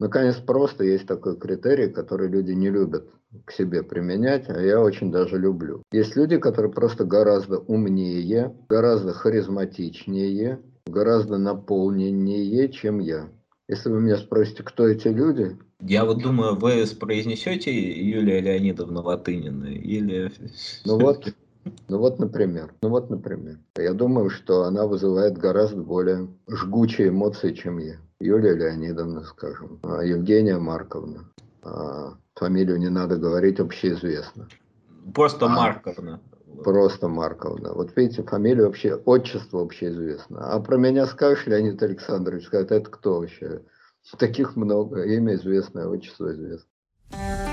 Наконец, просто есть такой критерий, который люди не любят к себе применять, а я очень даже люблю. Есть люди, которые просто гораздо умнее, гораздо харизматичнее, гораздо наполненнее, чем я. Если вы меня спросите, кто эти люди, я вот думаю, вы произнесете Юлия Леонидовна Латынина или... Ну вот, ну вот, например, ну вот, например. Я думаю, что она вызывает гораздо более жгучие эмоции, чем я. Юлия Леонидовна, скажем, а Евгения Марковна. А фамилию не надо говорить, общеизвестно. Просто а, Марковна. Просто Марковна. Вот видите, фамилия вообще, отчество общеизвестно. А про меня скажешь, Леонид Александрович, скажет, это кто вообще? Таких много. Имя известное, отчество известно.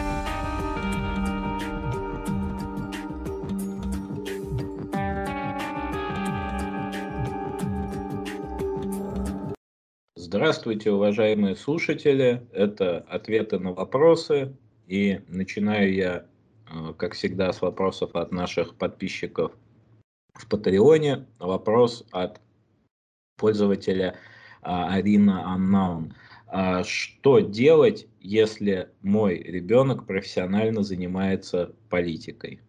Здравствуйте, уважаемые слушатели. Это ответы на вопросы. И начинаю я, э, как всегда, с вопросов от наших подписчиков в Патреоне. Вопрос от пользователя а, Арина Unknown. А что делать, если мой ребенок профессионально занимается политикой?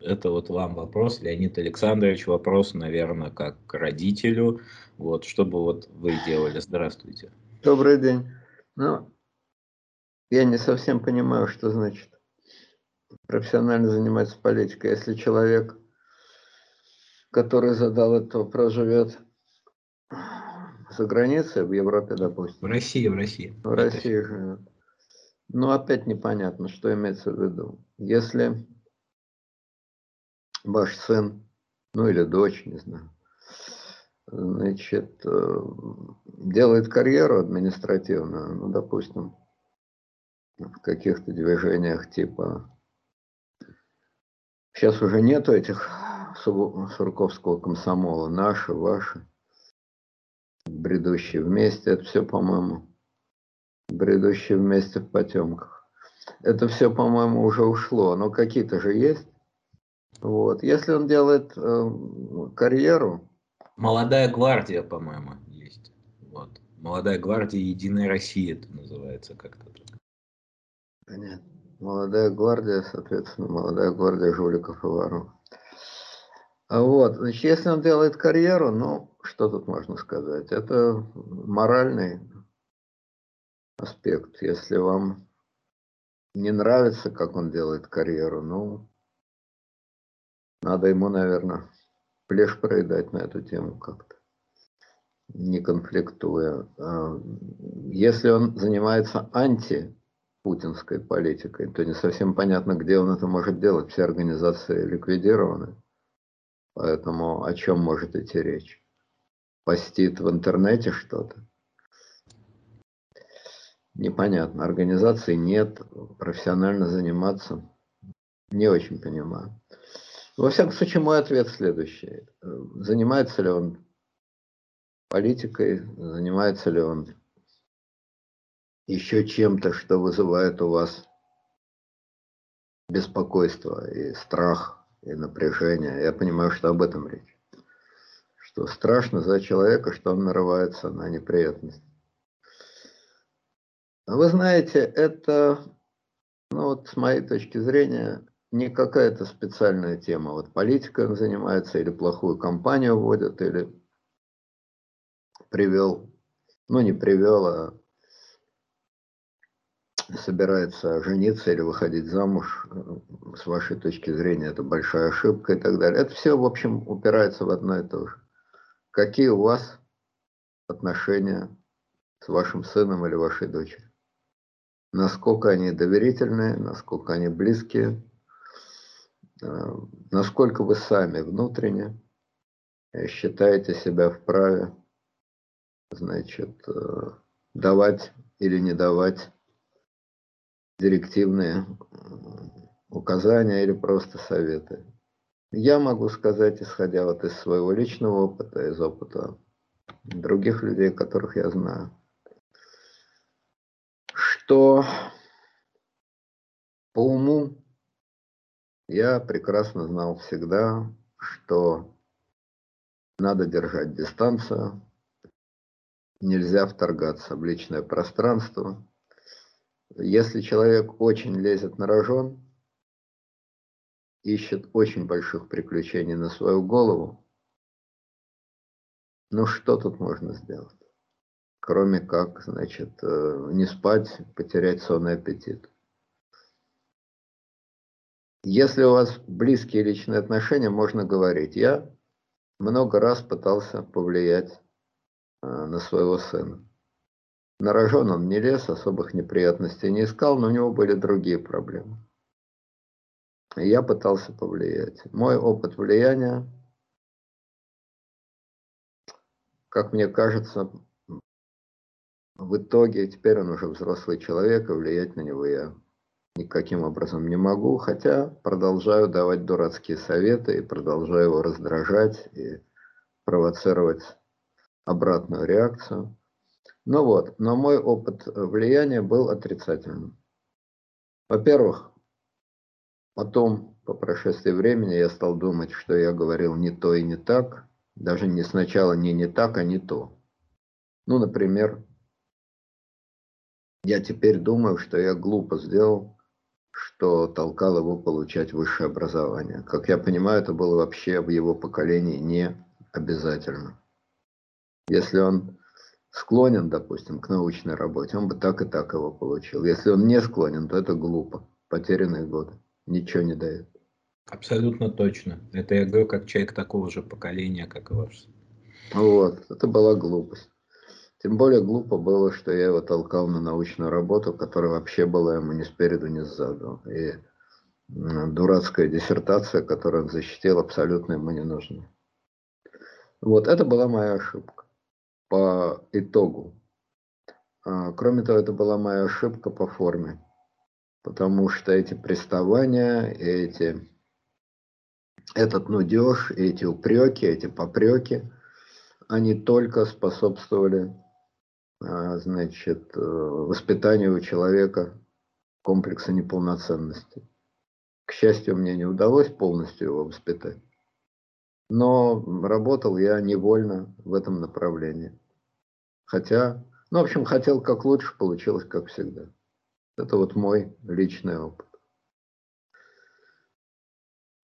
Это вот вам вопрос, Леонид Александрович, вопрос, наверное, как к родителю. Вот, что бы вот вы делали? Здравствуйте. Добрый день. Ну, я не совсем понимаю, что значит профессионально заниматься политикой. Если человек, который задал этот вопрос, живет за границей, в Европе, допустим. В России, в России. В России живет. Ну, опять непонятно, что имеется в виду. Если ваш сын, ну или дочь, не знаю, значит, э, делает карьеру административную, ну, допустим, в каких-то движениях типа... Сейчас уже нету этих Сурковского комсомола, наши, ваши бредущие вместе, это все, по-моему, бредущие вместе в потемках. Это все, по-моему, уже ушло, но какие-то же есть. Вот. Если он делает э, карьеру... Молодая гвардия, по-моему, есть. Вот. Молодая гвардия Единой России это называется как-то так. Понятно. Молодая гвардия, соответственно, молодая гвардия жуликов и воров. А вот, значит, если он делает карьеру, ну, что тут можно сказать? Это моральный аспект. Если вам не нравится, как он делает карьеру, ну, надо ему, наверное, плешь проедать на эту тему как-то, не конфликтуя. А, если он занимается антипутинской политикой, то не совсем понятно, где он это может делать. Все организации ликвидированы. Поэтому о чем может идти речь? постит в интернете что-то. Непонятно. Организации нет, профессионально заниматься не очень понимаю. Во всяком случае, мой ответ следующий. Занимается ли он политикой, занимается ли он еще чем-то, что вызывает у вас беспокойство и страх, и напряжение. Я понимаю, что об этом речь что страшно за человека, что он нарывается на неприятность. Вы знаете, это, ну вот с моей точки зрения, не какая-то специальная тема. Вот политикой он занимается, или плохую компанию вводит, или привел, ну не привел, а собирается жениться или выходить замуж, с вашей точки зрения, это большая ошибка и так далее. Это все, в общем, упирается в одно и то же. Какие у вас отношения с вашим сыном или вашей дочерью? Насколько они доверительные, насколько они близкие, насколько вы сами внутренне считаете себя вправе, значит, э, давать или не давать директивные указания или просто советы. Я могу сказать, исходя вот из своего личного опыта, из опыта других людей, которых я знаю, что по уму я прекрасно знал всегда, что надо держать дистанцию, нельзя вторгаться в личное пространство, Если человек очень лезет на рожон, ищет очень больших приключений на свою голову, ну что тут можно сделать? Кроме как, значит, э, не спать, потерять сонный аппетит. Если у вас близкие личные отношения, можно говорить. Я много раз пытался повлиять э, на своего сына. На рожон он не лез, особых неприятностей не искал, но у него были другие проблемы. Я пытался повлиять. Мой опыт влияния, как мне кажется, в итоге, теперь он уже взрослый человек, и влиять на него я никаким образом не могу, хотя продолжаю давать дурацкие советы и продолжаю его раздражать и провоцировать обратную реакцию. Ну вот, но мой опыт влияния был отрицательным. Во-первых, потом, по прошествии времени, я стал думать, что я говорил не то и не так, даже не сначала не не так, а не то. Ну, например, я теперь думаю, что я глупо сделал, что толкал его получать высшее образование. Как я понимаю, это было вообще в его поколении не обязательно. Если он склонен, допустим, к научной работе, он бы так и так его получил. Если он не склонен, то это глупо. Потерянные годы. Ничего не дает. Абсолютно точно. Это я говорю как человек такого же поколения, как и ваш. Вот, это была глупость. Тем более глупо было, что я его толкал на научную работу, которая вообще была ему ни спереду, ни сзаду. И дурацкая диссертация, которую он защитил, абсолютно ему не нужна. Вот это была моя ошибка по итогу. А, кроме того, это была моя ошибка по форме, потому что эти приставания, эти, этот нудеж, эти упреки, эти попреки, они только способствовали значит, э, воспитанию у человека комплекса неполноценности. К счастью, мне не удалось полностью его воспитать. Но работал я невольно в этом направлении. Хотя, ну, в общем, хотел как лучше, получилось как всегда. Это вот мой личный опыт.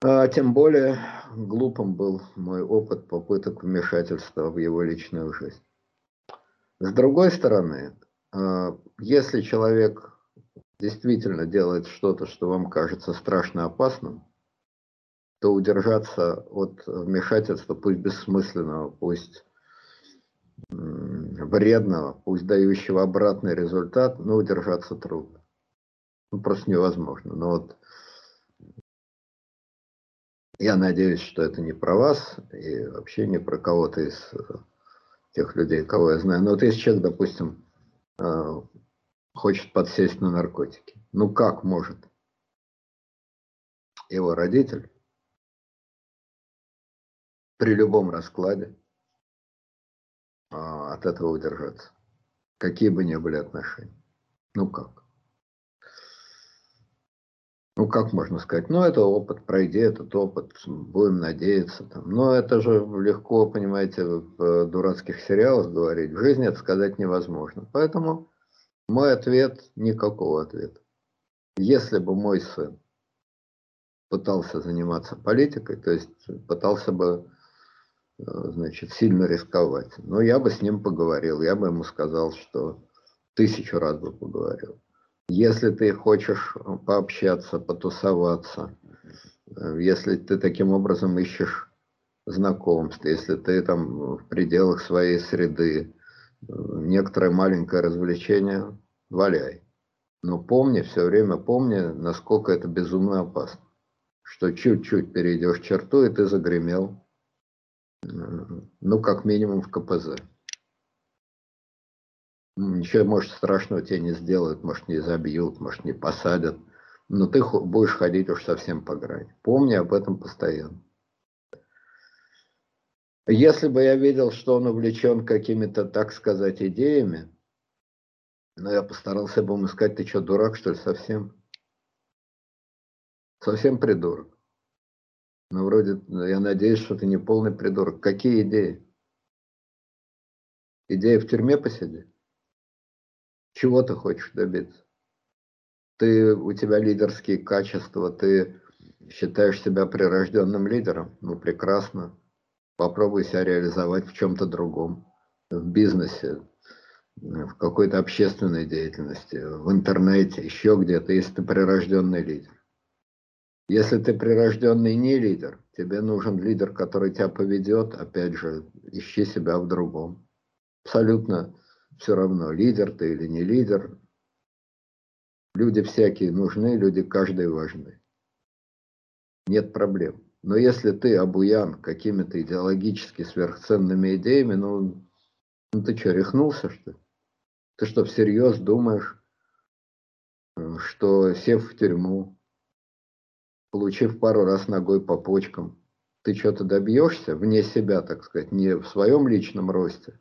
А тем более глупым был мой опыт попыток вмешательства в его личную жизнь. С другой стороны, а, если человек действительно делает что-то, что вам кажется страшно опасным, то удержаться от вмешательства, пусть бессмысленного, пусть вредного, пусть дающего обратный результат, но удержаться трудно. Ну, просто невозможно. Но вот я надеюсь, что это не про вас и вообще не про кого-то из тех людей, кого я знаю. Но вот если человек, допустим, э, хочет подсесть на наркотики, ну как может его родитель при любом раскладе э, от этого удержаться? Какие бы ни были отношения. Ну как? Ну как можно сказать, ну это опыт, пройди этот опыт, будем надеяться. Там. Но это же легко, понимаете, в дурацких сериалах говорить, в жизни это сказать невозможно. Поэтому мой ответ – никакого ответа. Если бы мой сын пытался заниматься политикой, то есть пытался бы э, значит, сильно рисковать, но я бы с ним поговорил, я бы ему сказал, что тысячу раз бы поговорил. Если ты хочешь э, пообщаться, потусоваться, э, если ты таким образом ищешь знакомств, если ты там в пределах своей среды, э, некоторое маленькое развлечение, валяй. Но помни, все время помни, насколько это безумно опасно. Что чуть-чуть перейдешь черту, и ты загремел, ну, как минимум в КПЗ. Ничего, может, страшного тебе не сделают, может, не забьют, может, не посадят. Но ты будешь ходить уж совсем по грани. Помни об этом постоянно. Если бы я видел, что он увлечен какими-то, так сказать, идеями, но я постарался бы ему сказать, ты что, дурак, что ли, совсем? Совсем придурок. Ну, вроде, я надеюсь, что ты не полный придурок. Какие идеи? Идея в тюрьме посидеть? Чего ты хочешь добиться? ты, у тебя лидерские качества, ты считаешь себя прирожденным лидером, ну прекрасно. Попробуй себя реализовать в чем-то другом, в бизнесе, в какой-то общественной деятельности, в интернете, еще где-то, если ты прирожденный лидер. Если ты прирожденный не лидер, тебе нужен лидер, который тебя поведет, опять же, ищи себя в другом. Абсолютно все равно, лидер ты или не лидер. Люди всякие нужны, люди каждый важны. Нет проблем. Но если ты обуян какими-то идеологически сверхценными идеями, ну, ну ты что, рехнулся, что ли? Ты что, всерьез думаешь, что сев в тюрьму, получив пару раз ногой по почкам, ты что-то добьешься вне себя, так сказать, не в своем личном росте,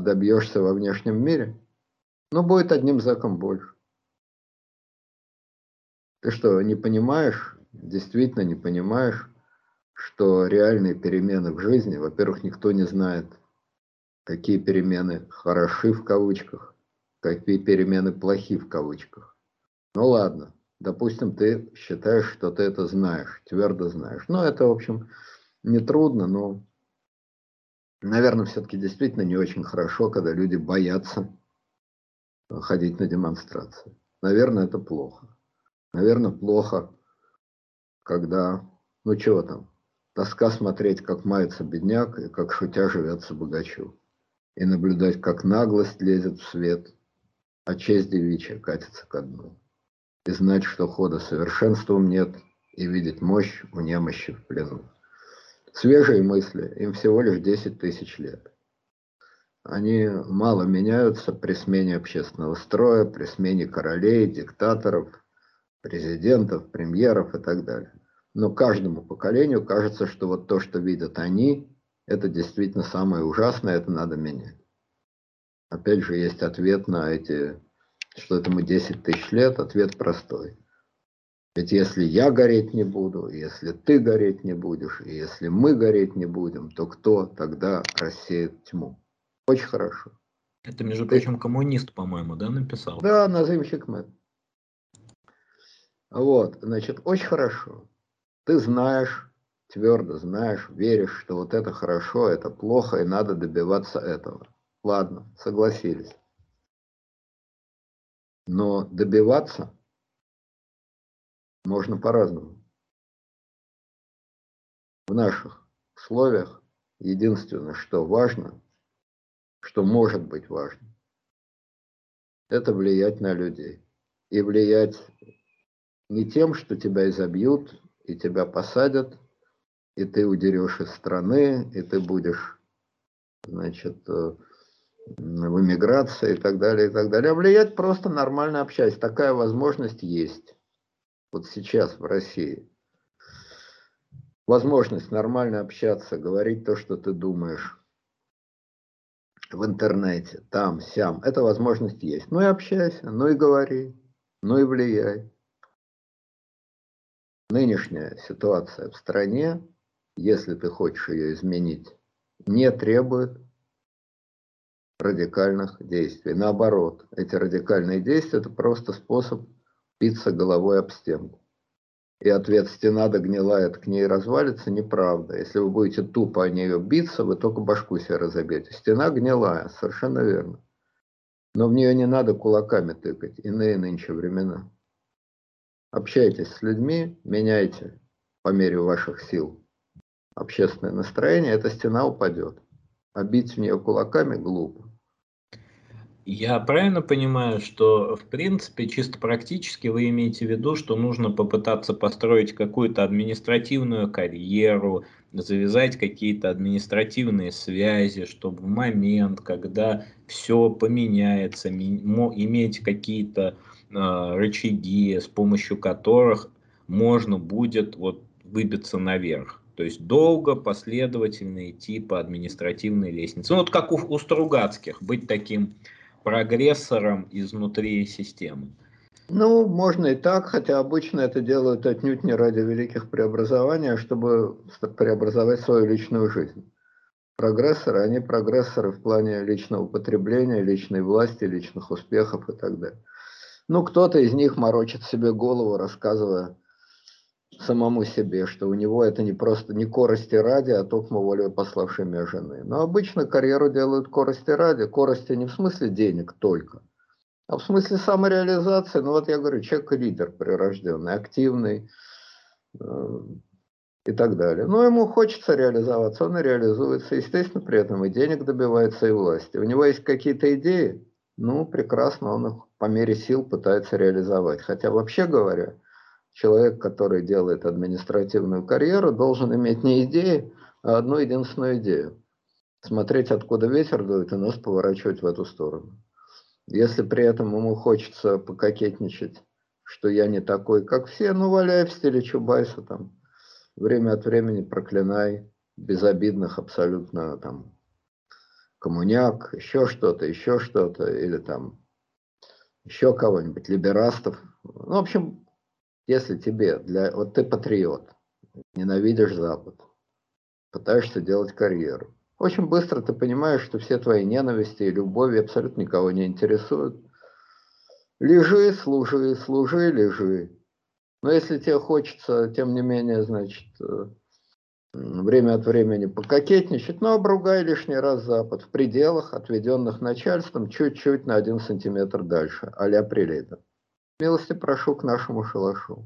добьешься во внешнем мире, но будет одним заком больше. Ты что, не понимаешь, действительно не понимаешь, что реальные перемены в жизни, во-первых, никто не знает, какие перемены хороши в кавычках, какие перемены плохи в кавычках. Ну ладно, Допустим, ты считаешь, что ты это знаешь, твердо знаешь. Ну, это, в общем, не трудно, но, наверное, все-таки действительно не очень хорошо, когда люди боятся ходить на демонстрации. Наверное, это плохо. Наверное, плохо, когда, ну чего там, тоска смотреть, как мается бедняк, и как шутя живется богачу. И наблюдать, как наглость лезет в свет, а честь девичья катится ко дну и знать, что хода совершенством нет, и видеть мощь в немощи в плену. Свежие мысли, им всего лишь 10 тысяч лет. Они мало меняются при смене общественного строя, при смене королей, диктаторов, президентов, премьеров и так далее. Но каждому поколению кажется, что вот то, что видят они, это действительно самое ужасное, это надо менять. Опять же, есть ответ на эти что этому 10 тысяч лет, ответ простой. Ведь если я гореть не буду, если ты гореть не будешь, и если мы гореть не будем, то кто тогда рассеет тьму? Очень хорошо. Это, между ты... прочим, коммунист, по-моему, да, написал? Да, Назым Хикмет. Вот, значит, очень хорошо. Ты знаешь, твердо знаешь, веришь, что вот это хорошо, это плохо, и надо добиваться этого. Ладно, согласились. Но добиваться можно по-разному. В наших условиях единственное, что важно, что может быть важно, это влиять на людей. И влиять не тем, что тебя изобьют и тебя посадят, и ты удерешь из страны, и ты будешь, значит, э, в эмиграции и так далее, и так далее. А влиять просто нормально общаясь. Такая возможность есть. Вот сейчас в России. Возможность нормально общаться, говорить то, что ты думаешь в интернете, там, сям. Эта возможность есть. Ну и общайся, ну и говори, ну и влияй. Нынешняя ситуация в стране, если ты хочешь ее изменить, не требует радикальных действий. Наоборот, эти радикальные действия – это просто способ биться головой об стенку. И ответ «стена догнилает, к ней развалится» неправда. Если вы будете тупо о нее биться, вы только башку себе разобьете. Стена гнилая, совершенно верно. Но в нее не надо кулаками тыкать, иные нынче времена. Общайтесь с людьми, меняйте по мере ваших сил общественное настроение, эта стена упадет. А бить в нее кулаками глупо. Я правильно понимаю, что в принципе чисто практически вы имеете в виду, что нужно попытаться построить какую-то административную карьеру, завязать какие-то административные связи, чтобы в момент, когда все поменяется, иметь какие-то э, рычаги, с помощью которых можно будет вот выбиться наверх. То есть долго, последовательно идти по административной лестнице. Ну, вот как у, у Стругацких, быть таким прогрессором изнутри системы. Ну, можно и так, хотя обычно это делают отнюдь не ради великих преобразований, а чтобы преобразовать свою личную жизнь. Прогрессоры, они прогрессоры в плане личного потребления, личной власти, личных успехов и так далее. Ну, кто-то из них морочит себе голову, рассказывая самому себе, что у него это не просто не корости ради, а только волю пославшей меня жены. Но обычно карьеру делают корости ради. Корости не в смысле денег только, а в смысле самореализации. Ну вот я говорю, человек лидер прирожденный, активный э, и так далее. Но ему хочется реализоваться, он и реализуется. Естественно, при этом и денег добивается, и власти. У него есть какие-то идеи, ну, прекрасно, он их по мере сил пытается реализовать. Хотя, вообще говоря, человек, который делает административную карьеру, должен иметь не идеи, а одну единственную идею. Смотреть, откуда ветер дует, и нос поворачивать в эту сторону. Если при этом ему хочется пококетничать, что я не такой, как все, ну, валяй в стиле Чубайса там. Время от времени проклинай безобидных абсолютно там коммуняк, еще что-то, еще что-то, или там еще кого-нибудь, либерастов. Ну, в общем, если тебе, для, вот ты патриот, ненавидишь Запад, пытаешься делать карьеру, очень быстро ты понимаешь, что все твои ненависти и любови абсолютно никого не интересуют. Лежи, служи, служи, лежи. Но если тебе хочется, тем не менее, значит, э, время от времени пококетничать, но обругай лишний раз Запад в пределах, отведенных начальством, чуть-чуть на один сантиметр дальше, а-ля Приледа. Милости прошу к нашему шалашу.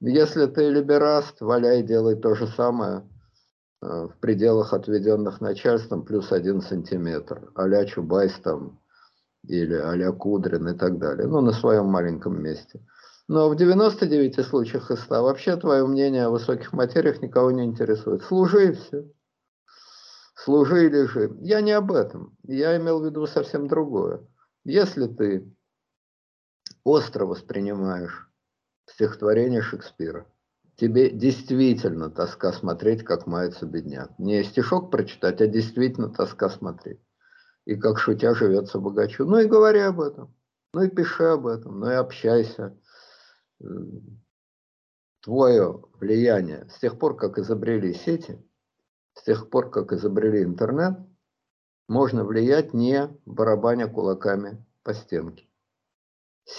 Если ты либераст, валяй, делай то же самое э, в пределах, отведенных начальством, плюс один сантиметр, а-ля Чубайс там, или а-ля Кудрин и так далее, ну, на своем маленьком месте. Но в 99 случаях из 100 вообще твое мнение о высоких материях никого не интересует. Служи все. Служи и лежи. Я не об этом. Я имел в виду совсем другое. Если ты остро воспринимаешь стихотворение Шекспира, тебе действительно тоска смотреть, как мается бедняк. Не стишок прочитать, а действительно тоска смотреть. И как шутя живется богачу. Ну и говори об этом. Ну и пиши об этом. Ну и общайся твое влияние с тех пор, как изобрели сети, с тех пор, как изобрели интернет, можно влиять не барабаня кулаками по стенке.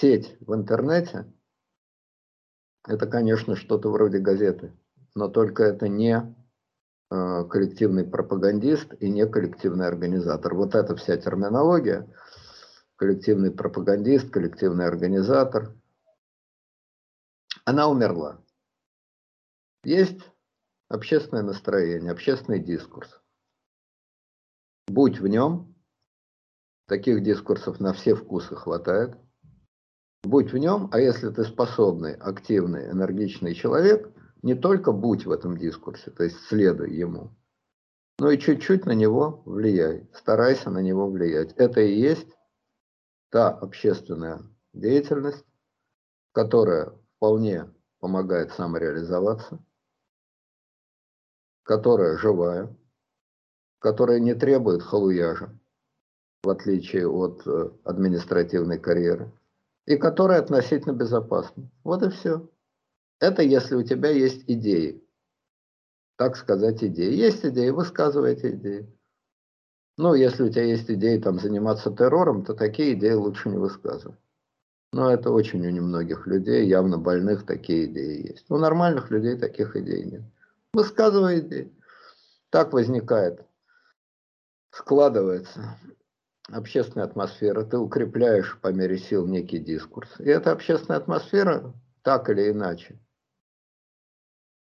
Сеть в интернете – это, конечно, что-то вроде газеты, но только это не э, коллективный пропагандист и не коллективный организатор. Вот эта вся терминология – коллективный пропагандист, коллективный организатор – она умерла. Есть общественное настроение, общественный дискурс. Будь в нем, таких дискурсов на все вкусы хватает. Будь в нем, а если ты способный, активный, энергичный человек, не только будь в этом дискурсе, то есть следуй ему, но и чуть-чуть на него влияй, старайся на него влиять. Это и есть та общественная деятельность, которая вполне помогает самореализоваться, которая живая, которая не требует халуяжа, в отличие от э, административной карьеры, и которая относительно безопасна. Вот и все. Это если у тебя есть идеи. Так сказать, идеи. Есть идеи, высказывайте идеи. Ну, если у тебя есть идеи там, заниматься террором, то такие идеи лучше не высказывать. Но это очень у немногих людей, явно больных, такие идеи есть. У нормальных людей таких идей нет. Высказывай идеи. Так возникает, складывается общественная атмосфера. Ты укрепляешь по мере сил некий дискурс. И эта общественная атмосфера, так или иначе,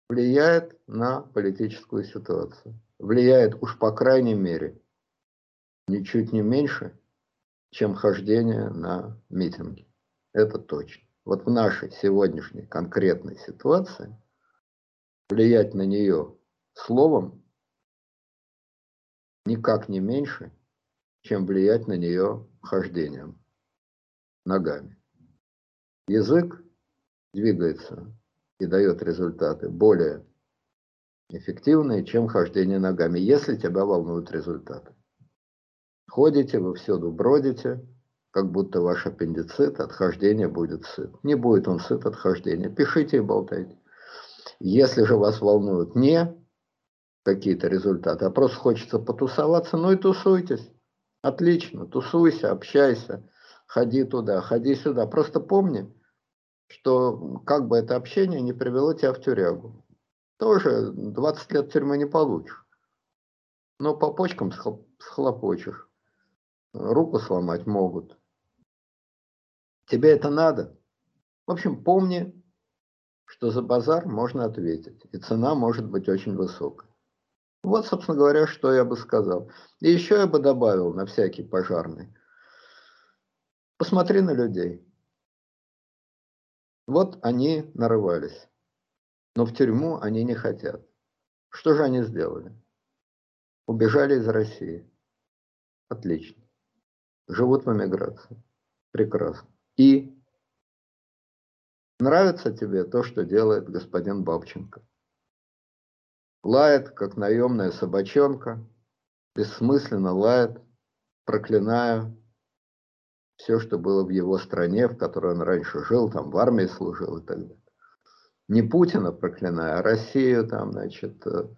влияет на политическую ситуацию. Влияет уж по крайней мере ничуть не меньше, чем хождение на митинги. Это точно. Вот в нашей сегодняшней конкретной ситуации влиять на нее словом никак не меньше, чем влиять на нее хождением, ногами. Язык двигается и дает результаты более эффективные, чем хождение ногами, если тебя волнуют результаты. Ходите вы всюду, бродите, как будто ваш аппендицит от хождения будет сыт. Не будет он сыт от хождения. Пишите и болтайте. Если же вас волнуют не какие-то результаты, а просто хочется потусоваться, ну и тусуйтесь. Отлично, тусуйся, общайся, ходи туда, ходи сюда. Просто помни, что как бы это общение не привело тебя в тюрягу. Тоже 20 лет тюрьмы не получишь. Но по почкам схлопочешь. Руку сломать могут. Тебе это надо? В общем, помни, что за базар можно ответить. И цена может быть очень высокая. Вот, собственно говоря, что я бы сказал. И еще я бы добавил на всякий пожарный. Посмотри на людей. Вот они нарывались. Но в тюрьму они не хотят. Что же они сделали? Убежали из России. Отлично. Живут в эмиграции. Прекрасно. И нравится тебе то, что делает господин Бабченко. Лает, как наемная собачонка, бессмысленно лает, проклиная все, что было в его стране, в которой он раньше жил, там в армии служил и так далее. Не Путина проклиная, а Россию, там, значит, э,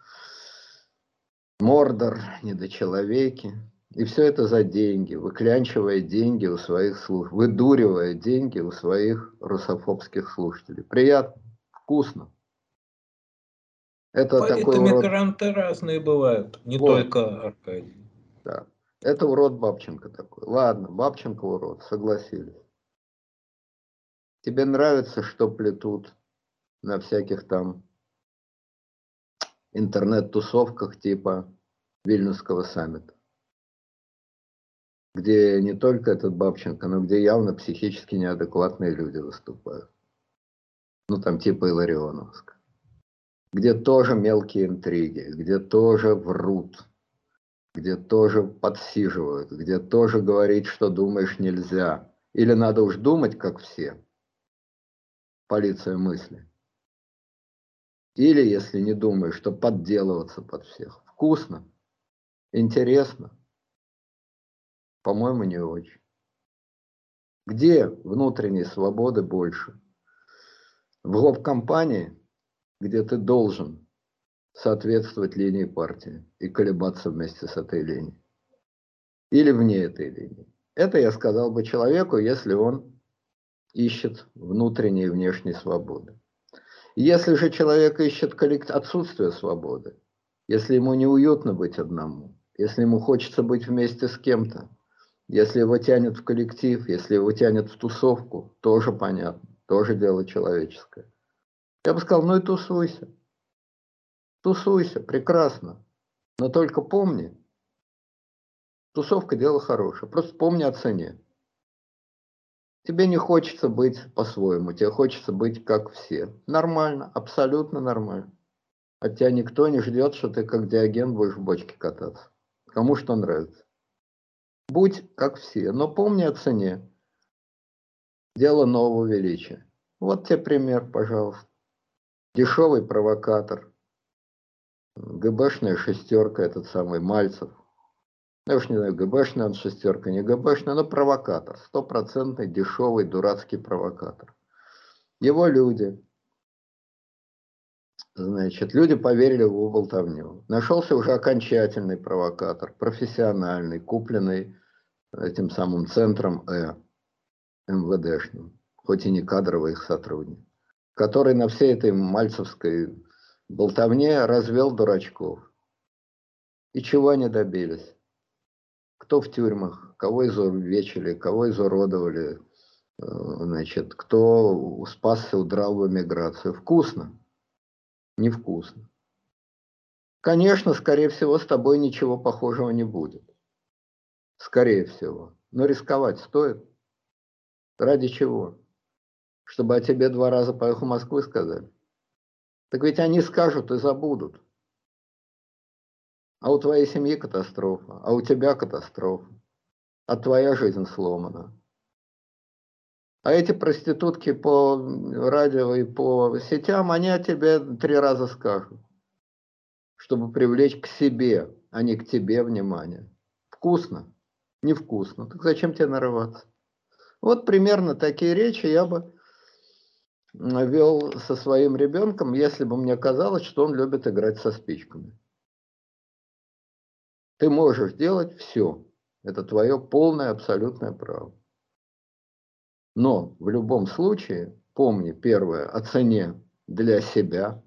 Мордор, недочеловеки. И все это за деньги, выклянчивая деньги у своих слушателей, выдуривая деньги у своих русофобских слушателей. Приятно, вкусно. Это такой урод... разные бывают, не вот. только Аркадий. Да. Это урод Бабченко такой. Ладно, Бабченко урод, согласились. Тебе нравится, что плетут на всяких там интернет-тусовках типа Вильнюсского саммита, где не только этот Бабченко, но где явно психически неадекватные люди выступают. Ну, там типа Иларионовска. Где тоже мелкие интриги, где тоже врут, где тоже подсиживают, где тоже говорить, что думаешь, нельзя. Или надо уж думать, как все. Полиция мысли. Или, если не думаешь, что подделываться под всех. Вкусно, интересно. По-моему, не очень. Где внутренней свободы больше? В гоп-компании, где ты должен соответствовать линии партии и колебаться вместе с этой линией. Или вне этой линии. Это я сказал бы человеку, если он ищет внутренней и внешней свободы. Если же человек ищет отсутствие свободы, если ему неуютно быть одному, если ему хочется быть вместе с кем-то, если его тянет в коллектив, если его тянет в тусовку, тоже понятно, тоже дело человеческое. Я бы сказал, ну и тусуйся. Тусуйся, прекрасно. Но только помни, тусовка дело хорошее. Просто помни о цене. Тебе не хочется быть по-своему, тебе хочется быть как все. Нормально, абсолютно нормально. От тебя никто не ждет, что ты как диаген будешь в бочке кататься. Кому что нравится. Будь как все, но помни о цене. Дело нового величия. Вот тебе пример, пожалуйста. Дешевый провокатор, ГБшная шестерка, этот самый Мальцев. Я уж не знаю, ГБшная он шестерка, не ГБшная, но провокатор. Стопроцентный дешевый дурацкий провокатор. Его люди, значит, люди поверили в его болтовню. Нашелся уже окончательный провокатор, профессиональный, купленный этим самым центром Э, МВДшным, хоть и не кадровый их сотрудник, который на всей этой мальцевской болтовне развел дурачков. И чего они добились? Кто в тюрьмах, кого изувечили, кого изуродовали, э, значит, кто спасся, удрал в эмиграцию. Вкусно? Невкусно. Конечно, скорее всего, с тобой ничего похожего не будет. Скорее всего. Но рисковать стоит. Ради чего? Чтобы о тебе два раза поехал в Москву сказали. Так ведь они скажут и забудут. А у твоей семьи катастрофа, а у тебя катастрофа, а твоя жизнь сломана. А эти проститутки по радио и по сетям, они о тебе три раза скажут, чтобы привлечь к себе, а не к тебе внимание. Вкусно? Невкусно. Так зачем тебе нарываться? Вот примерно такие речи я бы вел со своим ребенком, если бы мне казалось, что он любит играть со спичками. Ты можешь делать все. Это твое полное, абсолютное право. Но в любом случае, помни, первое, о цене для себя.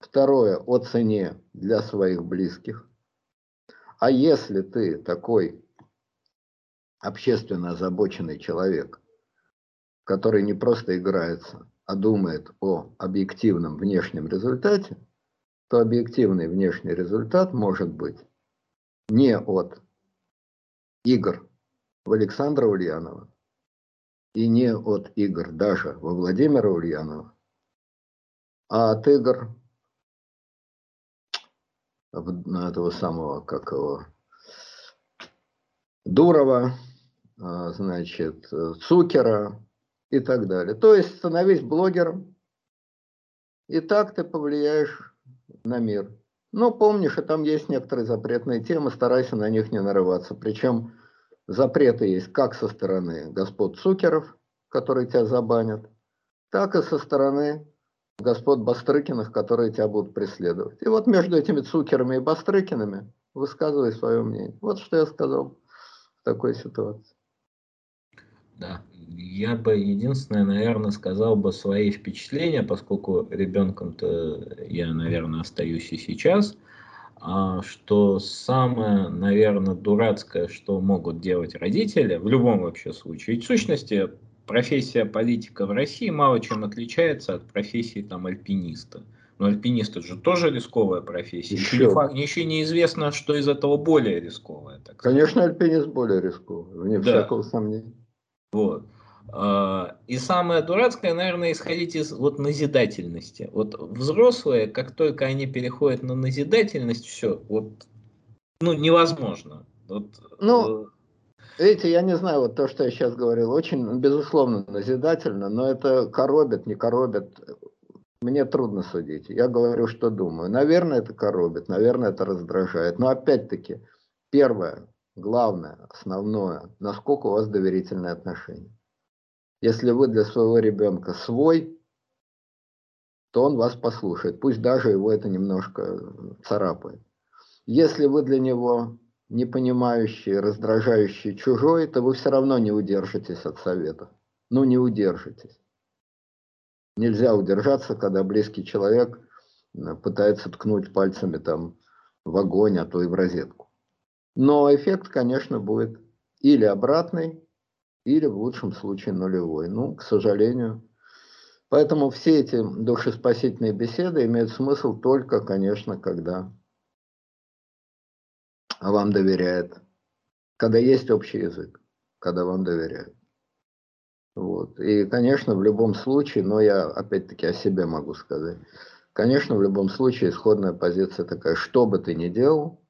Второе, о цене для своих близких. А если ты такой общественно озабоченный человек, который не просто играется, а думает о объективном внешнем результате, то объективный внешний результат может быть не от игр в Александра Ульянова и не от игр даже во Владимира Ульянова, а от игр этого самого, как его, Дурова, а, значит, Цукера и так далее. То есть становись блогером, и так ты повлияешь на мир. Но помнишь, и там есть некоторые запретные темы, старайся на них не нарываться. Причем запреты есть как со стороны господ Цукеров, которые тебя забанят, так и со стороны господ Бастрыкиных, которые тебя будут преследовать. И вот между этими Цукерами и Бастрыкинами высказывай свое мнение. Вот что я сказал в такой ситуации. Да, я бы единственное, наверное, сказал бы свои впечатления, поскольку ребенком-то я, наверное, остаюсь и сейчас, а, что самое, наверное, дурацкое, что могут делать родители, в любом вообще случае, ведь в сущности профессия политика в России мало чем отличается от профессии там альпиниста. Но альпинист это же тоже рисковая профессия. Еще, еще, не факт, еще неизвестно, что из этого более рисковое. Так Конечно, альпинист более рисковый, вне да. всякого сомнения. Вот. А, и самое дурацкое, наверное, исходить из вот назидательности. Вот взрослые, как только они переходят на назидательность, все, вот, ну, невозможно. Вот, ну, Видите, я не знаю, вот то, что я сейчас говорил, очень, безусловно, назидательно, но это коробит, не коробит. Мне трудно судить. Я говорю, что думаю. Наверное, это коробит, наверное, это раздражает. Но опять-таки, первое, главное, основное, насколько у вас доверительные отношения. Если вы для своего ребенка свой, то он вас послушает. Пусть даже его это немножко царапает. Если вы для него не понимающий, раздражающий чужой, то вы все равно не удержитесь от совета. Ну, не удержитесь. Нельзя удержаться, когда близкий человек э, пытается ткнуть пальцами там в огонь, а то и в розетку. Но эффект, конечно, будет или обратный, или в лучшем случае нулевой. Ну, к сожалению. Поэтому все эти душеспасительные беседы имеют смысл только, конечно, когда вам доверяет, когда есть общий язык, когда вам доверяют. Вот. И, конечно, в любом случае, но я опять-таки о себе могу сказать, конечно, в любом случае исходная позиция такая, что бы ты ни делал,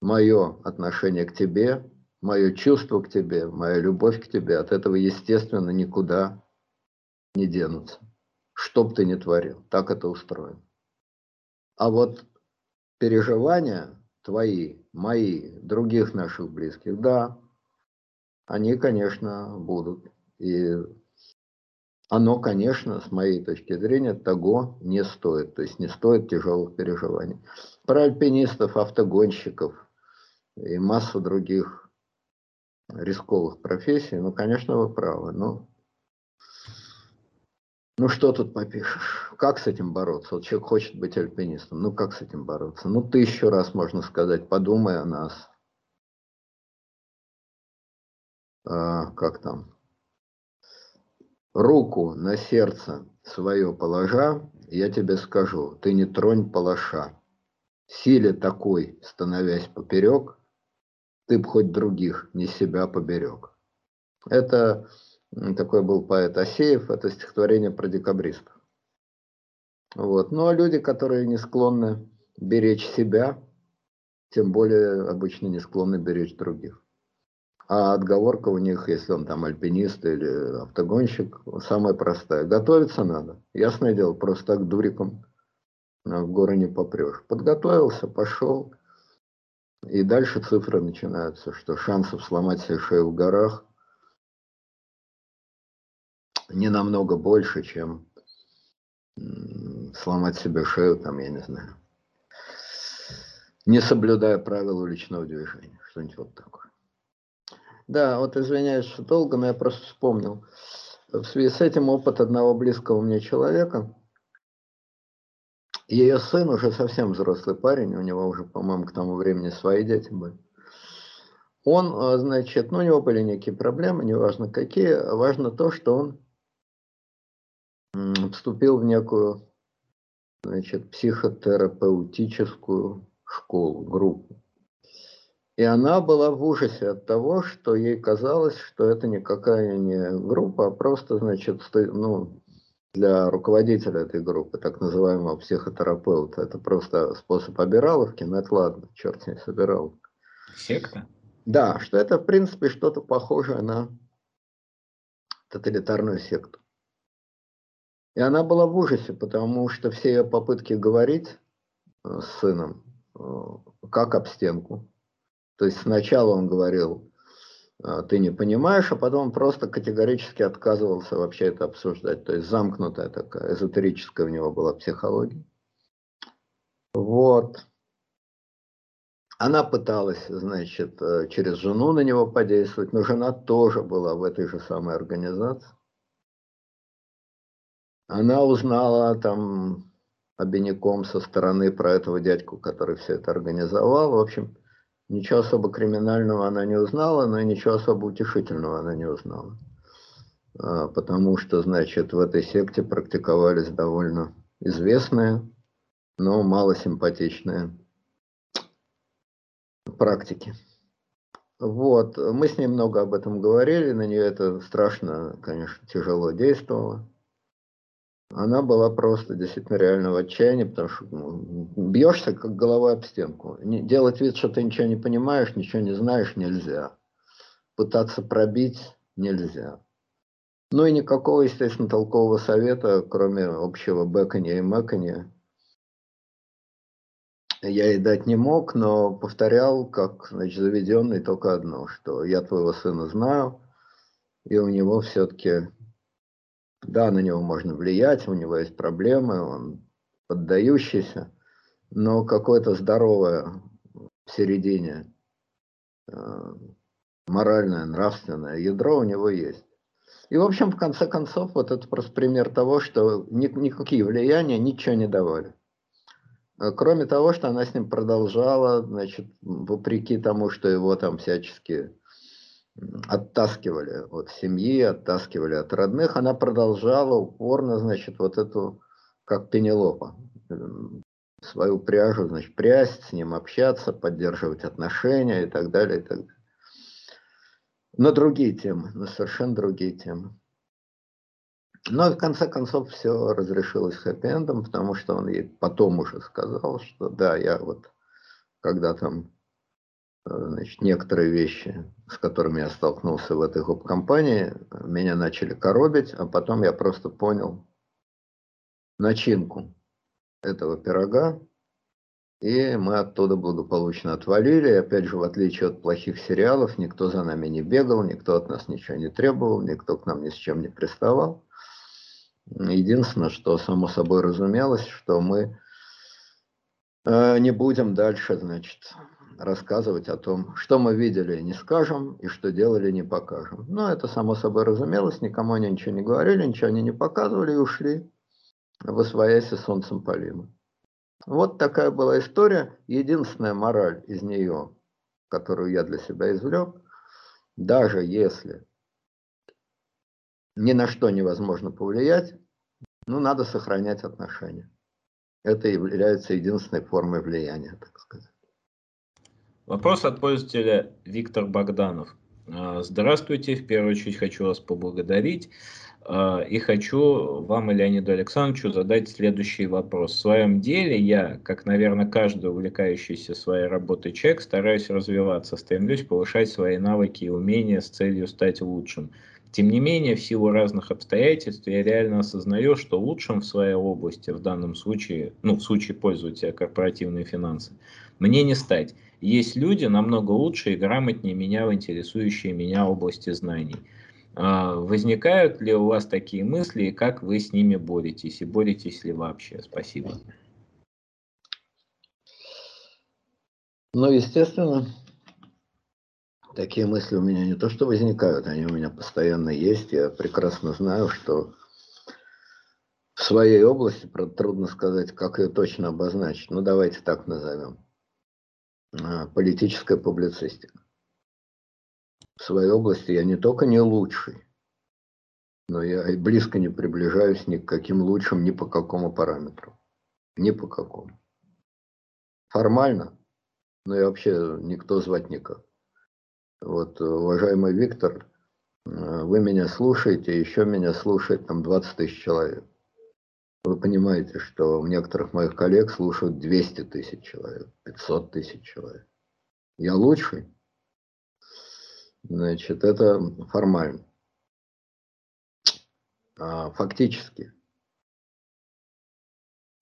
мое отношение к тебе, мое чувство к тебе, моя любовь к тебе от этого, естественно, никуда не денутся. Что бы ты ни творил, так это устроено. А вот переживания, твои, мои, других наших близких, да, они, конечно, будут. И оно, конечно, с моей точки зрения, того не стоит. То есть не стоит тяжелых переживаний. Про альпинистов, автогонщиков и массу других рисковых профессий, ну, конечно, вы правы. Но ну что тут попишешь? Как с этим бороться? Вот человек хочет быть альпинистом. Ну как с этим бороться? Ну тысячу раз можно сказать, подумай о нас. А, как там? Руку на сердце свое положа, я тебе скажу, ты не тронь палаша. Силе такой, становясь поперек, ты б хоть других, не себя поберег. Это такой был поэт Асеев, это стихотворение про декабристов. Вот. Ну а люди, которые не склонны беречь себя, тем более обычно не склонны беречь других. А отговорка у них, если он там альпинист или автогонщик, самая простая. Готовиться надо. Ясное дело, просто так дуриком в горы не попрешь. Подготовился, пошел. И дальше цифры начинаются, что шансов сломать себе шею в горах – не намного больше, чем сломать себе шею, там, я не знаю, не соблюдая правила уличного движения, что-нибудь вот такое. Да, вот извиняюсь, что долго, но я просто вспомнил. В связи с этим опыт одного близкого мне человека. Ее сын уже совсем взрослый парень, у него уже, по-моему, к тому времени свои дети были. Он, э, значит, ну, у него были некие проблемы, неважно какие, важно то, что он вступил в некую, значит, психотерапевтическую школу, группу. И она была в ужасе от того, что ей казалось, что это никакая не группа, а просто, значит, ну, для руководителя этой группы, так называемого психотерапевта, это просто способ обираловки, но это ладно, черт с ней собирал. Секта? Да, что это, в принципе, что-то похожее на тоталитарную секту. И она была в ужасе, потому что все ее попытки говорить э, с сыном, э, как об стенку, то есть сначала он говорил, «А, ты не понимаешь, а потом просто категорически отказывался вообще это обсуждать. То есть замкнутая такая, эзотерическая у него была психология. Вот. Она пыталась, значит, э, через жену на него подействовать, но жена тоже была в этой же самой организации. Она узнала там обиняком со стороны про этого дядьку, который все это организовал. В общем, Ничего особо криминального она не узнала, но и ничего особо утешительного она не узнала. А, потому что, значит, в этой секте практиковались довольно известные, но мало симпатичные практики. Вот, мы с ней много об этом говорили, на нее это страшно, конечно, тяжело действовало она была просто действительно реально в отчаянии, потому что ну, бьешься как головой об стенку. Не, делать вид, что ты ничего не понимаешь, ничего не знаешь, нельзя. Пытаться пробить нельзя. Ну и никакого, естественно, толкового совета, кроме общего бэканья и мэканья, я ей дать не мог, но повторял, как значит, заведенный, только одно, что я твоего сына знаю, и у него все-таки да, на него можно влиять, у него есть проблемы, он поддающийся, но какое-то здоровое в середине э, моральное, нравственное ядро у него есть. И, в общем, в конце концов, вот это просто пример того, что ни, никакие влияния ничего не давали. Э, кроме того, что она с ним продолжала, значит, вопреки тому, что его там всячески оттаскивали от семьи, оттаскивали от родных, она продолжала упорно, значит, вот эту, как Пенелопа, свою пряжу, значит, прясть, с ним общаться, поддерживать отношения и так далее, и так далее. На другие темы, на совершенно другие темы. Но в конце концов все разрешилось хэппи-эндом, потому что он ей потом уже сказал, что да, я вот когда там значит, некоторые вещи, с которыми я столкнулся в этой гоп-компании, меня начали коробить, а потом я просто понял начинку этого пирога, и мы оттуда благополучно отвалили. И опять же, в отличие от плохих сериалов, никто за нами не бегал, никто от нас ничего не требовал, никто к нам ни с чем не приставал. Единственное, что само собой разумелось, что мы э, не будем дальше, значит, рассказывать о том, что мы видели, не скажем, и что делали, не покажем. Но это само собой разумелось, никому они ничего не говорили, ничего они не показывали и ушли в освоясь солнцем полимы. Вот такая была история. Единственная мораль из нее, которую я для себя извлек, даже если ни на что невозможно повлиять, ну, надо сохранять отношения. Это является единственной формой влияния, так сказать. Вопрос от пользователя Виктор Богданов. А, здравствуйте, в первую очередь хочу вас поблагодарить а, и хочу вам и Леониду Александровичу задать следующий вопрос. В своем деле я, как, наверное, каждый увлекающийся своей работой человек, стараюсь развиваться, стремлюсь повышать свои навыки и умения с целью стать лучшим. Тем не менее, в силу разных обстоятельств я реально осознаю, что лучшим в своей области, в данном случае, ну, в случае пользователя корпоративные финансы, мне не стать. Есть люди намного лучше и грамотнее меня в интересующие меня области знаний. А, возникают ли у вас такие мысли и как вы с ними боретесь? И боретесь ли вообще? Спасибо. Ну, естественно, Такие мысли у меня не то что возникают, они у меня постоянно есть. Я прекрасно знаю, что в своей области, правда, трудно сказать, как ее точно обозначить. Ну, давайте так назовем. А, политическая публицистика. В своей области я не только не лучший, но я и близко не приближаюсь ни к каким лучшим, ни по какому параметру. Ни по какому. Формально, но я вообще никто звать никак. Вот, уважаемый Виктор, вы меня слушаете, еще меня слушает там 20 тысяч человек. Вы понимаете, что у некоторых моих коллег слушают 200 тысяч человек, 500 тысяч человек. Я лучший? Значит, это формально. А фактически.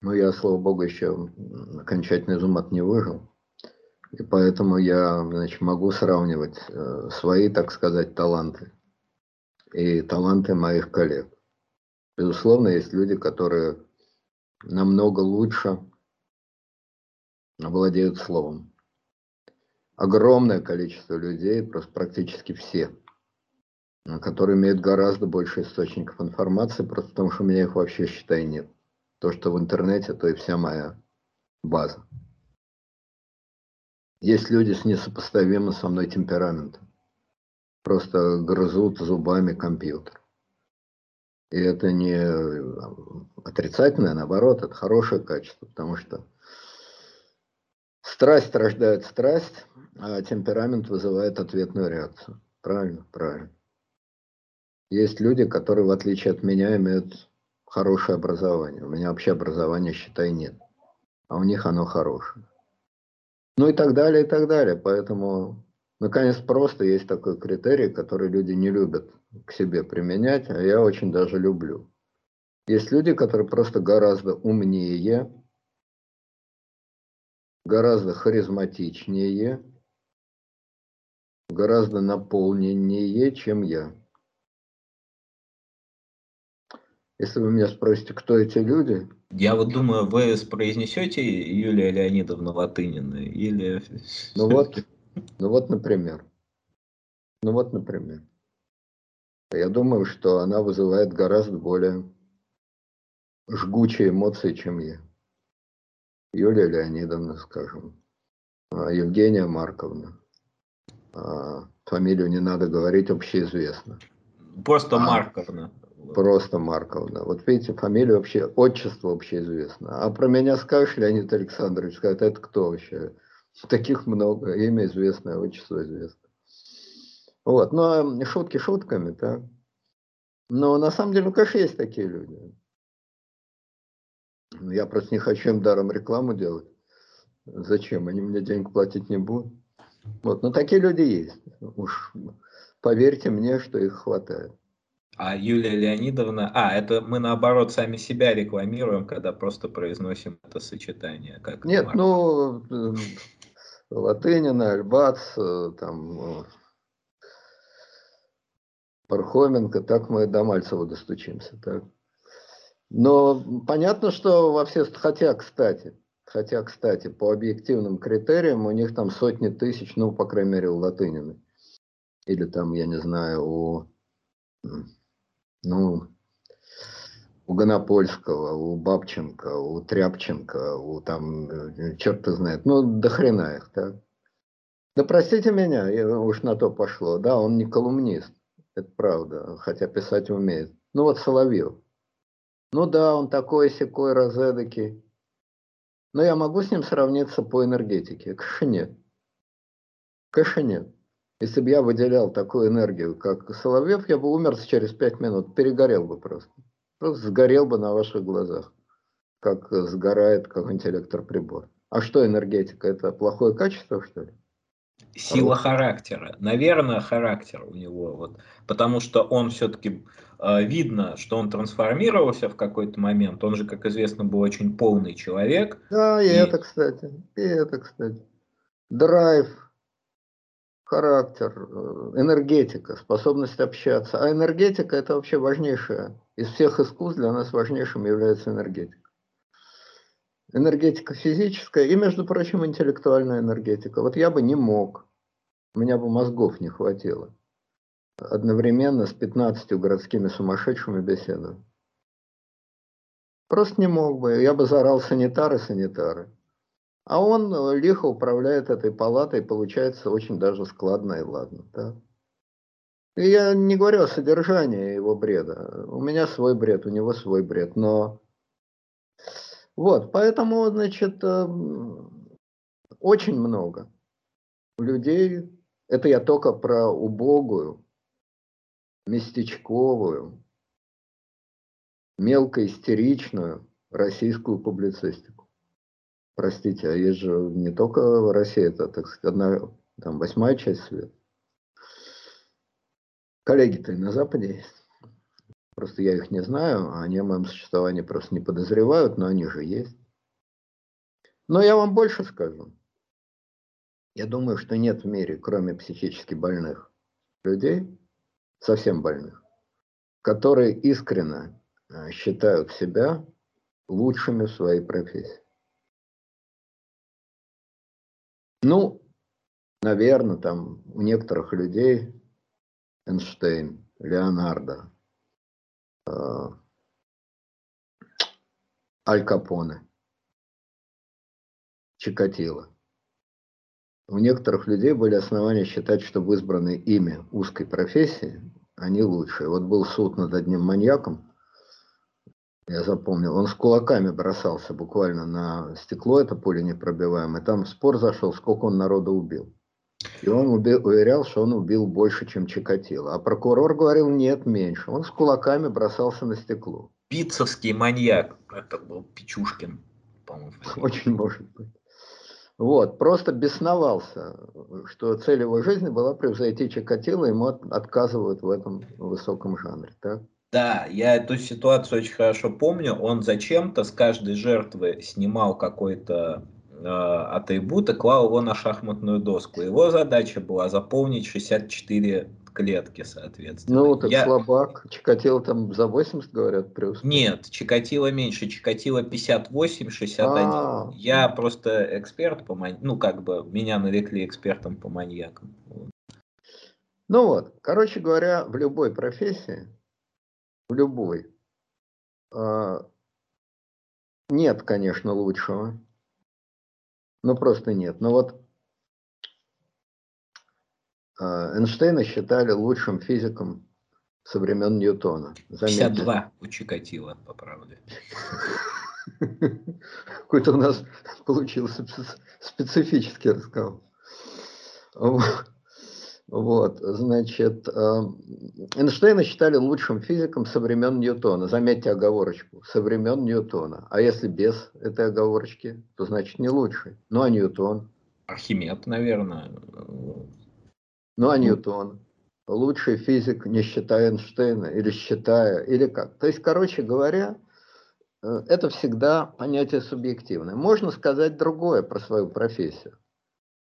Но я, слава богу, еще окончательно из ума не выжил. И поэтому я значит, могу сравнивать э, свои, так сказать, таланты и таланты моих коллег. Безусловно, есть люди, которые намного лучше владеют словом. Огромное количество людей, просто практически все, которые имеют гораздо больше источников информации, просто потому что у меня их вообще, считай, нет. То, что в интернете, то и вся моя база. Есть люди с несопоставимым со мной темпераментом. Просто грызут зубами компьютер. И это не отрицательное, наоборот, это хорошее качество, потому что страсть рождает страсть, а темперамент вызывает ответную реакцию. Правильно, правильно. Есть люди, которые, в отличие от меня, имеют хорошее образование. У меня вообще образования, считай, нет. А у них оно хорошее. Ну и так далее, и так далее. Поэтому, наконец, просто есть такой критерий, который люди не любят к себе применять, а я очень даже люблю. Есть люди, которые просто гораздо умнее, гораздо харизматичнее, гораздо наполненнее, чем я. Если вы меня спросите, кто эти люди, я вот думаю, вы произнесете Юлия Леонидовна Латынина или... Ну вот, ну вот, например. Ну вот, например. Я думаю, что она вызывает гораздо более жгучие эмоции, чем я. Юлия Леонидовна, скажем. А, Евгения Марковна. А, фамилию не надо говорить, общеизвестно. Просто а, Марковна. Просто Марковна. Вот видите, фамилия вообще, отчество вообще известно. А про меня скажешь, Леонид Александрович, скажет, это кто вообще? Таких много, имя известное, отчество известно. Вот, ну а шутки шутками, так. Но на самом деле, ну, конечно, есть такие люди. Я просто не хочу им даром рекламу делать. Зачем? Они мне денег платить не будут. Вот, но такие люди есть. Уж поверьте мне, что их хватает. А Юлия Леонидовна, а, это мы наоборот сами себя рекламируем, когда просто произносим это сочетание. Как Нет, Марк. ну, э, Латынина, Альбац, э, там, э, Пархоменко, так мы до Мальцева достучимся. Так. Но понятно, что во все, хотя, кстати, хотя, кстати, по объективным критериям у них там сотни тысяч, ну, по крайней мере, у Латынины. Или там, я не знаю, у ну, у Гонопольского, у Бабченко, у Тряпченко, у там, э, черт знает, ну, до хрена их, так? Да простите меня, уж на то пошло, да, он не колумнист, это правда, хотя писать умеет. Ну вот Соловьев. Ну да, он такой секой розедокий. Но я могу с ним сравниться по энергетике? Конечно нет. Конечно нет. Если бы я выделял такую энергию, как Соловьев, я бы умер через пять минут, перегорел бы просто. Просто сгорел бы на ваших глазах, как сгорает какой-нибудь электроприбор. А что энергетика? Это плохое качество, что ли? Сила характера. Наверное, характер у него. Вот, потому что он все-таки э, видно, что он трансформировался в какой-то момент. Он же, как известно, был очень полный человек. Да, и, и это, кстати. И это, кстати. Драйв, характер, э, энергетика, способность общаться. А энергетика это вообще важнейшая. Из всех искусств для нас важнейшим является энергетика. Энергетика физическая и, между прочим, интеллектуальная энергетика. Вот я бы не мог У меня бы мозгов не хватило. Одновременно с 15 городскими сумасшедшими беседовать. Просто не мог бы. Я бы заорал санитары, санитары. А он э, лихо управляет этой палатой, получается очень даже складно и ладно. Да? И я не говорю о содержании его бреда. У меня свой бред, у него свой бред. Но вот, поэтому, значит, эм, очень много людей, это я только про убогую, местечковую, мелкоистеричную российскую публицистику. Простите, а есть же не только Россия, это, так сказать, одна, там, восьмая часть света. Коллеги-то и на Западе есть. Просто я их не знаю, они о моем существовании просто не подозревают, но они же есть. Но я вам больше скажу. Я думаю, что нет в мире, кроме психически больных людей, совсем больных, которые искренне э, считают себя лучшими в своей профессии. Ну, наверное, там у некоторых людей Эйнштейн, Леонардо, э, Аль Капоне, Чикатило. У некоторых людей были основания считать, что в избранной ими узкой профессии они лучшие. Вот был суд над одним маньяком, я запомнил, он с кулаками бросался буквально на стекло, это поле непробиваемое. Там спор зашел, сколько он народа убил. И он убил, уверял, что он убил больше, чем Чикатило. А прокурор говорил, нет, меньше. Он с кулаками бросался на стекло. Пиццевский маньяк. Это был Пичушкин, по-моему. Очень может быть. Вот, просто бесновался, что цель его жизни была превзойти Чикатило, ему отказывают в этом высоком жанре. Так? Да, я эту ситуацию очень хорошо помню. Он зачем-то с каждой жертвы снимал какой-то э, атрибут и клал его на шахматную доску. Его задача была заполнить 64 клетки, соответственно. Ну, так я... слабак. Чикатило там за 80, говорят, плюс. Нет, Чикатило меньше. Чикатило 58, 61. А-а-а. Я просто эксперт по маньякам. Ну, как бы, меня нарекли экспертом по маньякам. Ну вот, короче говоря, в любой профессии, в любой, э, нет, конечно, лучшего. Ну, просто нет. Но вот а, Эйнштейна считали лучшим физиком со времен Ньютона. Заметьте. 52 у Чикатило, по правде. Какой-то у нас получился специфический разговор. Вот, значит, а, Эйнштейна считали лучшим физиком со времен Ньютона. Заметьте оговорочку, со времен Ньютона. А если без этой оговорочки, то значит не лучший. Ну а Ньютон? Архимед, наверное. Ну а Ньютон? Лучший физик, не считая Эйнштейна, или считая, или как. То есть, короче говоря, э, это всегда понятие субъективное. Можно сказать другое про свою профессию.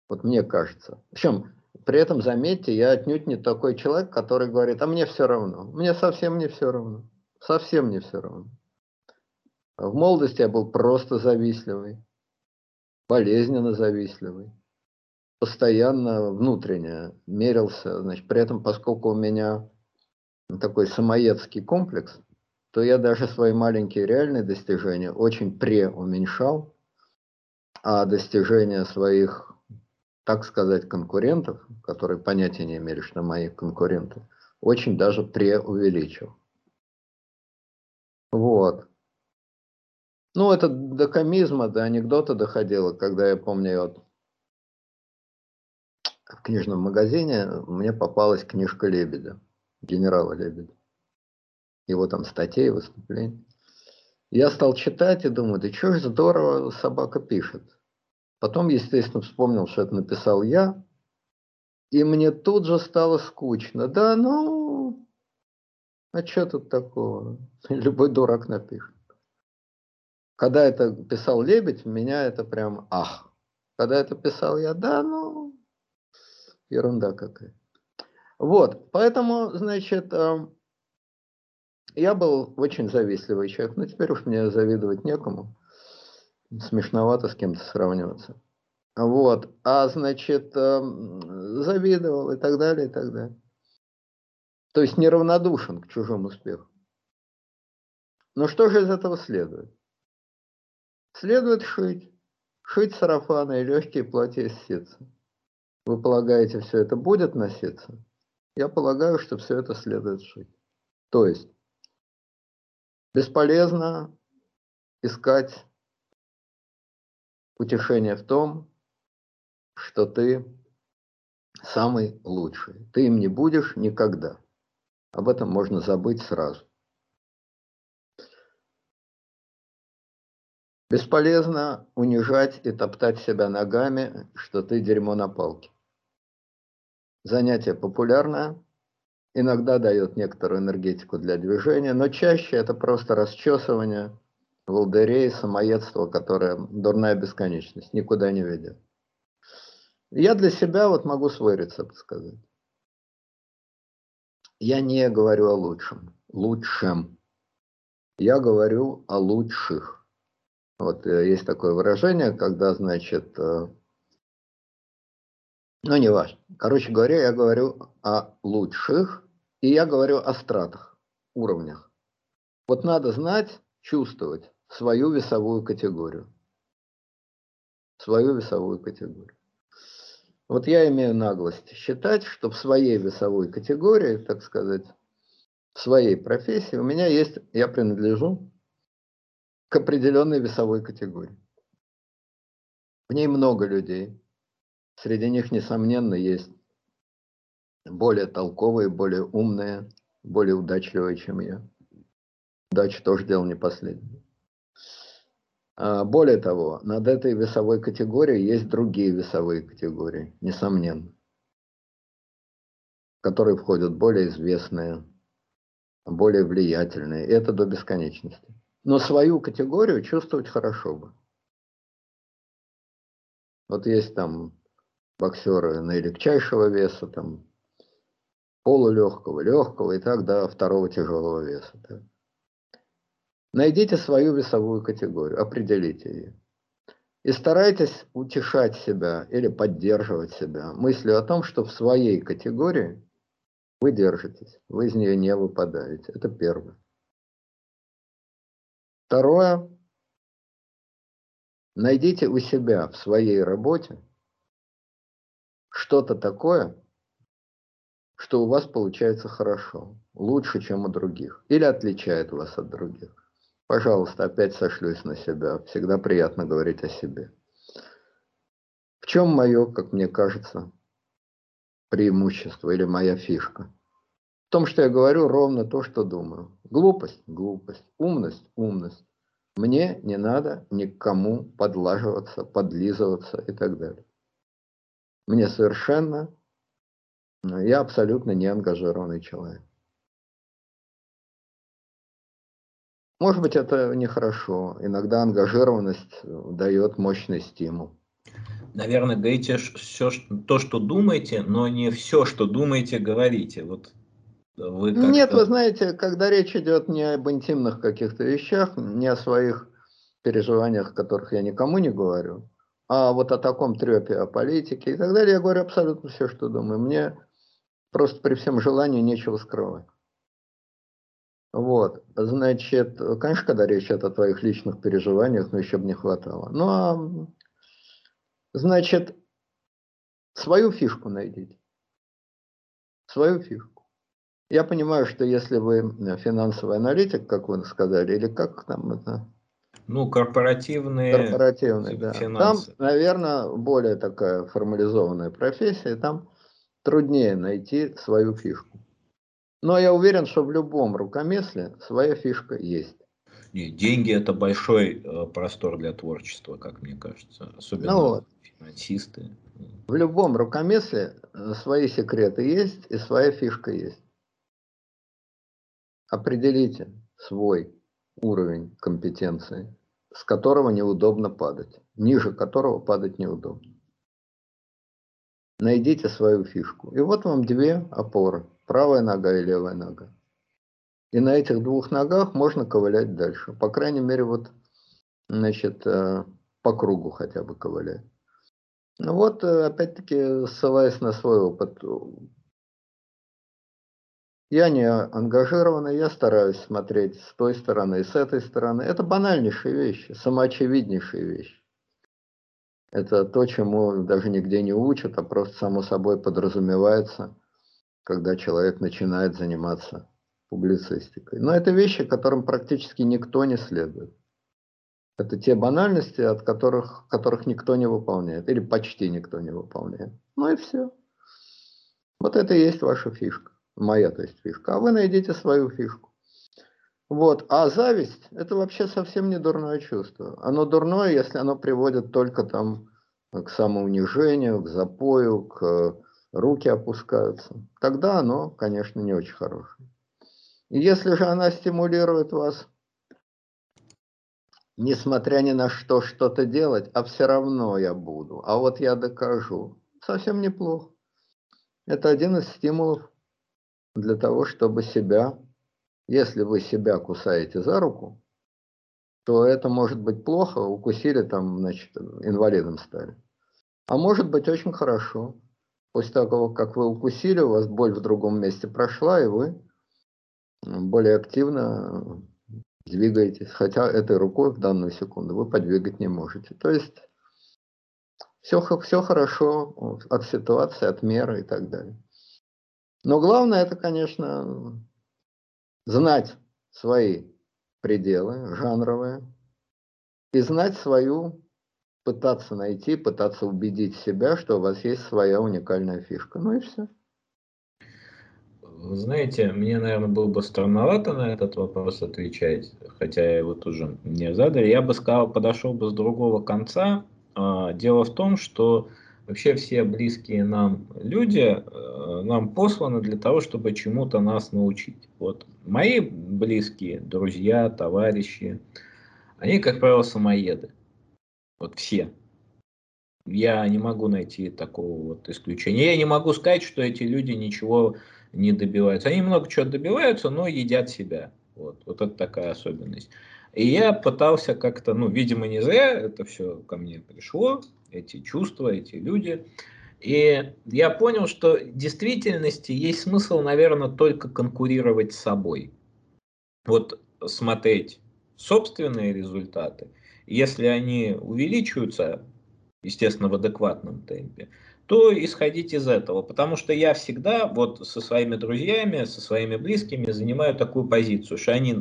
Вот мне кажется. Причем, при этом, заметьте, я отнюдь не такой человек, который говорит, а мне все равно. Мне совсем не все равно. Совсем не все равно. В молодости я был просто завистливый, болезненно завистливый постоянно внутренне мерился. Значит, при этом, поскольку у меня такой самоедский комплекс, то я даже свои маленькие реальные достижения очень преуменьшал, а достижения своих, так сказать, конкурентов, которые понятия не имели, что мои конкуренты, очень даже преувеличил. Вот. Ну, это до комизма, до анекдота доходило, когда я помню, вот в книжном магазине мне попалась книжка Лебедя, генерала Лебедя. Его там статей, выступлений. Я стал читать и думаю, да что ж здорово собака пишет. Потом, естественно, вспомнил, что это написал я. И мне тут же стало скучно. Да ну, а что тут такого? Любой дурак напишет. Когда это писал Лебедь, меня это прям ах. Когда это писал я, да ну, Ерунда какая. Вот, поэтому, значит, эм, я был очень завистливый человек. Но теперь уж мне завидовать некому. Смешновато с кем-то сравниваться. Вот, а значит, эм, завидовал и так далее, и так далее. То есть неравнодушен к чужому успеху. Но что же из этого следует? Следует шить. Шить сарафаны и легкие платья из ситца. Вы полагаете, все это будет носиться? Я полагаю, что все это следует шить. То есть бесполезно искать утешение в том, что ты самый лучший. Ты им не будешь никогда. Об этом можно забыть сразу. Бесполезно унижать и топтать себя ногами, что ты дерьмо на палке. Занятие популярное, иногда дает некоторую энергетику для движения, но чаще это просто расчесывание волдырей, самоедство, которое дурная бесконечность, никуда не ведет. Я для себя вот могу свой рецепт сказать. Я не говорю о лучшем, лучшем. Я говорю о лучших. Вот э, есть такое выражение, когда, значит, э, ну, не важно. Короче говоря, я говорю о лучших, и я говорю о стратах, уровнях. Вот надо знать, чувствовать свою весовую категорию. Свою весовую категорию. Вот я имею наглость считать, что в своей весовой категории, так сказать, в своей профессии у меня есть, я принадлежу к определенной весовой категории. В ней много людей. Среди них, несомненно, есть более толковые, более умные, более удачливые, чем я. Удача тоже дело не последнее. А, более того, над этой весовой категорией есть другие весовые категории, несомненно, в которые входят более известные, более влиятельные. И это до бесконечности. Но свою категорию чувствовать хорошо бы. Вот есть там боксеры наилегчайшего веса, там полулегкого, легкого и так до второго тяжелого веса. Да. Найдите свою весовую категорию, определите ее. И старайтесь утешать себя или поддерживать себя мыслью о том, что в своей категории вы держитесь, вы из нее не выпадаете. Это первое. Второе. Найдите у себя в своей работе что-то такое, что у вас получается хорошо, лучше, чем у других, или отличает вас от других. Пожалуйста, опять сошлюсь на себя. Всегда приятно говорить о себе. В чем мое, как мне кажется, преимущество или моя фишка? В том, что я говорю ровно то, что думаю. Глупость – глупость, умность – умность. Мне не надо никому подлаживаться, подлизываться и так далее. Мне совершенно, я абсолютно не ангажированный человек. Может быть, это нехорошо. Иногда ангажированность дает мощный стимул. Наверное, говорите все то, что думаете, но не все, что думаете, говорите. Вот вы Нет, вы знаете, когда речь идет не об интимных каких-то вещах, не о своих переживаниях, которых я никому не говорю, а вот о таком трепе, о политике и так далее, я говорю абсолютно все, что думаю. Мне просто при всем желании нечего скрывать. Вот, значит, конечно, когда речь идет о твоих личных переживаниях, но еще бы не хватало. Ну, а, значит, свою фишку найдите. Свою фишку. Я понимаю, что если вы э, финансовый аналитик, как вы сказали, или как там это? Ну, корпоративные Корпоративные, да. Финансы. Там, наверное, более такая формализованная профессия, там труднее найти свою фишку. Но я уверен, что в любом рукомесле своя фишка есть. Не, деньги это большой э, простор для творчества, как мне кажется. Особенно ну вот. финансисты. В любом рукомесле э, свои секреты есть и своя фишка есть. Определите свой уровень компетенции, с которого неудобно падать, ниже которого падать неудобно. Найдите свою фишку. И вот вам две опоры, правая нога и левая нога. И на этих двух ногах можно ковылять дальше. По крайней мере, вот, значит, э, по кругу хотя бы ковылять. Ну вот, э, опять-таки, ссылаясь на свой опыт, я не ангажированный, я стараюсь смотреть с той стороны и с этой стороны. Это банальнейшие вещи, самоочевиднейшие вещи. Это то, чему даже нигде не учат, а просто само собой подразумевается, когда человек начинает заниматься публицистикой. Но это вещи, которым практически никто не следует. Это те банальности, от которых, которых никто не выполняет, или почти никто не выполняет. Ну и все. Вот это и есть ваша фишка. Моя, то есть, фишка. А вы найдите свою фишку. Вот. А зависть – это вообще совсем не дурное чувство. Оно дурное, если оно приводит только там к самоунижению, к запою, к руки опускаются. Тогда оно, конечно, не очень хорошее. И если же она стимулирует вас, несмотря ни на что, что-то делать, а все равно я буду, а вот я докажу, совсем неплохо. Это один из стимулов для того, чтобы себя, если вы себя кусаете за руку, то это может быть плохо, укусили там, значит, инвалидом стали. А может быть очень хорошо. После того, как вы укусили, у вас боль в другом месте прошла, и вы более активно двигаетесь. Хотя этой рукой в данную секунду вы подвигать не можете. То есть все, все хорошо от ситуации, от меры и так далее. Но главное это, конечно, знать свои пределы жанровые и знать свою, пытаться найти, пытаться убедить себя, что у вас есть своя уникальная фишка. Ну и все. Знаете, мне, наверное, было бы странновато на этот вопрос отвечать, хотя его тоже не задали. Я бы сказал, подошел бы с другого конца. А, дело в том, что Вообще все близкие нам люди э, нам посланы для того, чтобы чему-то нас научить. Вот мои близкие, друзья, товарищи, они, как правило, самоеды. Вот все. Я не могу найти такого вот исключения. Я не могу сказать, что эти люди ничего не добиваются. Они много чего добиваются, но едят себя. Вот, вот это такая особенность. И я пытался как-то, ну, видимо, не зря это все ко мне пришло, эти чувства, эти люди. И я понял, что в действительности есть смысл, наверное, только конкурировать с собой. Вот смотреть собственные результаты, если они увеличиваются, естественно, в адекватном темпе, то исходить из этого. Потому что я всегда вот со своими друзьями, со своими близкими занимаю такую позицию, что они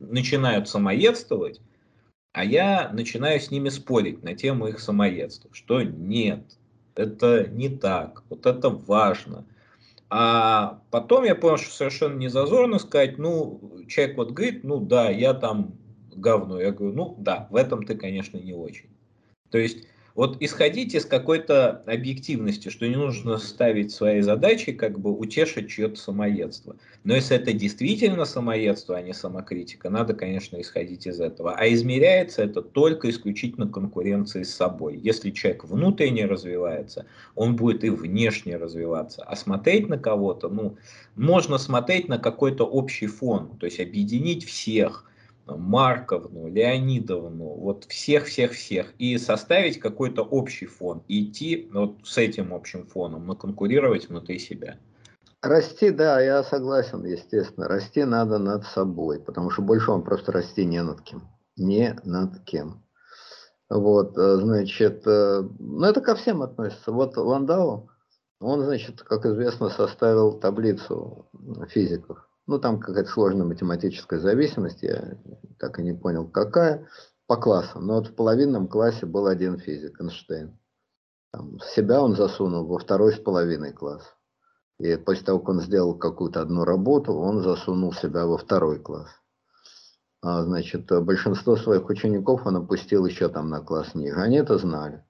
начинают самоедствовать, а я начинаю с ними спорить на тему их самоедства, что нет, это не так, вот это важно. А потом я понял, что совершенно не зазорно сказать, ну, человек вот говорит, ну да, я там говно. Я говорю, ну да, в этом ты, конечно, не очень. То есть вот исходите из какой-то объективности, что не нужно ставить свои задачи, как бы утешить чье-то самоедство. Но если это действительно самоедство, а не самокритика, надо, конечно, исходить из этого. А измеряется это только исключительно конкуренцией с собой. Если человек внутренне развивается, он будет и внешне развиваться. А смотреть на кого-то, ну, можно смотреть на какой-то общий фон, то есть объединить всех – Марковну, Леонидовну, вот всех-всех-всех, и составить какой-то общий фон, и идти вот с этим общим фоном, но конкурировать внутри себя. Расти, да, я согласен, естественно. Расти надо над собой, потому что больше вам просто расти не над кем. Не над кем. Вот, э, значит, э, ну это ко всем относится. Вот Ландау, он, значит, как известно, составил таблицу физиков ну, там какая-то сложная математическая зависимость, я так и не понял, какая, по классам. Но вот в половинном классе был один физик, Эйнштейн. Там, себя он засунул во второй с половиной класс. И после того, как он сделал какую-то одну работу, он засунул себя во второй класс. А, значит, большинство своих учеников он опустил еще там на класс ниже. Они это знали.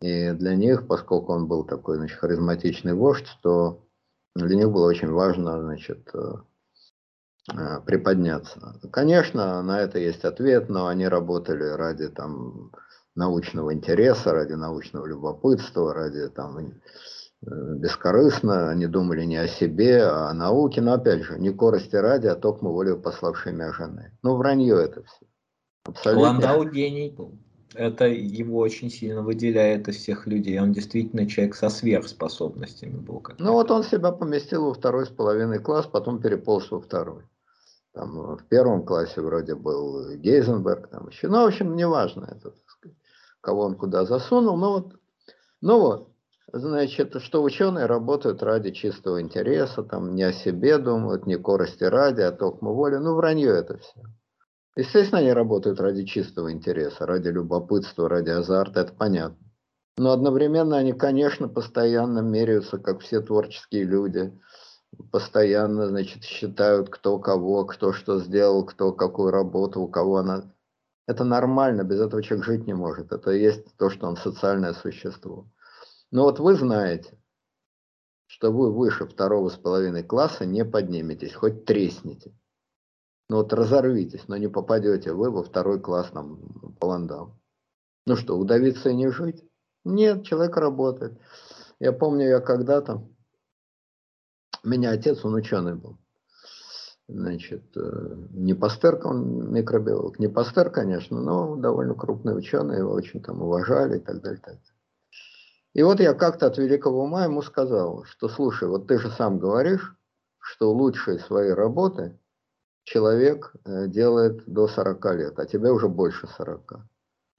И для них, поскольку он был такой, значит, харизматичный вождь, то для них было очень важно, значит, э, э, приподняться. Конечно, на это есть ответ, но они работали ради там научного интереса, ради научного любопытства, ради там э, бескорыстно, они думали не о себе, а о науке, но опять же, не корости ради, а только волю пославшей меня жены. Ну, вранье это все. Абсолютно. Ландау гений был. Это его очень сильно выделяет из всех людей. Он действительно человек со сверхспособностями был. Ну вот он себя поместил во второй с половиной класс, потом переполз во второй. Там в первом классе вроде был Гейзенберг, там еще. Ну, в общем, неважно это, сказать, кого он куда засунул. Но вот, ну вот, значит, что ученые работают ради чистого интереса, там не о себе думают, не корости ради, а только воли. Ну, вранье это все. Естественно, они работают ради чистого интереса, ради любопытства, ради азарта, это понятно. Но одновременно они, конечно, постоянно меряются, как все творческие люди, постоянно, значит, считают, кто кого, кто что сделал, кто какую работу, у кого она. Это нормально, без этого человек жить не может. Это и есть то, что он социальное существо. Но вот вы знаете, что вы выше второго с половиной класса не подниметесь, хоть тресните. Ну вот разорвитесь, но не попадете вы во второй класс нам по. Ну что, удавиться и не жить? Нет, человек работает. Я помню, я когда-то, меня отец, он ученый был. Значит, э, не Пастер, он микробиолог, не Пастер, конечно, но довольно крупный ученый, его очень там уважали и так далее. Так далее. и вот я как-то от великого ума ему сказал, что слушай, вот ты же сам говоришь, что лучшие свои работы человек э, делает до 40 лет, а тебе уже больше 40.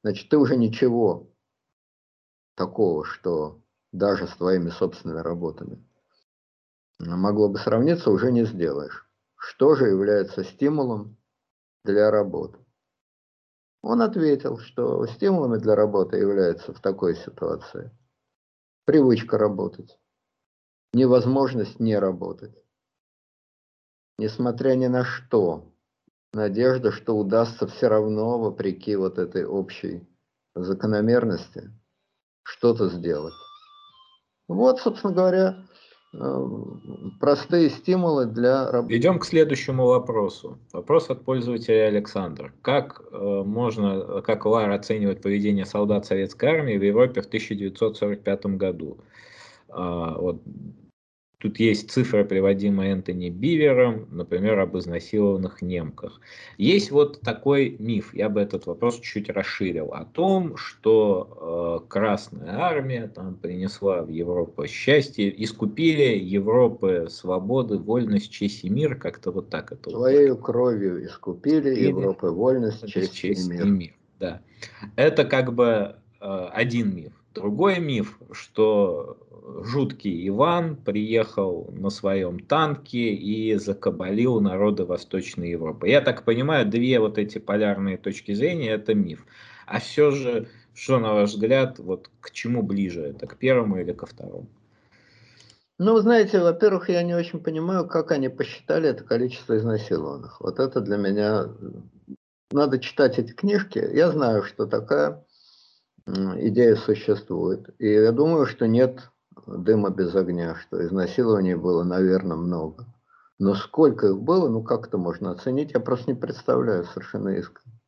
Значит, ты уже ничего такого, что даже с твоими собственными работами могло бы сравниться, уже не сделаешь. Что же является стимулом для работы? Он ответил, что стимулами для работы является в такой ситуации привычка работать, невозможность не работать, несмотря ни на что, надежда, что удастся все равно, вопреки вот этой общей закономерности, что-то сделать. Вот, собственно говоря, э, простые стимулы для работы. Идем к следующему вопросу. Вопрос от пользователя Александр. Как э, можно, как ЛАР оценивает поведение солдат советской армии в Европе в 1945 году? А, вот Тут есть цифра, приводимая Энтони Бивером, например, об изнасилованных немках. Есть вот такой миф, я бы этот вопрос чуть расширил, о том, что э, Красная Армия там принесла в Европу счастье, искупили Европы свободы, вольность, честь и мир, как-то вот так это. Своей кровью искупили Или, Европы вольность, честь, честь и мир. И мир. Да. Это как бы э, один миф. Другой миф, что жуткий Иван приехал на своем танке и закабалил народы Восточной Европы. Я так понимаю, две вот эти полярные точки зрения – это миф. А все же, что, на ваш взгляд, вот к чему ближе это, к первому или ко второму? Ну, знаете, во-первых, я не очень понимаю, как они посчитали это количество изнасилованных. Вот это для меня... Надо читать эти книжки. Я знаю, что такая идея существует. И я думаю, что нет дыма без огня, что изнасилований было, наверное, много. Но сколько их было, ну как это можно оценить, я просто не представляю совершенно искренне.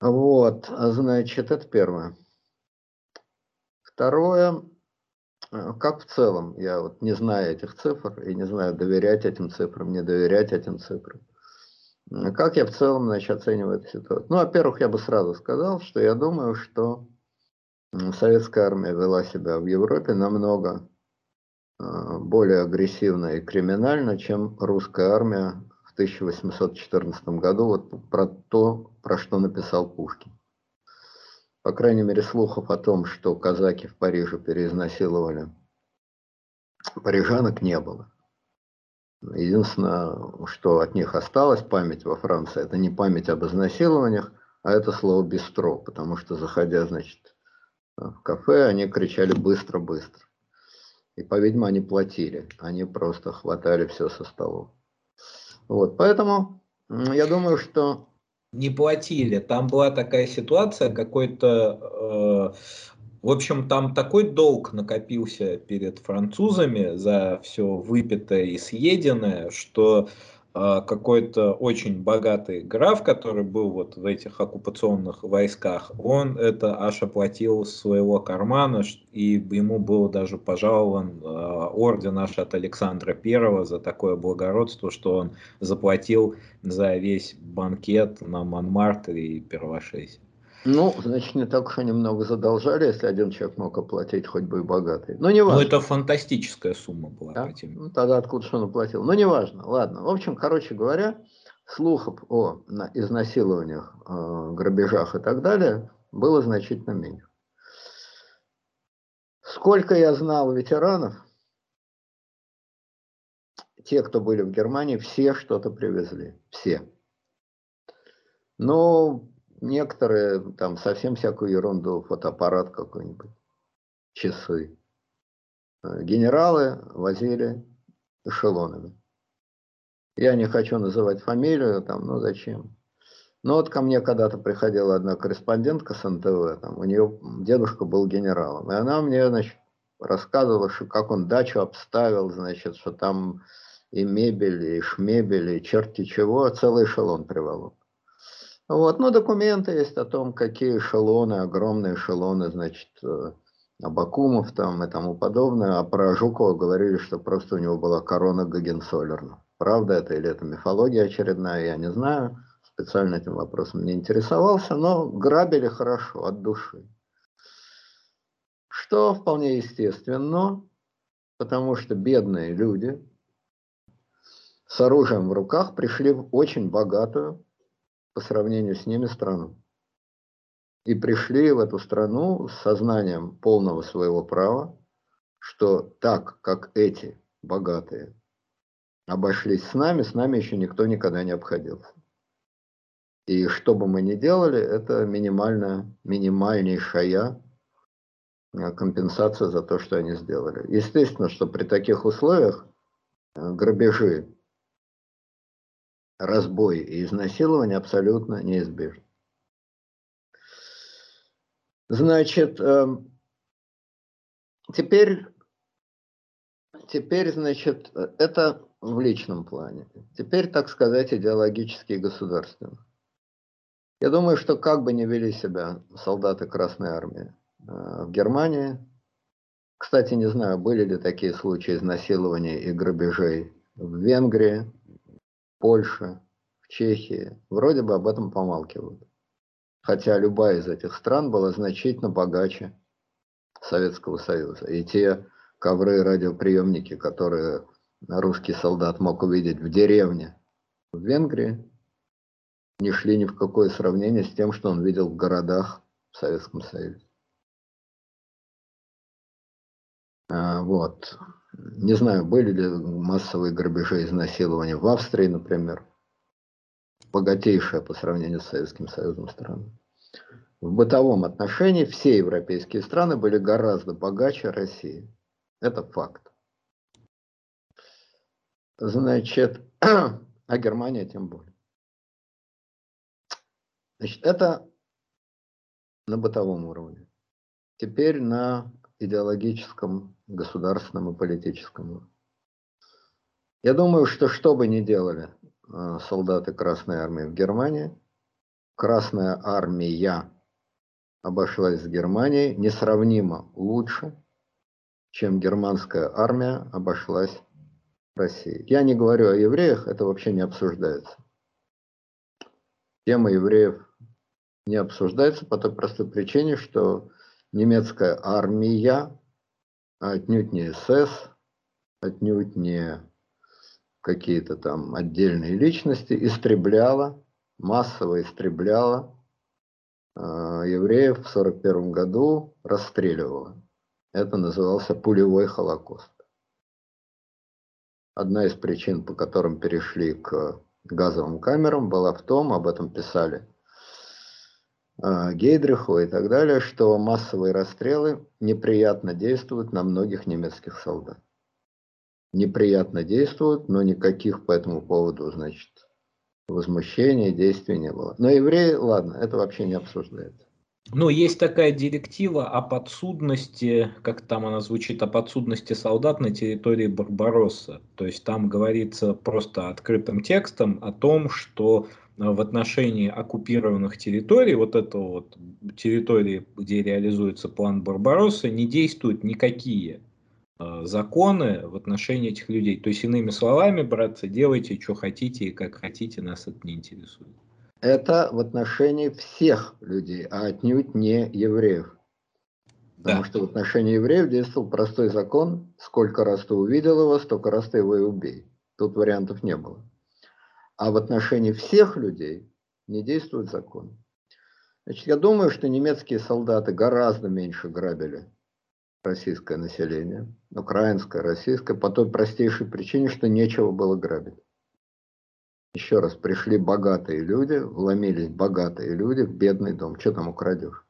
Вот, а значит, это первое. Второе, э, как в целом, я вот не знаю этих цифр и не знаю, доверять этим цифрам, не доверять этим цифрам. Как я в целом, значит, оцениваю эту ситуацию? Ну, во-первых, я бы сразу сказал, что я думаю, что советская армия вела себя в Европе намного а, более агрессивно и криминально, чем русская армия в 1814 году, вот про то, про что написал Пушкин. По крайней мере, слухов о том, что казаки в Париже переизнасиловали парижанок, не было. Единственное, что от них осталось, память во Франции, это не память об изнасилованиях, а это слово «бистро», потому что, заходя, значит, в кафе, они кричали быстро-быстро. И, по-видимому, они платили. Они просто хватали все со столов. Вот, поэтому я думаю, что... Не платили. Там была такая ситуация, какой-то... Э, в общем, там такой долг накопился перед французами за все выпитое и съеденное, что а, какой-то очень богатый граф, который был вот в этих оккупационных войсках, он это аж оплатил с своего кармана, и ему был даже пожалован а, орден аж от Александра Первого за такое благородство, что он заплатил за весь банкет на Монмартре и Первошейсе. Ну, значит, не так уж они много задолжали, если один человек мог оплатить, хоть бы и богатый. Но не важно. Ну, это фантастическая сумма была. Да? Ну, тогда откуда что он оплатил? Ну, не важно. Ладно. В общем, короче говоря, слухов о изнасилованиях, э, грабежах и так далее было значительно меньше. Сколько я знал ветеранов, те, кто были в Германии, все что-то привезли. Все. Но Некоторые там совсем всякую ерунду, фотоаппарат какой-нибудь, часы. Э, генералы возили эшелонами. Я не хочу называть фамилию, там, ну зачем. Но вот ко мне когда-то приходила одна корреспондентка с НТВ, там, у нее дедушка был генералом, и она мне, значит, рассказывала, что как он дачу обставил, значит, что там и мебель, и шмебель, и черти чего, целый эшелон приволок. Вот, ну, документы есть о том, какие эшелоны, огромные эшелоны, значит, э, Абакумов там и тому подобное. А про Жукова говорили, что просто у него была корона Гагенсолерна. Правда это или это мифология очередная, я не знаю. Специально этим вопросом не интересовался, но грабили хорошо, от души. Что вполне естественно, потому что бедные люди с оружием в руках пришли в очень богатую по сравнению с ними страну. И пришли в эту страну с сознанием полного своего права, что так, как эти богатые обошлись с нами, с нами еще никто никогда не обходился. И что бы мы ни делали, это минимальная, минимальнейшая э, компенсация за то, что они сделали. Естественно, что при таких условиях э, грабежи разбой и изнасилование абсолютно неизбежны. Значит, эм, теперь, теперь, значит, это в личном плане. Теперь, так сказать, идеологически и государственно. Я думаю, что как бы ни вели себя солдаты Красной Армии э, в Германии, кстати, не знаю, были ли такие случаи изнасилований и грабежей в Венгрии, Польша, в Чехии, вроде бы об этом помалкивают. Хотя любая из этих стран была значительно богаче Советского Союза. И те ковры и радиоприемники, которые русский солдат мог увидеть в деревне в Венгрии, не шли ни в какое сравнение с тем, что он видел в городах в Советском Союзе. А, вот. Не знаю, были ли массовые грабежи и изнасилования в Австрии, например. Богатейшая по сравнению с Советским Союзом страна. В бытовом отношении все европейские страны были гораздо богаче России. Это факт. Значит, а Германия тем более. Значит, это на бытовом уровне. Теперь на идеологическом, государственном и политическом уровне. Я думаю, что что бы ни делали э, солдаты Красной Армии в Германии, Красная Армия обошлась с Германией несравнимо лучше, чем германская армия обошлась России. Я не говорю о евреях, это вообще не обсуждается. Тема евреев не обсуждается по той простой причине, что немецкая армия, отнюдь не СС, отнюдь не какие-то там отдельные личности, истребляла, массово истребляла э, евреев в 1941 году, расстреливала. Это назывался пулевой холокост. Одна из причин, по которым перешли к газовым камерам, была в том, об этом писали Гейдриху и так далее, что массовые расстрелы неприятно действуют на многих немецких солдат. Неприятно действуют, но никаких по этому поводу, значит, возмущения, действий не было. Но евреи, ладно, это вообще не обсуждается. Ну, есть такая директива о подсудности, как там она звучит, о подсудности солдат на территории Барбаросса. То есть там говорится просто открытым текстом о том, что в отношении оккупированных территорий, вот это вот территории, где реализуется план Барбаросса, не действуют никакие э, законы в отношении этих людей. То есть, иными словами, братцы, делайте, что хотите и как хотите, нас это не интересует это в отношении всех людей, а отнюдь не евреев. Потому да. что в отношении евреев действовал простой закон, сколько раз ты увидел его, столько раз ты его и убей. Тут вариантов не было. А в отношении всех людей не действует закон. Значит, я думаю, что немецкие солдаты гораздо меньше грабили российское население, украинское, российское, по той простейшей причине, что нечего было грабить. Еще раз, пришли богатые люди, вломились богатые люди в бедный дом. Что там украдешь?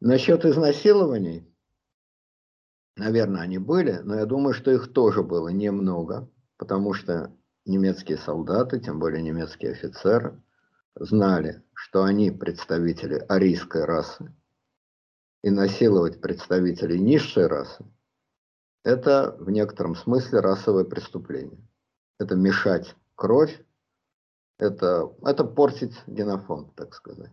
Насчет изнасилований, наверное, они были, но я думаю, что их тоже было немного, потому что немецкие солдаты, тем более немецкие офицеры, знали, что они представители арийской расы, и насиловать представителей низшей расы – это в некотором смысле расовое преступление. Это мешать кровь, это, это портить генофонд, так сказать.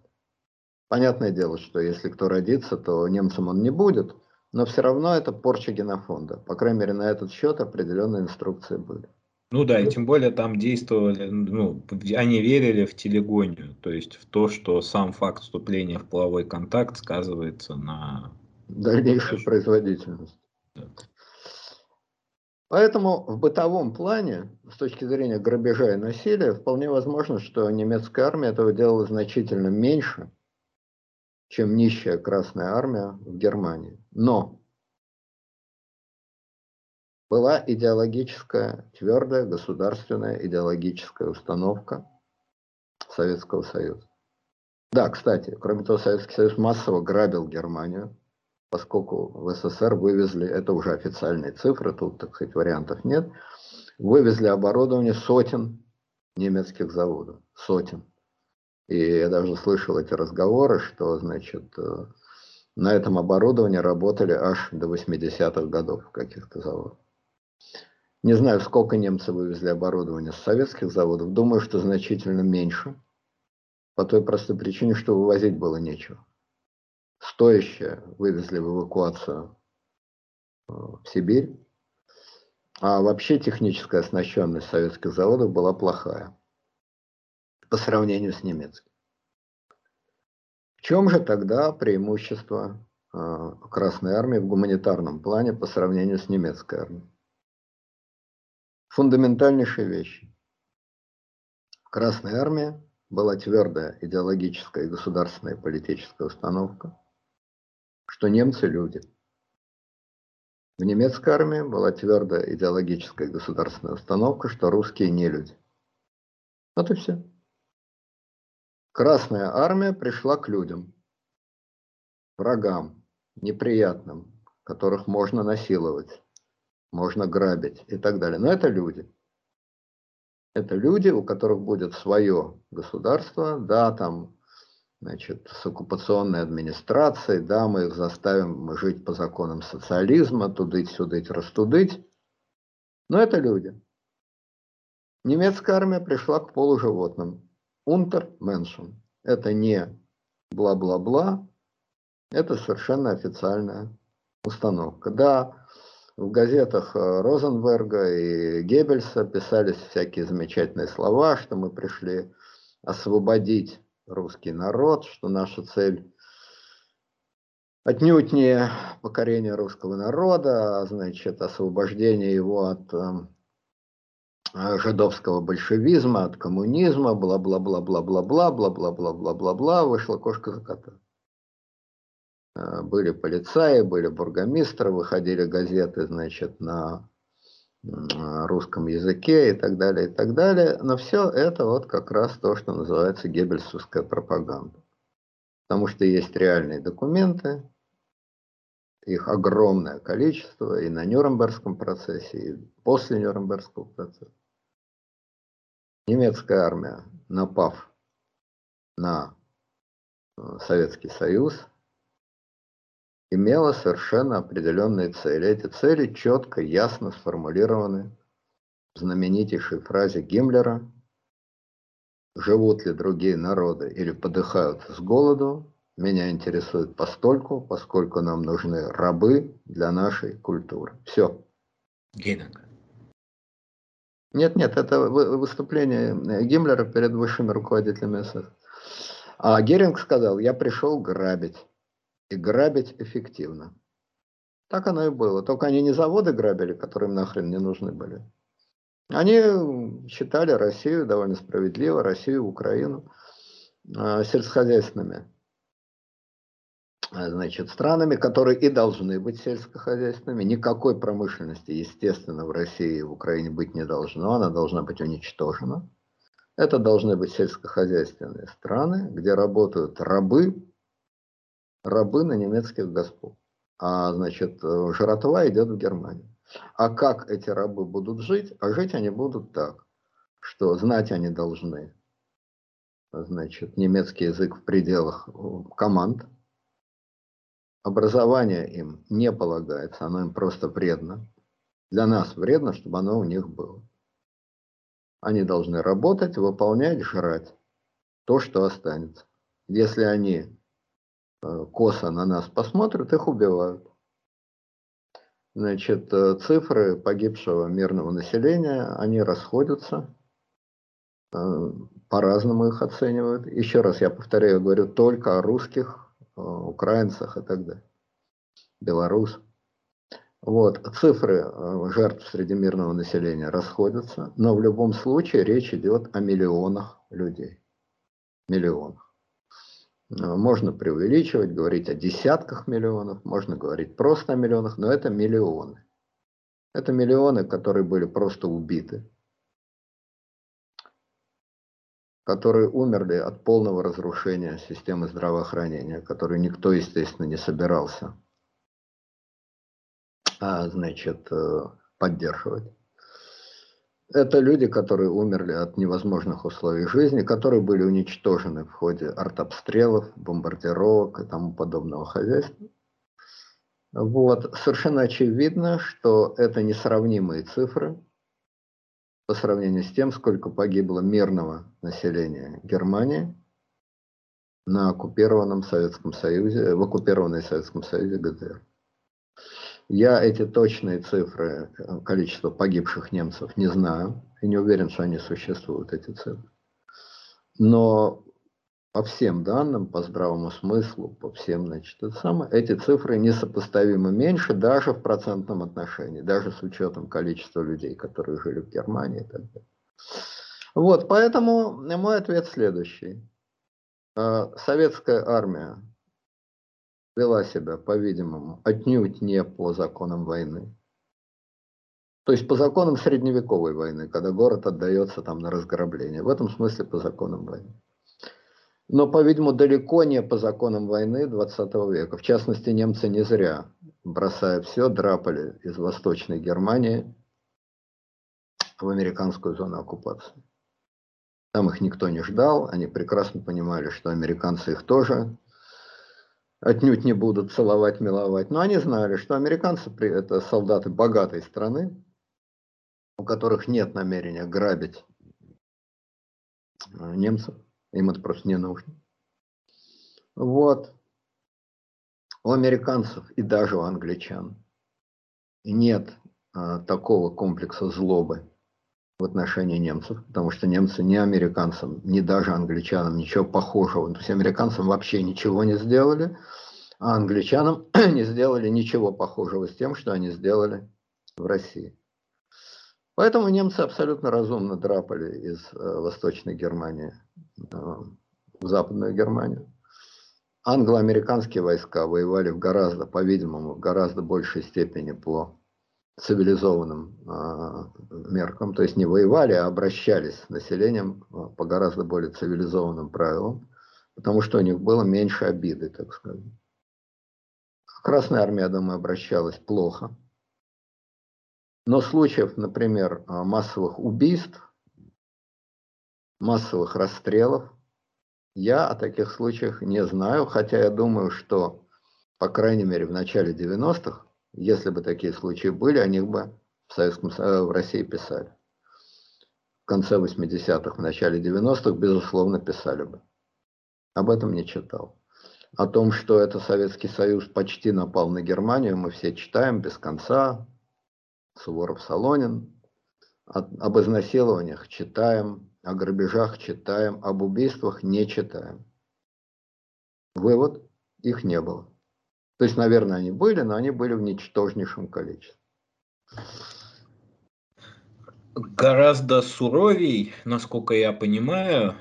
Понятное дело, что если кто родится, то немцем он не будет, но все равно это порча генофонда. По крайней мере, на этот счет определенные инструкции были. Ну да, и тем более там действовали, ну, они верили в телегонию, то есть в то, что сам факт вступления в половой контакт сказывается на дальнейшей производительности. Да. Поэтому в бытовом плане, с точки зрения грабежа и насилия, вполне возможно, что немецкая армия этого делала значительно меньше, чем нищая Красная Армия в Германии. Но была идеологическая, твердая государственная идеологическая установка Советского Союза. Да, кстати, кроме того, Советский Союз массово грабил Германию, поскольку в СССР вывезли, это уже официальные цифры, тут, так сказать, вариантов нет, вывезли оборудование сотен немецких заводов, сотен. И я даже слышал эти разговоры, что, значит, э, на этом оборудовании работали аж до 80-х годов каких-то заводов. Не знаю, сколько немцы вывезли оборудования с советских заводов. Думаю, что значительно меньше. По той простой причине, что вывозить было нечего стоящее вывезли в эвакуацию э, в Сибирь. А вообще техническая оснащенность советских заводов была плохая по сравнению с немецкой. В чем же тогда преимущество э, Красной Армии в гуманитарном плане по сравнению с немецкой армией? Фундаментальнейшие вещи. Красная Армия была твердая идеологическая и государственная политическая установка – что немцы люди. В немецкой армии была твердая идеологическая государственная установка, что русские не люди. Вот и все. Красная армия пришла к людям, врагам, неприятным, которых можно насиловать, можно грабить и так далее. Но это люди. Это люди, у которых будет свое государство, да, там значит, с оккупационной администрацией, да, мы их заставим жить по законам социализма, тудыть-сюдыть, растудыть. Но это люди. Немецкая армия пришла к полуживотным. Унтер меншен. Это не бла-бла-бла, это совершенно официальная установка. Да, в газетах э, Розенберга и Геббельса писались всякие замечательные слова, что мы пришли освободить русский народ, что наша цель отнюдь не покорение русского народа, а значит освобождение его от э, жидовского большевизма, от коммунизма, бла-бла-бла-бла-бла-бла, бла-бла-бла-бла-бла-бла, вышла кошка за кота. Э, были полицаи, были бургомистры, выходили газеты, значит, на русском языке и так далее, и так далее. Но все это вот как раз то, что называется геббельсовская пропаганда. Потому что есть реальные документы, их огромное количество и на Нюрнбергском процессе, и после Нюрнбергского процесса. Немецкая армия, напав на Советский Союз, имела совершенно определенные цели. Эти цели четко, ясно сформулированы в знаменитейшей фразе Гиммлера «Живут ли другие народы или подыхают с голоду, меня интересует постольку, поскольку нам нужны рабы для нашей культуры». Все. Гейнинг. Нет, нет, это выступление Гиммлера перед высшими руководителями СС. А Геринг сказал, я пришел грабить. И грабить эффективно. Так оно и было. Только они не заводы грабили, которые им нахрен не нужны были. Они считали Россию довольно справедливо, Россию, Украину э, сельскохозяйственными значит, странами, которые и должны быть сельскохозяйственными. Никакой промышленности, естественно, в России и в Украине быть не должно, она должна быть уничтожена. Это должны быть сельскохозяйственные страны, где работают рабы, рабы на немецких господ. А значит, жратва идет в Германию. А как эти рабы будут жить? А жить они будут так, что знать они должны, значит, немецкий язык в пределах э, команд, Образование им не полагается, оно им просто вредно. Для нас вредно, чтобы оно у них было. Они должны работать, выполнять, жрать то, что останется. Если они э, косо на нас посмотрят, их убивают. Значит, э, цифры погибшего мирного населения, они расходятся, э, по-разному их оценивают. Еще раз я повторяю, говорю только о русских Э, украинцах и так далее, белорус. Вот, цифры э, жертв среди мирного населения расходятся, но в любом случае речь идет о миллионах людей. Миллионах. Э, можно преувеличивать, говорить о десятках миллионов, можно говорить просто о миллионах, но это миллионы. Это миллионы, которые были просто убиты которые умерли от полного разрушения системы здравоохранения, которую никто, естественно, не собирался а, значит, э, поддерживать. Это люди, которые умерли от невозможных условий жизни, которые были уничтожены в ходе артобстрелов, бомбардировок и тому подобного хозяйства. Вот. Совершенно очевидно, что это несравнимые цифры, по сравнению с тем, сколько погибло мирного населения Германии на оккупированном Советском Союзе, в оккупированной Советском Союзе ГДР. Я эти точные цифры, э, количество погибших немцев не знаю и не уверен, что они существуют, эти цифры. Но по всем данным, по здравому смыслу, по всем, значит, это самое, эти цифры несопоставимо меньше даже в процентном отношении, даже с учетом количества людей, которые жили в Германии и так далее. Вот, поэтому мой ответ следующий. А, советская армия вела себя, по-видимому, отнюдь не по законам войны. То есть по законам средневековой войны, когда город отдается там на разграбление. В этом смысле по законам войны но, по-видимому, далеко не по законам войны 20 века. В частности, немцы не зря, бросая все, драпали из Восточной Германии в американскую зону оккупации. Там их никто не ждал, они прекрасно понимали, что американцы их тоже отнюдь не будут целовать, миловать. Но они знали, что американцы – это солдаты богатой страны, у которых нет намерения грабить э, немцев. Им это просто не нужно. Вот. У американцев и даже у англичан нет а, такого комплекса злобы в отношении немцев, потому что немцы ни американцам, ни даже англичанам ничего похожего. То есть американцам вообще ничего не сделали, а англичанам не сделали ничего похожего с тем, что они сделали в России. Поэтому немцы абсолютно разумно драпали из э, Восточной Германии э, в Западную Германию. Англо-американские войска воевали в гораздо, по-видимому, в гораздо большей степени по цивилизованным э, меркам, то есть не воевали, а обращались с населением э, по гораздо более цивилизованным правилам, потому что у них было меньше обиды, так сказать. Красная армия, думаю, обращалась плохо, но случаев, например, а, массовых убийств, массовых расстрелов Я о таких случаях не знаю, хотя я думаю, что, по крайней мере, в начале 90-х, если бы такие случаи были, о них бы в, Советском, в России писали. В конце 80-х, в начале 90-х, безусловно, писали бы. Об этом не читал. О том, что это Советский Союз почти напал на Германию, мы все читаем без конца. Суворов-Солонин. Об изнасилованиях читаем, о грабежах читаем, об убийствах не читаем. Вывод – их не было. То есть, наверное, они были, но они были в ничтожнейшем количестве. Гораздо суровей, насколько я понимаю,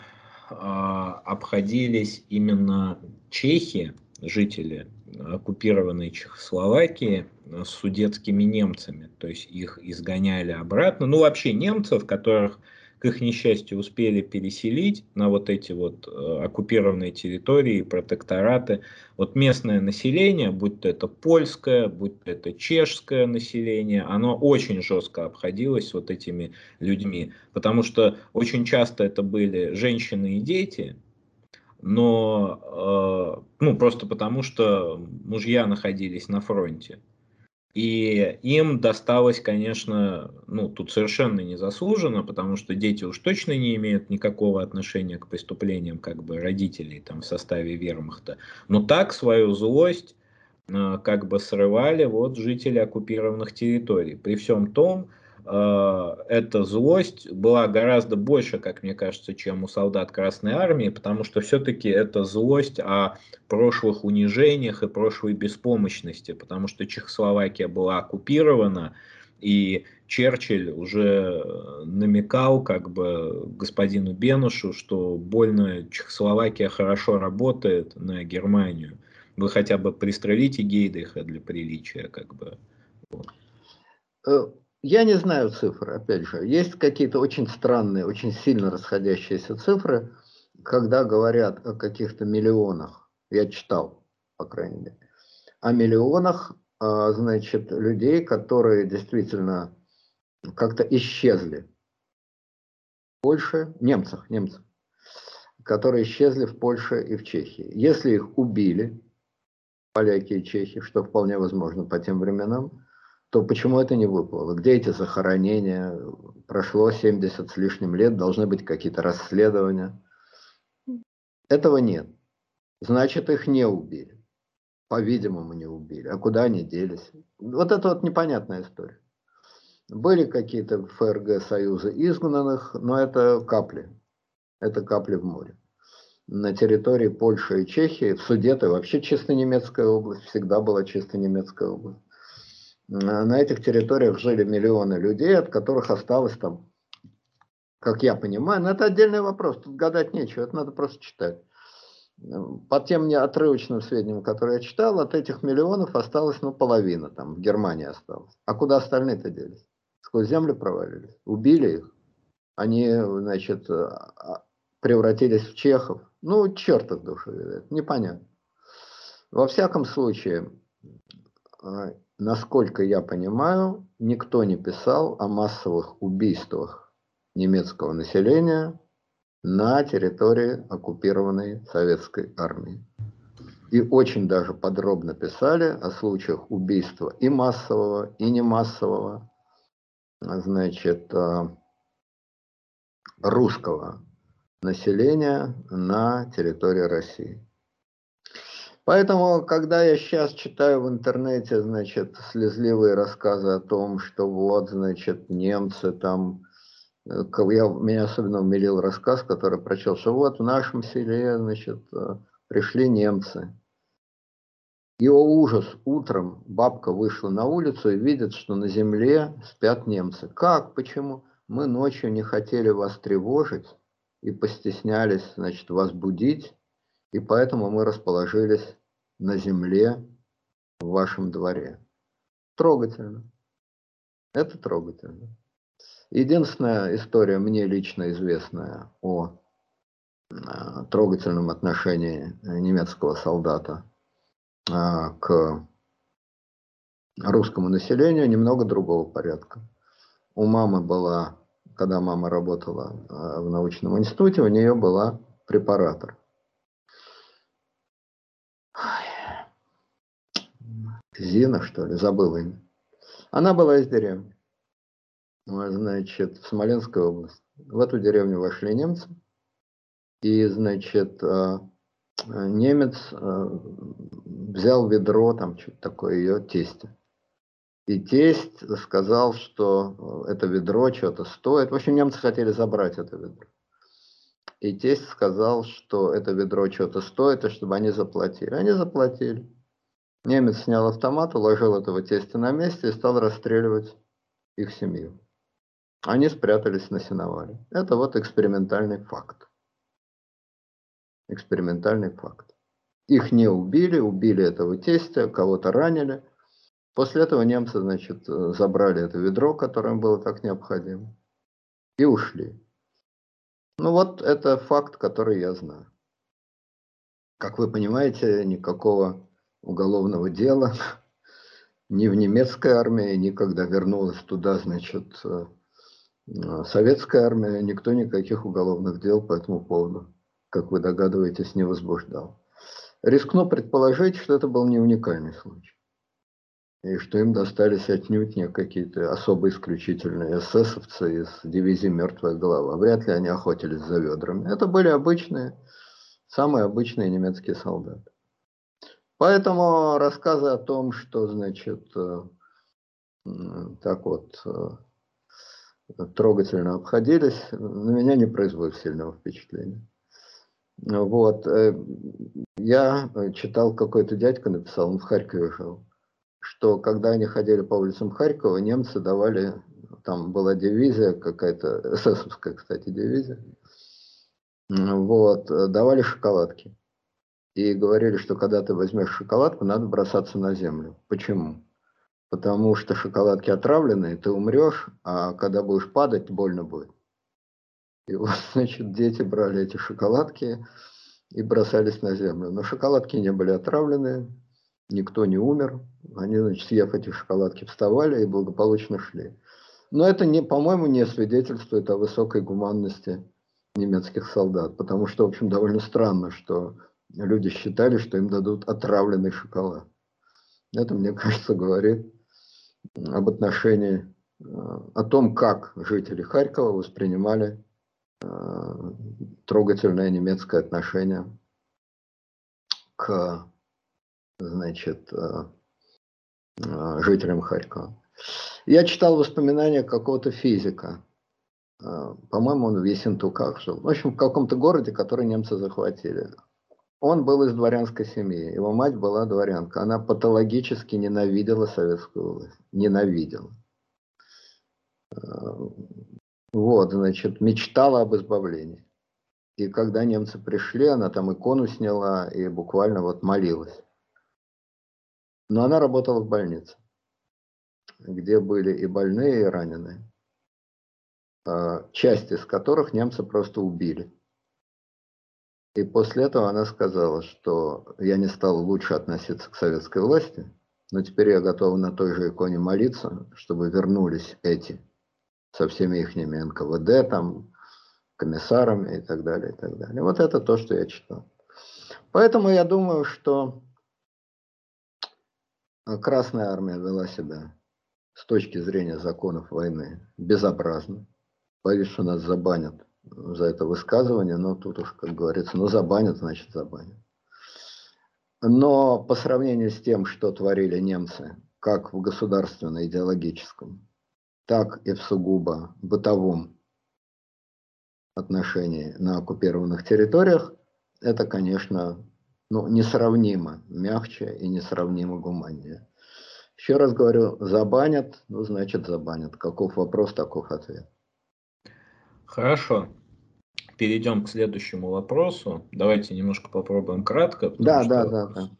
а, обходились именно чехи, жители оккупированной Чехословакии, с судетскими немцами. То есть их изгоняли обратно. Ну, вообще немцев, которых к их несчастью, успели переселить на вот эти вот э, оккупированные территории, протектораты. Вот местное население, будь то это польское, будь то это чешское население, оно очень жестко обходилось вот этими людьми, потому что очень часто это были женщины и дети, но э, ну просто потому что мужья находились на фронте. И им досталось, конечно, ну, тут совершенно незаслуженно, потому что дети уж точно не имеют никакого отношения к преступлениям как бы родителей там в составе вермахта. Но так свою злость э, как бы срывали вот жители оккупированных территорий. При всем том, эта злость была гораздо больше, как мне кажется, чем у солдат Красной Армии, потому что все-таки это злость о прошлых унижениях и прошлой беспомощности, потому что Чехословакия была оккупирована, и Черчилль уже намекал как бы господину Бенушу, что больно Чехословакия хорошо работает на Германию. Вы хотя бы пристрелите Гейдриха для приличия, как бы. Э, я не знаю цифры, опять же. Есть какие-то очень странные, очень сильно расходящиеся цифры, когда говорят о каких-то миллионах. Я читал, по крайней мере. О миллионах, а, значит, людей, которые действительно как-то исчезли. В Польше, немцах, немцах, которые исчезли в Польше и в Чехии. Если их убили, поляки и чехи, что вполне возможно по тем временам, то почему это не выплыло? Где эти захоронения? Прошло 70 с лишним лет, должны быть какие-то расследования. Этого нет. Значит, их не убили. По-видимому, не убили. А куда они делись? Вот это вот непонятная история. Были какие-то ФРГ союзы изгнанных, но это капли. Это капли в море. На территории Польши и Чехии, в Судеты вообще чисто немецкая область, всегда была чисто немецкая область на этих территориях жили миллионы людей, от которых осталось там, как я понимаю, но это отдельный вопрос, тут гадать нечего, это надо просто читать. По тем мне отрывочным сведениям, которые я читал, от этих миллионов осталось, ну, половина там, в Германии осталось. А куда остальные-то делись? Сквозь землю провалились? Убили их? Они, значит, а, а, превратились в чехов? Ну, черт их душу, непонятно. Во всяком случае, а, насколько я понимаю, никто не писал о массовых убийствах немецкого населения на территории оккупированной советской армии. И очень даже подробно писали о случаях убийства и массового, и не массового, значит, а, русского населения на территории России. Поэтому, когда я сейчас читаю в интернете, значит, слезливые рассказы о том, что вот, значит, немцы там, э, я, меня особенно умилил рассказ, который прочел, что вот в нашем селе, значит, э, пришли немцы. И о ужас, утром бабка вышла на улицу и видит, что на земле спят немцы. Как? Почему? Мы ночью не хотели вас тревожить и постеснялись, значит, вас будить, и поэтому мы расположились на земле в вашем дворе. Трогательно. Это трогательно. Единственная история мне лично известная о а, трогательном отношении немецкого солдата а, к русскому населению немного другого порядка. У мамы была, когда мама работала а, в научном институте, у нее была препаратор Зина, что ли, забыл имя. Она была из деревни. Значит, в Смоленской области. В эту деревню вошли немцы. И, значит, э, немец э, взял ведро, там что-то такое, ее тесте. И тесть сказал, что это ведро что-то стоит. В общем, немцы хотели забрать это ведро. И тесть сказал, что это ведро что-то стоит, и чтобы они заплатили. Они заплатили. Немец снял автомат, уложил этого тестя на месте и стал расстреливать их семью. Они спрятались на сеновале. Это вот экспериментальный факт. Экспериментальный факт. Их не убили, убили этого тестя, кого-то ранили. После этого немцы, значит, забрали это ведро, которое им было так необходимо, и ушли. Ну вот это факт, который я знаю. Как вы понимаете, никакого уголовного дела ни в немецкой армии, ни когда вернулась туда, значит, э, советская армия, никто никаких уголовных дел по этому поводу, как вы догадываетесь, не возбуждал. Рискну предположить, что это был не уникальный случай. И что им достались отнюдь не какие-то особо исключительные эсэсовцы из дивизии «Мертвая голова». Вряд ли они охотились за ведрами. Это были обычные, самые обычные немецкие солдаты. Поэтому рассказы о том, что, значит, э, так вот э, трогательно обходились, на меня не производят сильного впечатления. Вот. Э, я читал, какой-то дядька написал, он в Харькове жил, что когда они ходили по улицам Харькова, немцы давали, там была дивизия какая-то, эсэсовская, кстати, дивизия, вот, давали шоколадки. И говорили, что когда ты возьмешь шоколадку, надо бросаться на землю. Почему? Потому что шоколадки отравленные, ты умрешь, а когда будешь падать, больно будет. И вот, значит, дети брали эти шоколадки и бросались на землю. Но шоколадки не были отравленные, никто не умер. Они, значит, съев эти шоколадки, вставали и благополучно шли. Но это, не, по-моему, не свидетельствует о высокой гуманности немецких солдат, потому что, в общем, довольно странно, что люди считали, что им дадут отравленный шоколад. Это, мне кажется, говорит об отношении, э, о том, как жители Харькова воспринимали э, трогательное немецкое отношение к значит, э, жителям Харькова. Я читал воспоминания какого-то физика. По-моему, он в Ессентуках жил. В общем, в каком-то городе, который немцы захватили. Он был из дворянской семьи, его мать была дворянка. Она патологически ненавидела советскую власть. Ненавидела. Э, вот, значит, мечтала об избавлении. И когда немцы пришли, она там икону сняла и буквально вот молилась. Но она работала в больнице, где были и больные, и раненые, э, часть из которых немцы просто убили. И после этого она сказала, что я не стал лучше относиться к советской власти, но теперь я готова на той же иконе молиться, чтобы вернулись эти со всеми их НКВД, там, комиссарами и так далее, и так далее. Вот это то, что я читал. Поэтому я думаю, что Красная Армия вела себя с точки зрения законов войны безобразно. Боюсь, что нас забанят за это высказывание, но тут уж, как говорится, ну забанят, значит забанят. Но по сравнению с тем, что творили немцы, как в государственно-идеологическом, так и в сугубо бытовом отношении на оккупированных территориях, это, конечно, ну, несравнимо мягче и несравнимо гуманнее. Еще раз говорю, забанят, ну, значит забанят. Каков вопрос, таков ответ. Хорошо. Перейдем к следующему вопросу. Давайте немножко попробуем кратко. Да, да, да, да.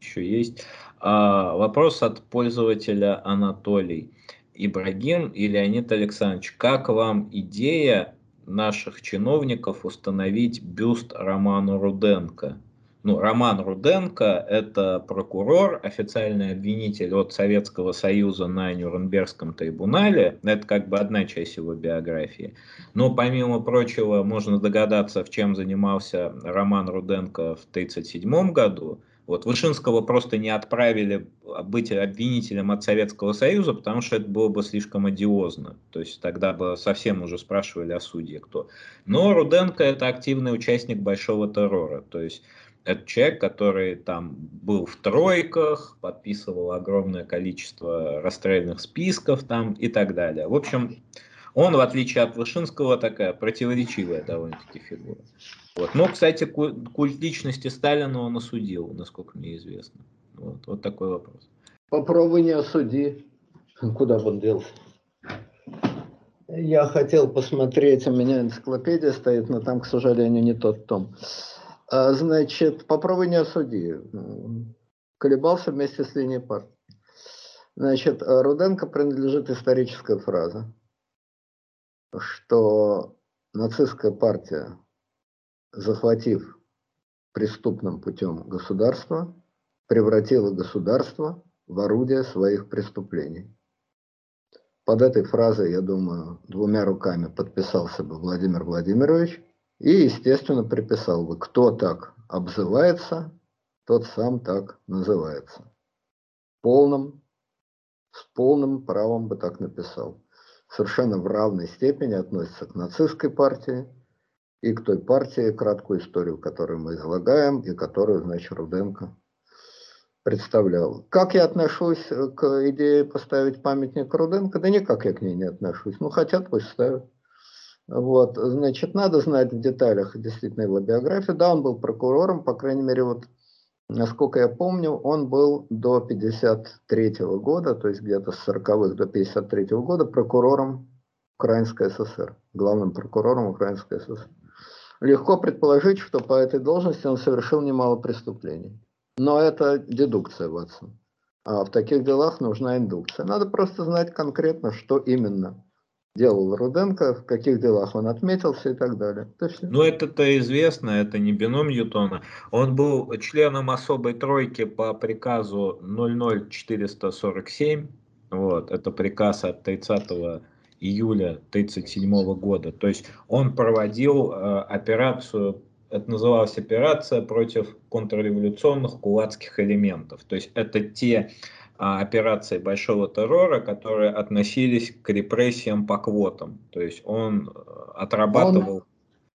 Еще есть. А, вопрос от пользователя Анатолий. Ибрагим и Леонид Александрович, как вам идея наших чиновников установить бюст Роману Руденко? Ну, Роман Руденко – это прокурор, официальный обвинитель от Советского Союза на Нюрнбергском трибунале. Это как бы одна часть его биографии. Но, помимо прочего, можно догадаться, в чем занимался Роман Руденко в 1937 году. Вот Вышинского просто не отправили быть обвинителем от Советского Союза, потому что это было бы слишком одиозно. То есть тогда бы совсем уже спрашивали о судье кто. Но Руденко это активный участник большого террора. То есть это человек, который там был в тройках, подписывал огромное количество расстрельных списков там и так далее. В общем, он, в отличие от Вышинского, такая противоречивая довольно-таки фигура. Вот. Но, кстати, культ личности Сталина он осудил, насколько мне известно. Вот, вот такой вопрос. Попробуй не осуди. Куда бы он делся? Я хотел посмотреть, у меня энциклопедия стоит, но там, к сожалению, не тот том. А, значит, попробуй не осуди. Колебался вместе с линией партии. Значит, Руденко принадлежит историческая фраза, что нацистская партия захватив преступным путем государство, превратило государство в орудие своих преступлений. Под этой фразой, я думаю, двумя руками подписался бы Владимир Владимирович и, естественно, приписал бы, кто так обзывается, тот сам так называется. Полным, с полным правом бы так написал. Совершенно в равной степени относится к нацистской партии, и к той партии, краткую историю, которую мы излагаем, и которую, значит, Руденко представлял. Как я отношусь к идее поставить памятник Руденко? Да никак я к ней не отношусь. Ну, хотят, пусть ставят. Вот, значит, надо знать в деталях действительно его биографию. Да, он был прокурором, по крайней мере, вот, насколько я помню, он был до 53 -го года, то есть где-то с 40-х до 53 -го года прокурором Украинской ССР, главным прокурором Украинской ССР. Легко предположить, что по этой должности он совершил немало преступлений. Но это дедукция, Ватсон. А в таких делах нужна индукция. Надо просто знать конкретно, что именно делал Руденко, в каких делах он отметился и так далее. Это Ну, это-то известно, это не бином Ньютона. Он был членом особой тройки по приказу 00447. Вот, это приказ от 30 июля 1937 года. То есть он проводил э, операцию, это называлась операция против контрреволюционных кулацких элементов. То есть это те э, операции большого террора, которые относились к репрессиям по квотам. То есть он э, отрабатывал...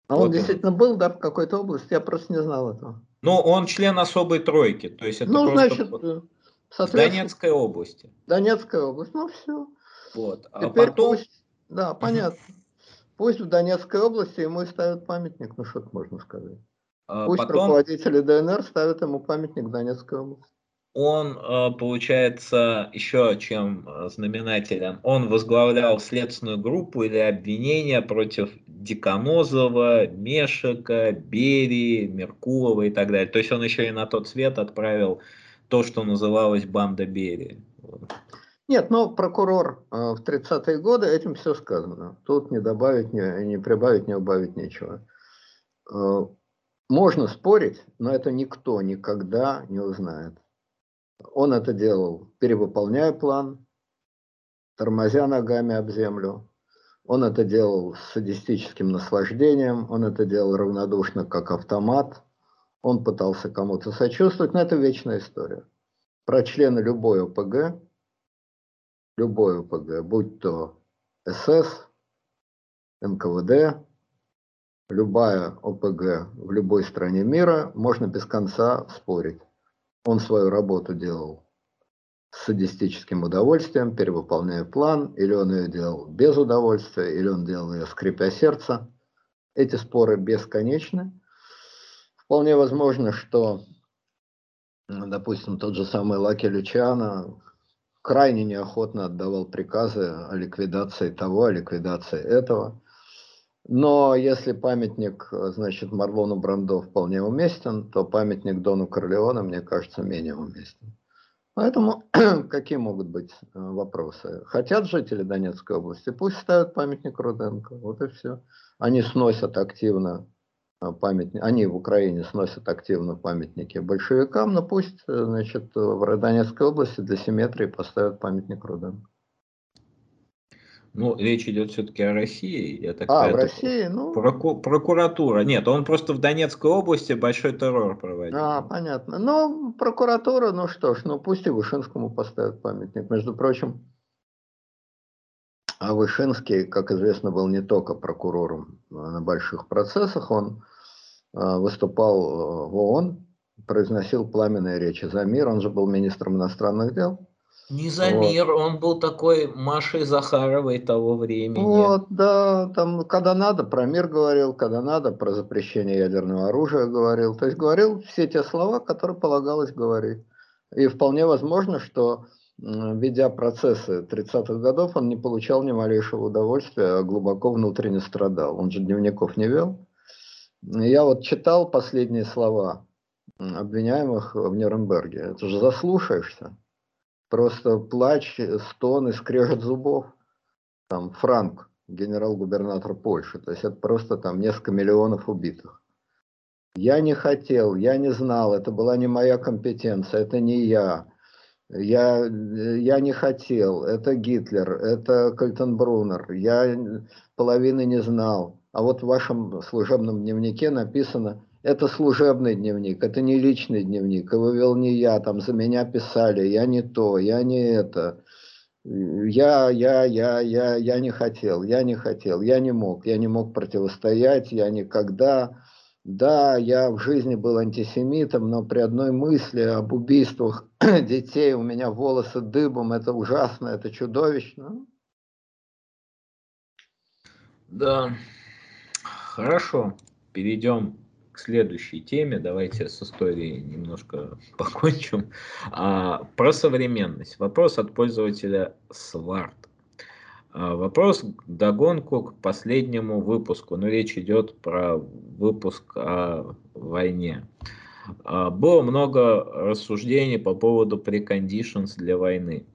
А он, а он действительно был, да, в какой-то области? Я просто не знал этого. Ну, он член особой тройки. То есть это ну, просто значит, в Донецкой области. Донецкая область, ну все. Вот. А Теперь потом... пусть, да, понятно. Угу. Пусть в Донецкой области ему ставят памятник, ну что можно сказать. А пусть потом... руководители ДНР ставят ему памятник в Донецкой области. Он, а, получается, еще чем а, знаменателен, он возглавлял следственную группу или обвинения против Деканозова, Мешика, Берии, Меркулова и так далее. То есть он еще и на тот свет отправил то, что называлось банда Берии. Нет, но прокурор э, в 30-е годы, этим все сказано. Тут не добавить, не, не прибавить, не убавить нечего. Э, можно спорить, но это никто никогда не узнает. Он это делал, перевыполняя план, тормозя ногами об землю. Он это делал с садистическим наслаждением, он это делал равнодушно, как автомат. Он пытался кому-то сочувствовать, но это вечная история. Про члена любой ОПГ любой ОПГ, будь то СС, НКВД, любая ОПГ в любой стране мира, можно без конца спорить. Он свою работу делал с садистическим удовольствием, перевыполняя план, или он ее делал без удовольствия, или он делал ее скрипя сердце. Эти споры бесконечны. Вполне возможно, что, допустим, тот же самый Лаки Лючано крайне неохотно отдавал приказы о ликвидации того, о ликвидации этого. Но если памятник, значит, Марлону Брандо вполне уместен, то памятник Дону Корлеоне, мне кажется, менее уместен. Поэтому какие могут быть э, вопросы? Хотят жители Донецкой области, пусть ставят памятник Руденко, вот и все. Они сносят активно а, памятники, они в Украине сносят активно памятники большевикам, но пусть, э, значит, в Донецкой области для симметрии поставят памятник Руденко. Ну, речь идет все-таки о России. Я так а, в России? Ну... Проку прокуратура. Нет, он просто в Донецкой области большой террор проводил. А, понятно. Ну, прокуратура, ну что ж, ну пусть и Вышинскому поставят памятник. Между прочим, а Вышинский, как известно, был не только прокурором на больших процессах, он а, выступал э, в ООН, произносил пламенные речи за мир, он же был министром иностранных дел. Не за вот. мир, он был такой Машей Захаровой того времени. Вот, да, там, когда надо, про мир говорил, когда надо, про запрещение ядерного оружия говорил. То есть говорил все те слова, которые полагалось говорить. И вполне возможно, что ведя процессы 30-х годов, он не получал ни малейшего удовольствия, а глубоко внутренне страдал. Он же дневников не вел. Я вот читал последние слова обвиняемых в Нюрнберге. Это же заслушаешься. Просто плач, стон и скрежет зубов. Там Франк, генерал-губернатор Польши. То есть это просто там несколько миллионов убитых. Я не хотел, я не знал, это была не моя компетенция, это не я. Я, я не хотел, это Гитлер, это Кальтенбруннер, я половины не знал. А вот в вашем служебном дневнике написано, это служебный дневник, это не личный дневник, его вел не я, там за меня писали, я не то, я не это. Я, я, я, я, я не хотел, я не хотел, я не мог, я не мог противостоять, я никогда. Да, я в жизни был антисемитом, но при одной мысли об убийствах детей у меня волосы дыбом, это ужасно, это чудовищно. Да, хорошо, перейдем следующей теме. Давайте с историей немножко покончим. А, про современность. Вопрос от пользователя Сварт. Вопрос догонку к последнему выпуску. Но речь идет про выпуск о войне. А, было много рассуждений по поводу preconditions для войны.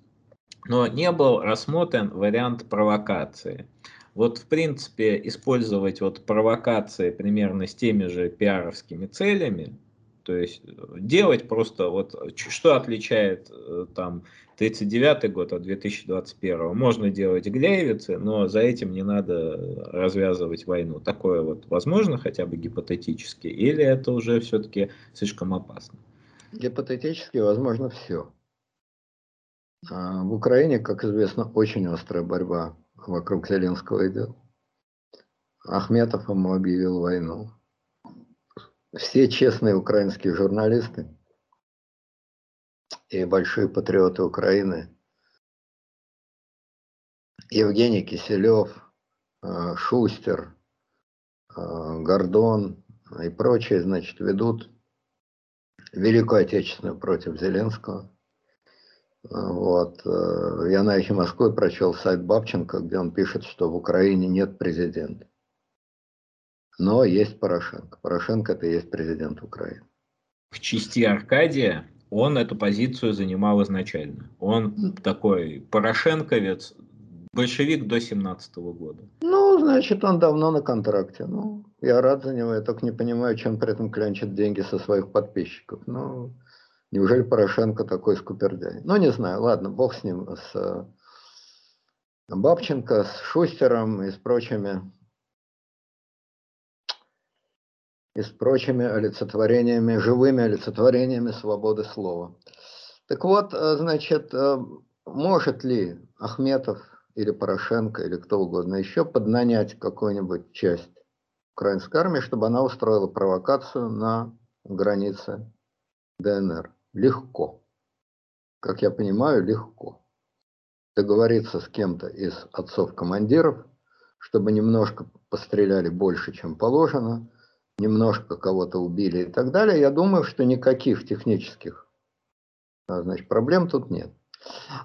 Но не был рассмотрен вариант провокации. Вот, в принципе, использовать вот провокации примерно с теми же пиаровскими целями, то есть э, делать просто вот, что отличает э, там 39 год от 2021. Можно делать глейвицы, но за этим не надо развязывать войну. Такое вот возможно хотя бы гипотетически, или это уже все-таки слишком опасно? Гипотетически возможно все. А, в Украине, как известно, очень острая борьба вокруг Зеленского идет. Ахметов ему объявил войну. Все честные украинские журналисты и большие патриоты Украины, Евгений Киселев, э, Шустер, э, Гордон и прочие, значит, ведут Великую Отечественную против Зеленского. Вот. Э, я на «Эхе Москвы» прочел сайт Бабченко, где он пишет, что в Украине нет президента. Но есть Порошенко. Порошенко – это и есть президент Украины. В части Аркадия он эту позицию занимал изначально. Он такой порошенковец, большевик до 17 -го года. Ну, значит, он давно на контракте. Ну, я рад за него, я только не понимаю, чем при этом клянчит деньги со своих подписчиков. Ну, Неужели Порошенко такой скупердяй? Ну, не знаю, ладно, бог с ним, с э, Бабченко, с Шустером и с прочими, и с прочими олицетворениями, живыми олицетворениями свободы слова. Так вот, э, значит, э, может ли Ахметов или Порошенко, или кто угодно еще поднанять какую-нибудь часть украинской армии, чтобы она устроила провокацию на границе ДНР? Легко. Как я понимаю, легко. Договориться с кем-то из отцов-командиров, чтобы немножко постреляли больше, чем положено, немножко кого-то убили и так далее, я думаю, что никаких технических а, значит, проблем тут нет.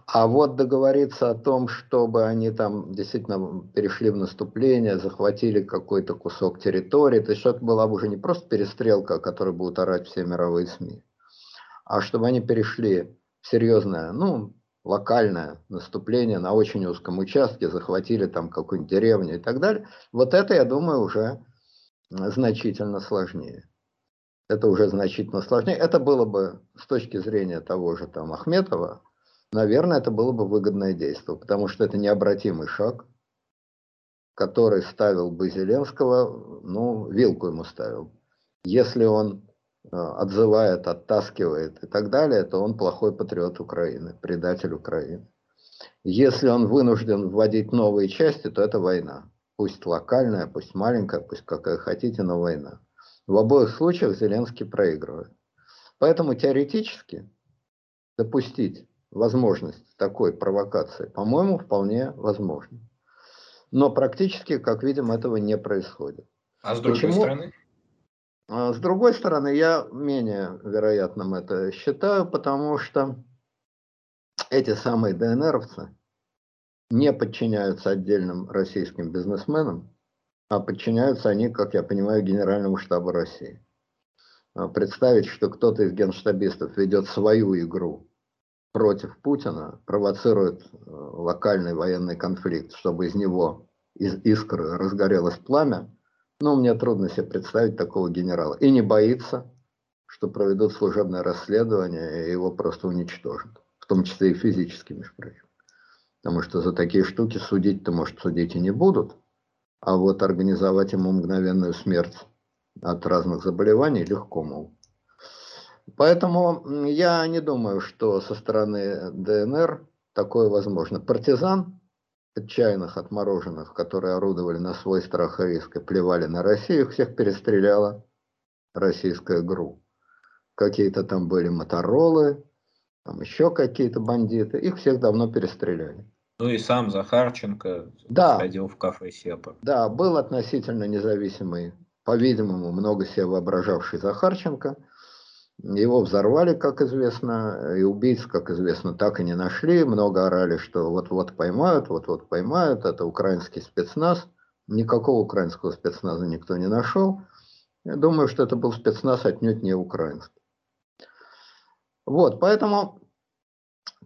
А вот договориться о том, чтобы они там действительно перешли в наступление, захватили какой-то кусок территории, то есть это была бы уже не просто перестрелка, о которой будут орать все мировые СМИ, а чтобы они перешли в серьезное, ну, локальное наступление на очень узком участке, захватили там какую-нибудь деревню и так далее, вот это, я думаю, уже значительно сложнее. Это уже значительно сложнее. Это было бы с точки зрения того же там Ахметова, наверное, это было бы выгодное действие, потому что это необратимый шаг который ставил бы Зеленского, ну, вилку ему ставил. Если он отзывает, оттаскивает и так далее, то он плохой патриот Украины, предатель Украины. Если он вынужден вводить новые части, то это война. Пусть локальная, пусть маленькая, пусть какая хотите, но война. В обоих случаях Зеленский проигрывает. Поэтому теоретически допустить возможность такой провокации, по-моему, вполне возможно. Но практически, как видим, этого не происходит. А с другой Почему? стороны? А, с другой стороны, я менее вероятным это считаю, потому что эти самые ДНРовцы не подчиняются отдельным российским бизнесменам, а подчиняются они, как я понимаю, Генеральному штабу России. А представить, что кто-то из генштабистов ведет свою игру против Путина, провоцирует э, локальный военный конфликт, чтобы из него, из искры разгорелось пламя, ну, мне трудно себе представить такого генерала. И не боится, что проведут служебное расследование и его просто уничтожат том числе и физически, между прочим. Потому что за такие штуки судить-то, может, судить и не будут, а вот организовать ему мгновенную смерть от разных заболеваний легко могут. Поэтому я не думаю, что со стороны ДНР такое возможно. Партизан, отчаянных отмороженных, которые орудовали на свой страх и риск и плевали на Россию, их всех перестреляла российская ГРУ. Какие-то там были моторолы, там еще какие-то бандиты, их всех давно перестреляли. Ну и сам Захарченко да, ходил в кафе Сепар. Да, был относительно независимый, по-видимому, много себе воображавший Захарченко. Его взорвали, как известно, и убийц, как известно, так и не нашли. Много орали, что вот-вот поймают, вот-вот поймают. Это украинский спецназ. Никакого украинского спецназа никто не нашел. Я думаю, что это был спецназ отнюдь не украинский. Вот, поэтому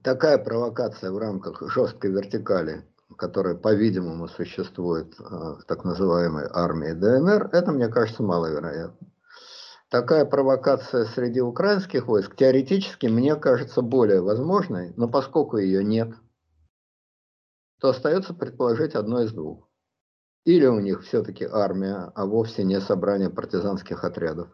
такая провокация в рамках жесткой вертикали, которая, по-видимому, существует э, в так называемой армии ДНР, это, мне кажется, маловероятно. Такая провокация среди украинских войск теоретически, мне кажется, более возможной, но поскольку ее нет, то остается предположить одно из двух. Или у них все-таки армия, а вовсе не собрание партизанских отрядов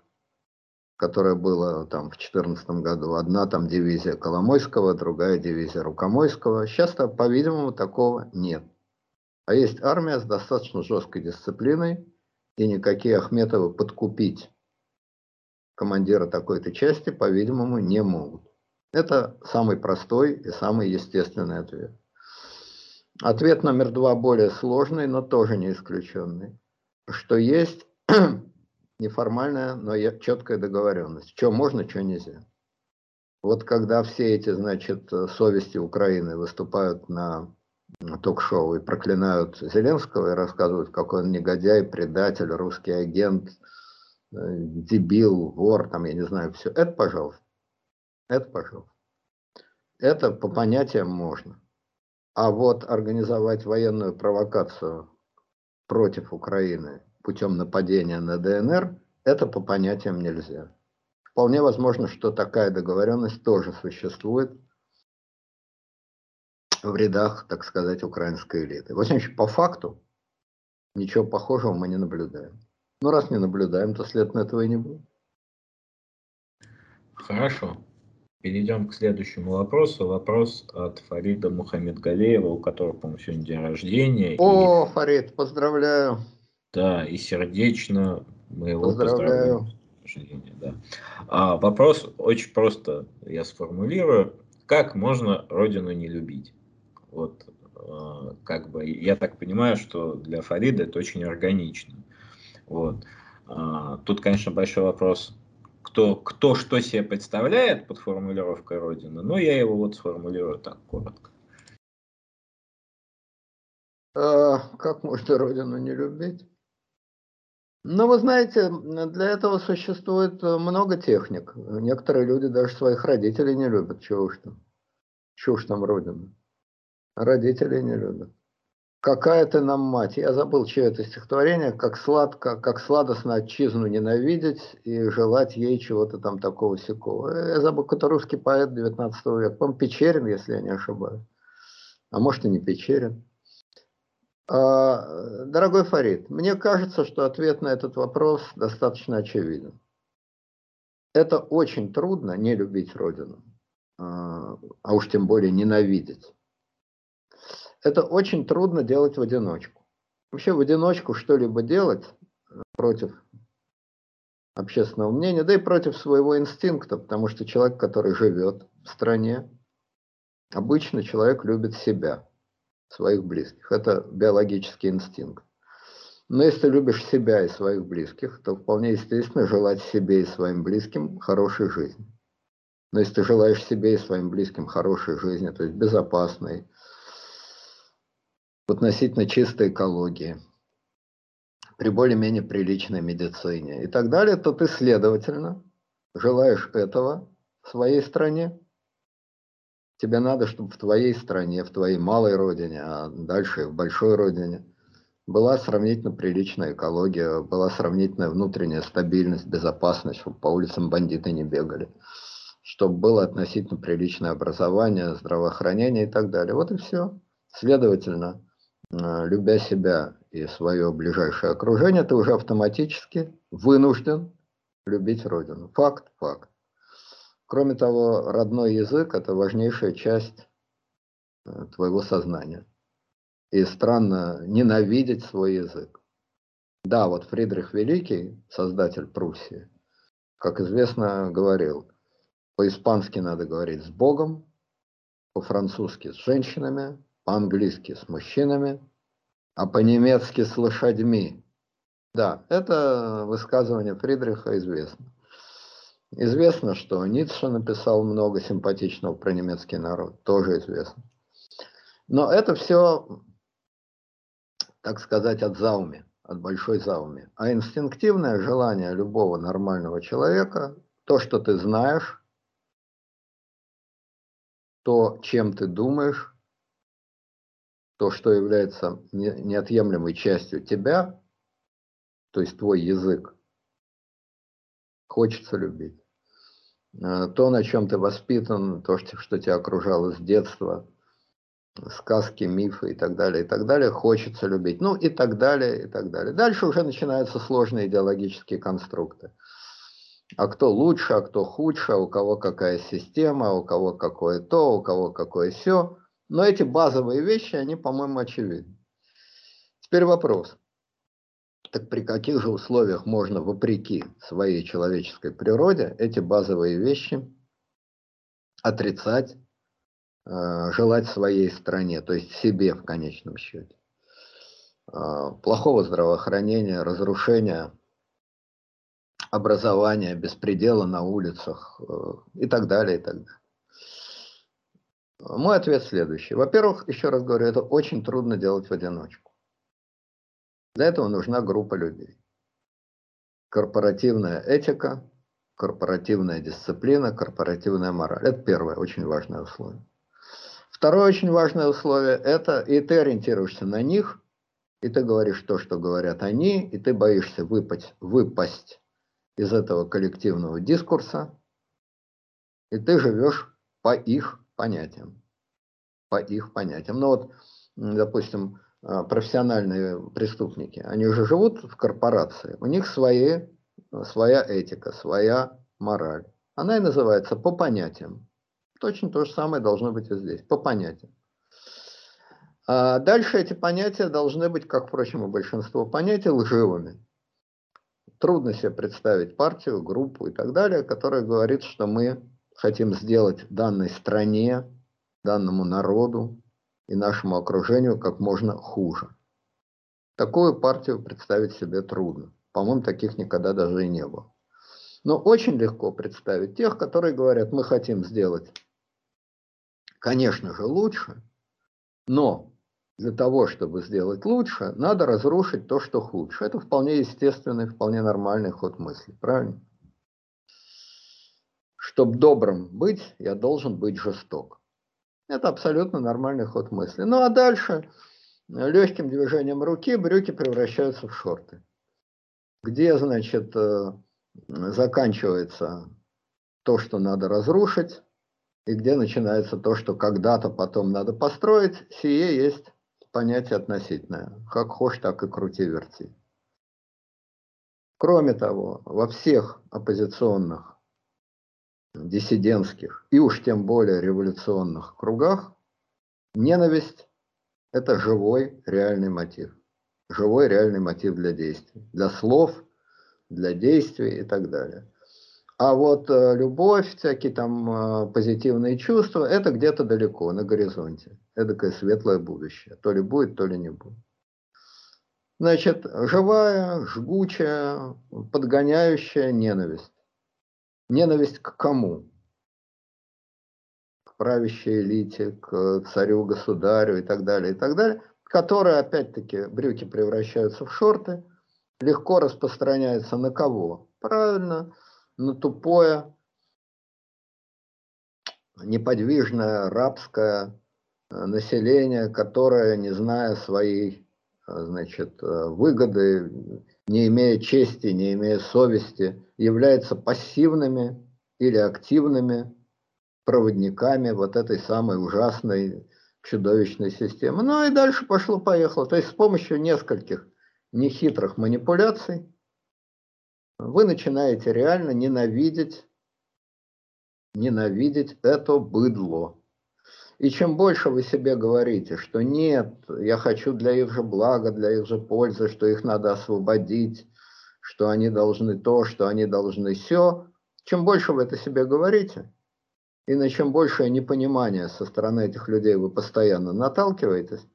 которое было там в 2014 году. Одна там дивизия Коломойского, другая дивизия Рукомойского. Сейчас-то, по-видимому, такого нет. А есть армия с достаточно жесткой дисциплиной, и никакие Ахметовы подкупить командира такой-то части, по-видимому, не могут. Это самый простой и самый естественный ответ. Ответ номер два более сложный, но тоже не исключенный. Что есть неформальная, но четкая договоренность. Что можно, что нельзя. Вот когда все эти, значит, совести Украины выступают на ток-шоу и проклинают Зеленского и рассказывают, какой он негодяй, предатель, русский агент, дебил, вор, там, я не знаю, все. Это, пожалуйста. Это, пожалуйста. Это по понятиям можно. А вот организовать военную провокацию против Украины путем нападения на ДНР, это по понятиям нельзя. Вполне возможно, что такая договоренность тоже существует в рядах, так сказать, украинской элиты. В общем, по факту ничего похожего мы не наблюдаем. Ну, раз не наблюдаем, то следовательно этого и не будет. Хорошо. Перейдем к следующему вопросу. Вопрос от Фарида Мухаммедгалеева, у которого, по-моему, сегодня день рождения. О, и... Фарид, поздравляю. Да, и сердечно мы его поздравляю. поздравляем. Да. А, вопрос очень просто я сформулирую. Как можно Родину не любить? Вот, э, как бы, я так понимаю, что для Фарида это очень органично. Вот. А, тут, конечно, большой вопрос, кто, кто что себе представляет под формулировкой Родины, но я его вот сформулирую так коротко. А, как можно Родину не любить? Ну, вы знаете, для этого существует много техник. Некоторые люди даже своих родителей не любят. Чего уж там? Чего уж там родина? Родителей не любят. Какая ты нам мать? Я забыл, чье это стихотворение. Как сладко, как сладостно отчизну ненавидеть и желать ей чего-то там такого сякого. Я забыл, какой-то русский поэт 19 века. по Печерин, если я не ошибаюсь. А может и не Печерин. А, дорогой Фарид, мне кажется, что ответ на этот вопрос достаточно очевиден. Это очень трудно не любить Родину, а, а уж тем более ненавидеть. Это очень трудно делать в одиночку. Вообще в одиночку что-либо делать против общественного мнения, да и против своего инстинкта, потому что человек, который живет в стране, обычно человек любит себя – своих близких. Это биологический инстинкт. Но если ты любишь себя и своих близких, то вполне естественно желать себе и своим близким хорошей жизни. Но если ты желаешь себе и своим близким хорошей жизни, то есть безопасной, в относительно чистой экологии, при более-менее приличной медицине и так далее, то ты, следовательно, желаешь этого в своей стране, Тебе надо, чтобы в твоей стране, в твоей малой родине, а дальше в большой родине, была сравнительно приличная экология, была сравнительная внутренняя стабильность, безопасность, чтобы по улицам бандиты не бегали, чтобы было относительно приличное образование, здравоохранение и так далее. Вот и все. Следовательно, любя себя и свое ближайшее окружение, ты уже автоматически вынужден любить Родину. Факт, факт. Кроме того, родной язык – это важнейшая часть э, твоего сознания. И странно ненавидеть свой язык. Да, вот Фридрих Великий, создатель Пруссии, как известно, говорил, по-испански надо говорить с Богом, по-французски с женщинами, по-английски с мужчинами, а по-немецки с лошадьми. Да, это высказывание Фридриха известно. Известно, что Ницше написал много симпатичного про немецкий народ, тоже известно. Но это все, так сказать, от зауми, от большой зауми. А инстинктивное желание любого нормального человека, то, что ты знаешь, то, чем ты думаешь, то, что является неотъемлемой частью тебя, то есть твой язык, хочется любить. Э, то, на чем ты воспитан, то, что тебя окружало с детства, сказки, мифы и так далее, и так далее, хочется любить. Ну и так далее, и так далее. Дальше уже начинаются сложные идеологические конструкты. А кто лучше, а кто худше, а у кого какая система, у кого какое то, у кого какое все. Но эти базовые вещи, они, по-моему, очевидны. Теперь вопрос. Так при каких же условиях можно, вопреки своей человеческой природе, эти базовые вещи отрицать, э, желать своей стране, то есть себе в конечном счете? Э, плохого здравоохранения, разрушения образования, беспредела на улицах э, и так далее, и так далее. Мой ответ следующий. Во-первых, еще раз говорю, это очень трудно делать в одиночку. Для этого нужна группа людей. Корпоративная этика, корпоративная дисциплина, корпоративная мораль. Это первое очень важное условие. Второе очень важное условие – это и ты ориентируешься на них, и ты говоришь то, что говорят они, и ты боишься выпасть, выпасть из этого коллективного дискурса, и ты живешь по их понятиям. По их понятиям. Ну вот, допустим, а, профессиональные преступники, они уже живут в корпорации, у них свои, своя этика, своя мораль. Она и называется по понятиям. Точно то же самое должно быть и здесь, по понятиям. А дальше эти понятия должны быть, как, впрочем, и большинство понятий, лживыми. Трудно себе представить партию, группу и так далее, которая говорит, что мы хотим сделать данной стране, данному народу, и нашему окружению как можно хуже. Такую партию представить себе трудно. По-моему, таких никогда даже и не было. Но очень легко представить тех, которые говорят, мы хотим сделать, конечно же, лучше, но для того, чтобы сделать лучше, надо разрушить то, что худше. Это вполне естественный, вполне нормальный ход мысли, правильно? Чтобы добрым быть, я должен быть жесток. Это абсолютно нормальный ход мысли. Ну а дальше легким движением руки брюки превращаются в шорты. Где, значит, э, заканчивается то, что надо разрушить, и где начинается то, что когда-то потом надо построить, сие есть понятие относительное. Как хочешь, так и крути верти. Кроме того, во всех оппозиционных, диссидентских и уж тем более революционных кругах ненависть – это живой реальный мотив. Живой реальный мотив для действий, для слов, для действий и так далее. А вот э, любовь, всякие там э, позитивные чувства, это где-то далеко, на горизонте. Это такое светлое будущее. То ли будет, то ли не будет. Значит, живая, жгучая, подгоняющая ненависть. Ненависть к кому? К правящей элите, к царю-государю и так далее, и так далее, которая, опять-таки, брюки превращаются в шорты, легко распространяется на кого? Правильно, на тупое, неподвижное, рабское э, население, которое, не зная своей значит, э, выгоды, не имея чести, не имея совести, являются пассивными или активными проводниками вот этой самой ужасной чудовищной системы. Ну и дальше пошло-поехало. То есть с помощью нескольких нехитрых манипуляций вы начинаете реально ненавидеть, ненавидеть это быдло. И чем больше вы себе говорите, что нет, я хочу для их же блага, для их же пользы, что их надо освободить, что они должны то, что они должны все, чем больше вы это себе говорите, и на чем большее непонимание со стороны этих людей вы постоянно наталкиваетесь,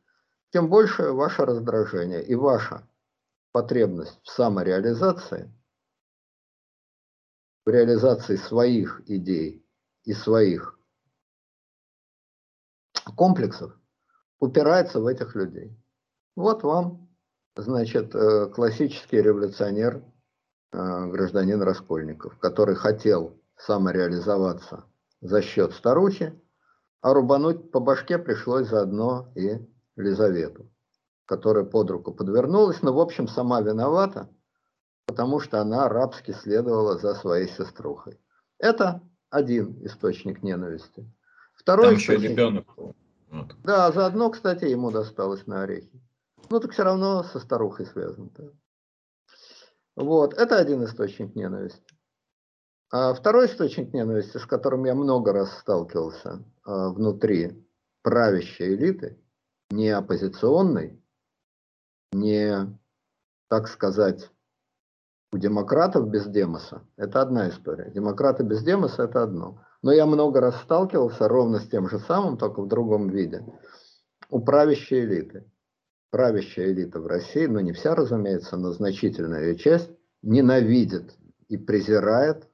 тем больше ваше раздражение и ваша потребность в самореализации, в реализации своих идей и своих комплексов упирается в этих людей. Вот вам, значит, э, классический революционер, э, гражданин Раскольников, который хотел самореализоваться за счет старухи, а рубануть по башке пришлось заодно и Лизавету, которая под руку подвернулась, но, в общем, сама виновата, потому что она рабски следовала за своей сеструхой. Это один источник ненависти. Второй Там еще ребенок Вот. Да, заодно, кстати, ему досталось на орехи. Ну, так все равно со старухой связано. Да. Вот, это один источник ненависти. А второй источник ненависти, с которым я много раз сталкивался а, внутри правящей элиты, не оппозиционной, не, так сказать, у демократов без демоса, это одна история. Демократы без демоса – это одно. Но я много раз сталкивался ровно с тем же самым, только в другом виде. У правящей элиты. Правящая элита в России, но не вся, разумеется, но значительная ее часть, ненавидит и презирает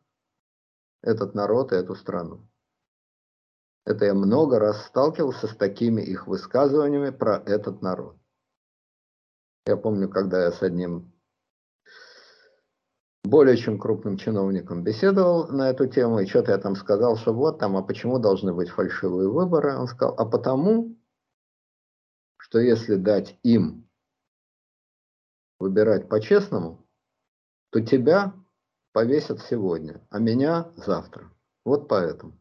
этот народ и эту страну. Это я много раз сталкивался с такими их высказываниями про этот народ. Я помню, когда я с одним более чем крупным чиновником беседовал на эту тему, и что-то я там сказал, что вот там, а почему должны быть фальшивые выборы? Он сказал, а потому, что если дать им выбирать по-честному, то тебя повесят сегодня, а меня завтра. Вот поэтому.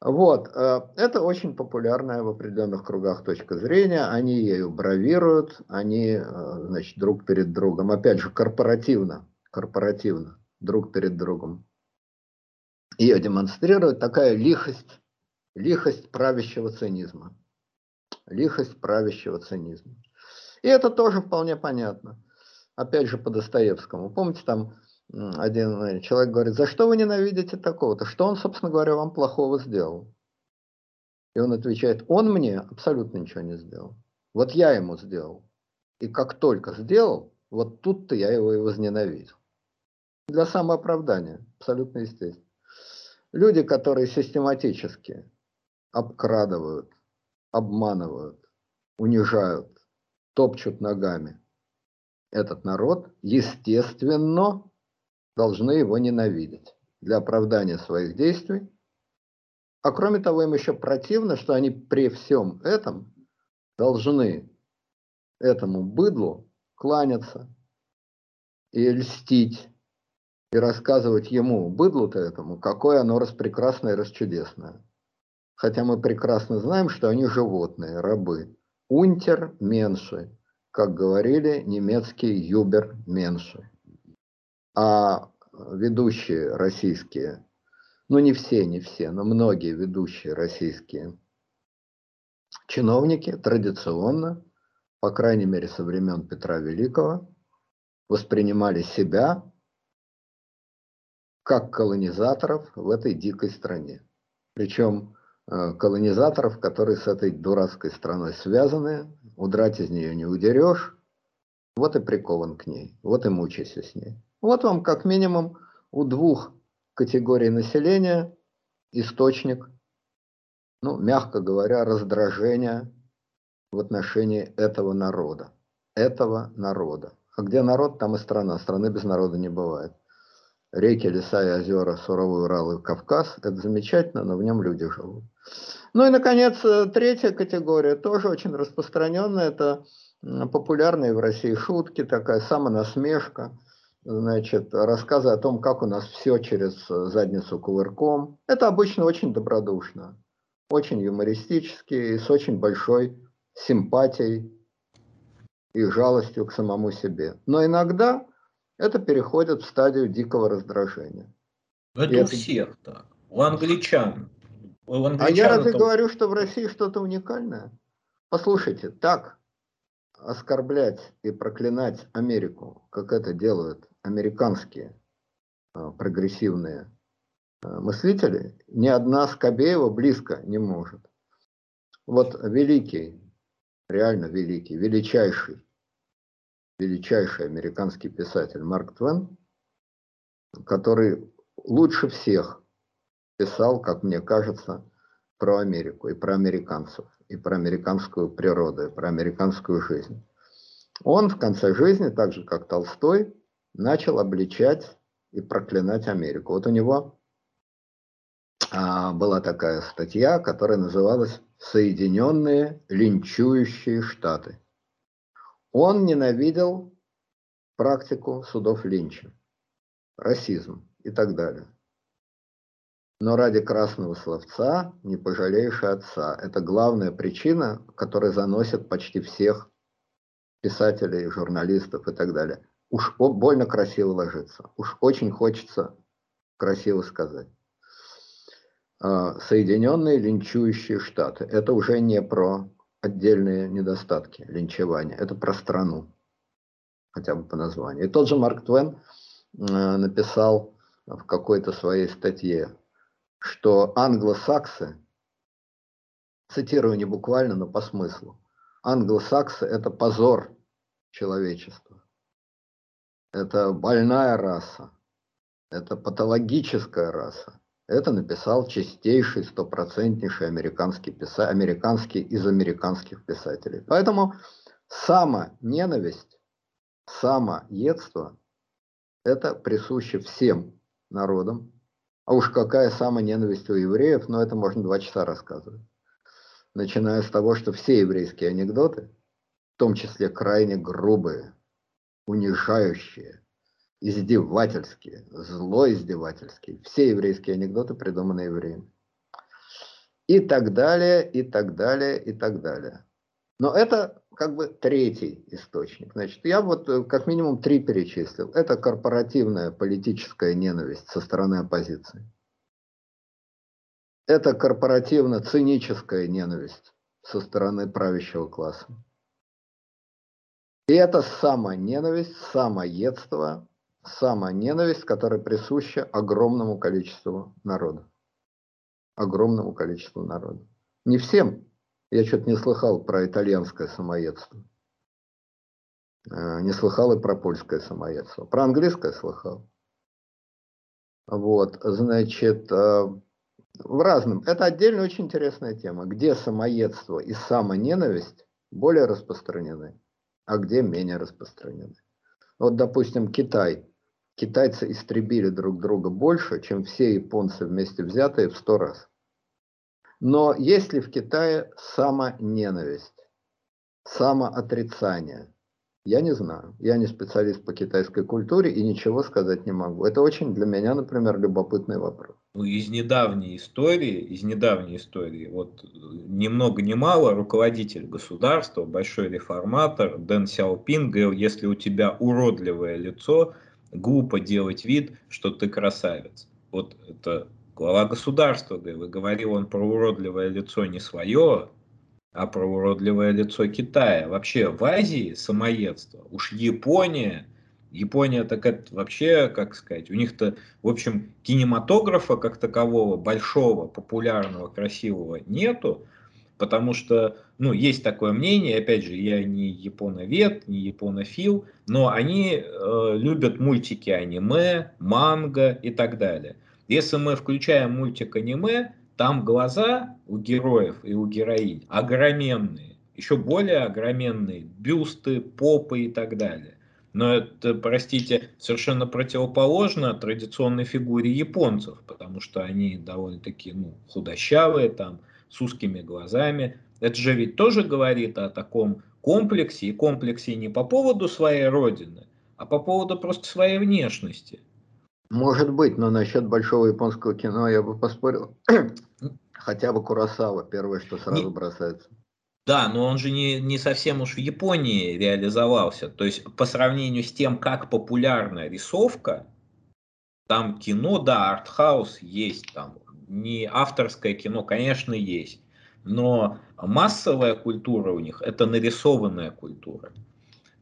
Вот, э, это очень популярная в определенных кругах точка зрения, они ею бравируют, они, э, значит, друг перед другом, опять же, корпоративно, корпоративно, друг перед другом ее демонстрируют, такая лихость, лихость правящего цинизма, лихость правящего цинизма. И это тоже вполне понятно, опять же, по Достоевскому. Помните, там один человек говорит, за что вы ненавидите такого-то? Что он, собственно говоря, вам плохого сделал? И он отвечает, он мне абсолютно ничего не сделал. Вот я ему сделал. И как только сделал, вот тут-то я его и возненавидел. Для самооправдания, абсолютно естественно. Люди, которые систематически обкрадывают, обманывают, унижают, топчут ногами этот народ, естественно, должны его ненавидеть для оправдания своих действий. А кроме того, им еще противно, что они при всем этом должны этому быдлу кланяться и льстить, и рассказывать ему, быдлу-то этому, какое оно распрекрасное и расчудесное. хотя мы прекрасно знаем, что они животные, рабы. Унтер менши, как говорили немецкие юбер менши. А ведущие российские, ну не все, не все, но многие ведущие российские чиновники традиционно, по крайней мере со времен Петра Великого, воспринимали себя как колонизаторов в этой дикой стране. Причем э, колонизаторов, которые с этой дурацкой страной связаны, удрать из нее не удерешь, вот и прикован к ней, вот и мучайся с ней. Вот вам как минимум у двух категорий населения источник, ну, мягко говоря, раздражения в отношении этого народа. Этого народа. А где народ, там и страна. Страны без народа не бывает. Реки, леса и озера, суровый Урал и Кавказ – это замечательно, но в нем люди живут. Ну и, наконец, э, третья категория, тоже очень распространенная, это популярные в России шутки, такая самонасмешка, значит, рассказы о том, как у нас все через э, задницу кувырком. Это обычно очень добродушно, очень юмористически и с очень большой симпатией и жалостью к самому себе. Но иногда это переходит в стадию дикого раздражения. Это и у это... всех так. У англичан. У англичан а я разве это... говорю, что в России что-то уникальное? Послушайте, так оскорблять и проклинать Америку, как это делают американские э, прогрессивные э, мыслители, ни одна Скобеева близко не может. Вот великий, реально великий, величайший величайший американский писатель Марк Твен, который лучше всех писал, как мне кажется, про Америку и про американцев, и про американскую природу, и про американскую жизнь. Он в конце жизни, так же как Толстой, начал обличать и проклинать Америку. Вот у него а, была такая статья, которая называлась «Соединенные линчующие штаты». Он ненавидел практику судов Линча, расизм и так далее. Но ради красного словца не пожалеешь отца. Это главная причина, которая заносит почти всех писателей, журналистов и так далее. Уж больно красиво ложится. Уж очень хочется красиво сказать. А, Соединенные линчующие штаты. Это уже не про отдельные недостатки линчевания. Это про страну, хотя бы по названию. И тот же Марк Твен э, написал в какой-то своей статье, что англосаксы, цитирую не буквально, но по смыслу, англосаксы – это позор человечества. Это больная раса, это патологическая раса. Это написал чистейший, стопроцентнейший американский, писа... американский из американских писателей. Поэтому само-ненависть, самоедство – это присуще всем народам. А уж какая самоненависть у евреев, но это можно два часа рассказывать. Начиная с того, что все еврейские анекдоты, в том числе крайне грубые, унижающие – издевательские, зло издевательские. Все еврейские анекдоты придуманы евреями. И так далее, и так далее, и так далее. Но это как бы третий источник. Значит, я вот э, как минимум три перечислил. Это корпоративная политическая ненависть со стороны оппозиции. Это корпоративно-циническая ненависть со стороны правящего класса. И это самоненависть, самоедство самая ненависть, которая присуща огромному количеству народа. Огромному количеству народа. Не всем. Я что-то не слыхал про итальянское самоедство. Э, не слыхал и про польское самоедство. Про английское слыхал. Вот, значит, э, в разном. Это отдельно очень интересная тема. Где самоедство и самоненависть более распространены, а где менее распространены. Вот, допустим, Китай китайцы истребили друг друга больше, чем все японцы вместе взятые в сто раз. Но есть ли в Китае самоненависть, самоотрицание? Я не знаю. Я не специалист по китайской культуре и ничего сказать не могу. Это очень для меня, например, любопытный вопрос. Ну, из недавней истории, из недавней истории, вот ни много ни мало руководитель государства, большой реформатор Дэн Сяопин говорил, если у тебя уродливое лицо, глупо делать вид, что ты красавец. Вот это глава государства, говорил он про уродливое лицо не свое, а про уродливое лицо Китая. Вообще в Азии самоедство, уж Япония, Япония так это вообще, как сказать, у них-то, в общем, кинематографа как такового, большого, популярного, красивого нету, потому что, ну, есть такое мнение, опять же, я не японовед, не японофил, но они э, любят мультики аниме, манго и так далее. Если мы включаем мультик аниме, там глаза у героев и у героинь огроменные, еще более огроменные, бюсты, попы и так далее. Но это, простите, совершенно противоположно традиционной фигуре японцев, потому что они довольно-таки ну, худощавые, там, с узкими глазами. Это же ведь тоже говорит о таком комплексе, и комплексе не по поводу своей родины, а по поводу просто своей внешности. Может быть, но насчет большого японского кино я бы поспорил. Хотя бы Курасава, первое, что сразу не, бросается. Да, но он же не, не совсем уж в Японии реализовался. То есть по сравнению с тем, как популярна рисовка, там кино, да, артхаус есть, там не авторское кино, конечно, есть. Но массовая культура у них – это нарисованная культура.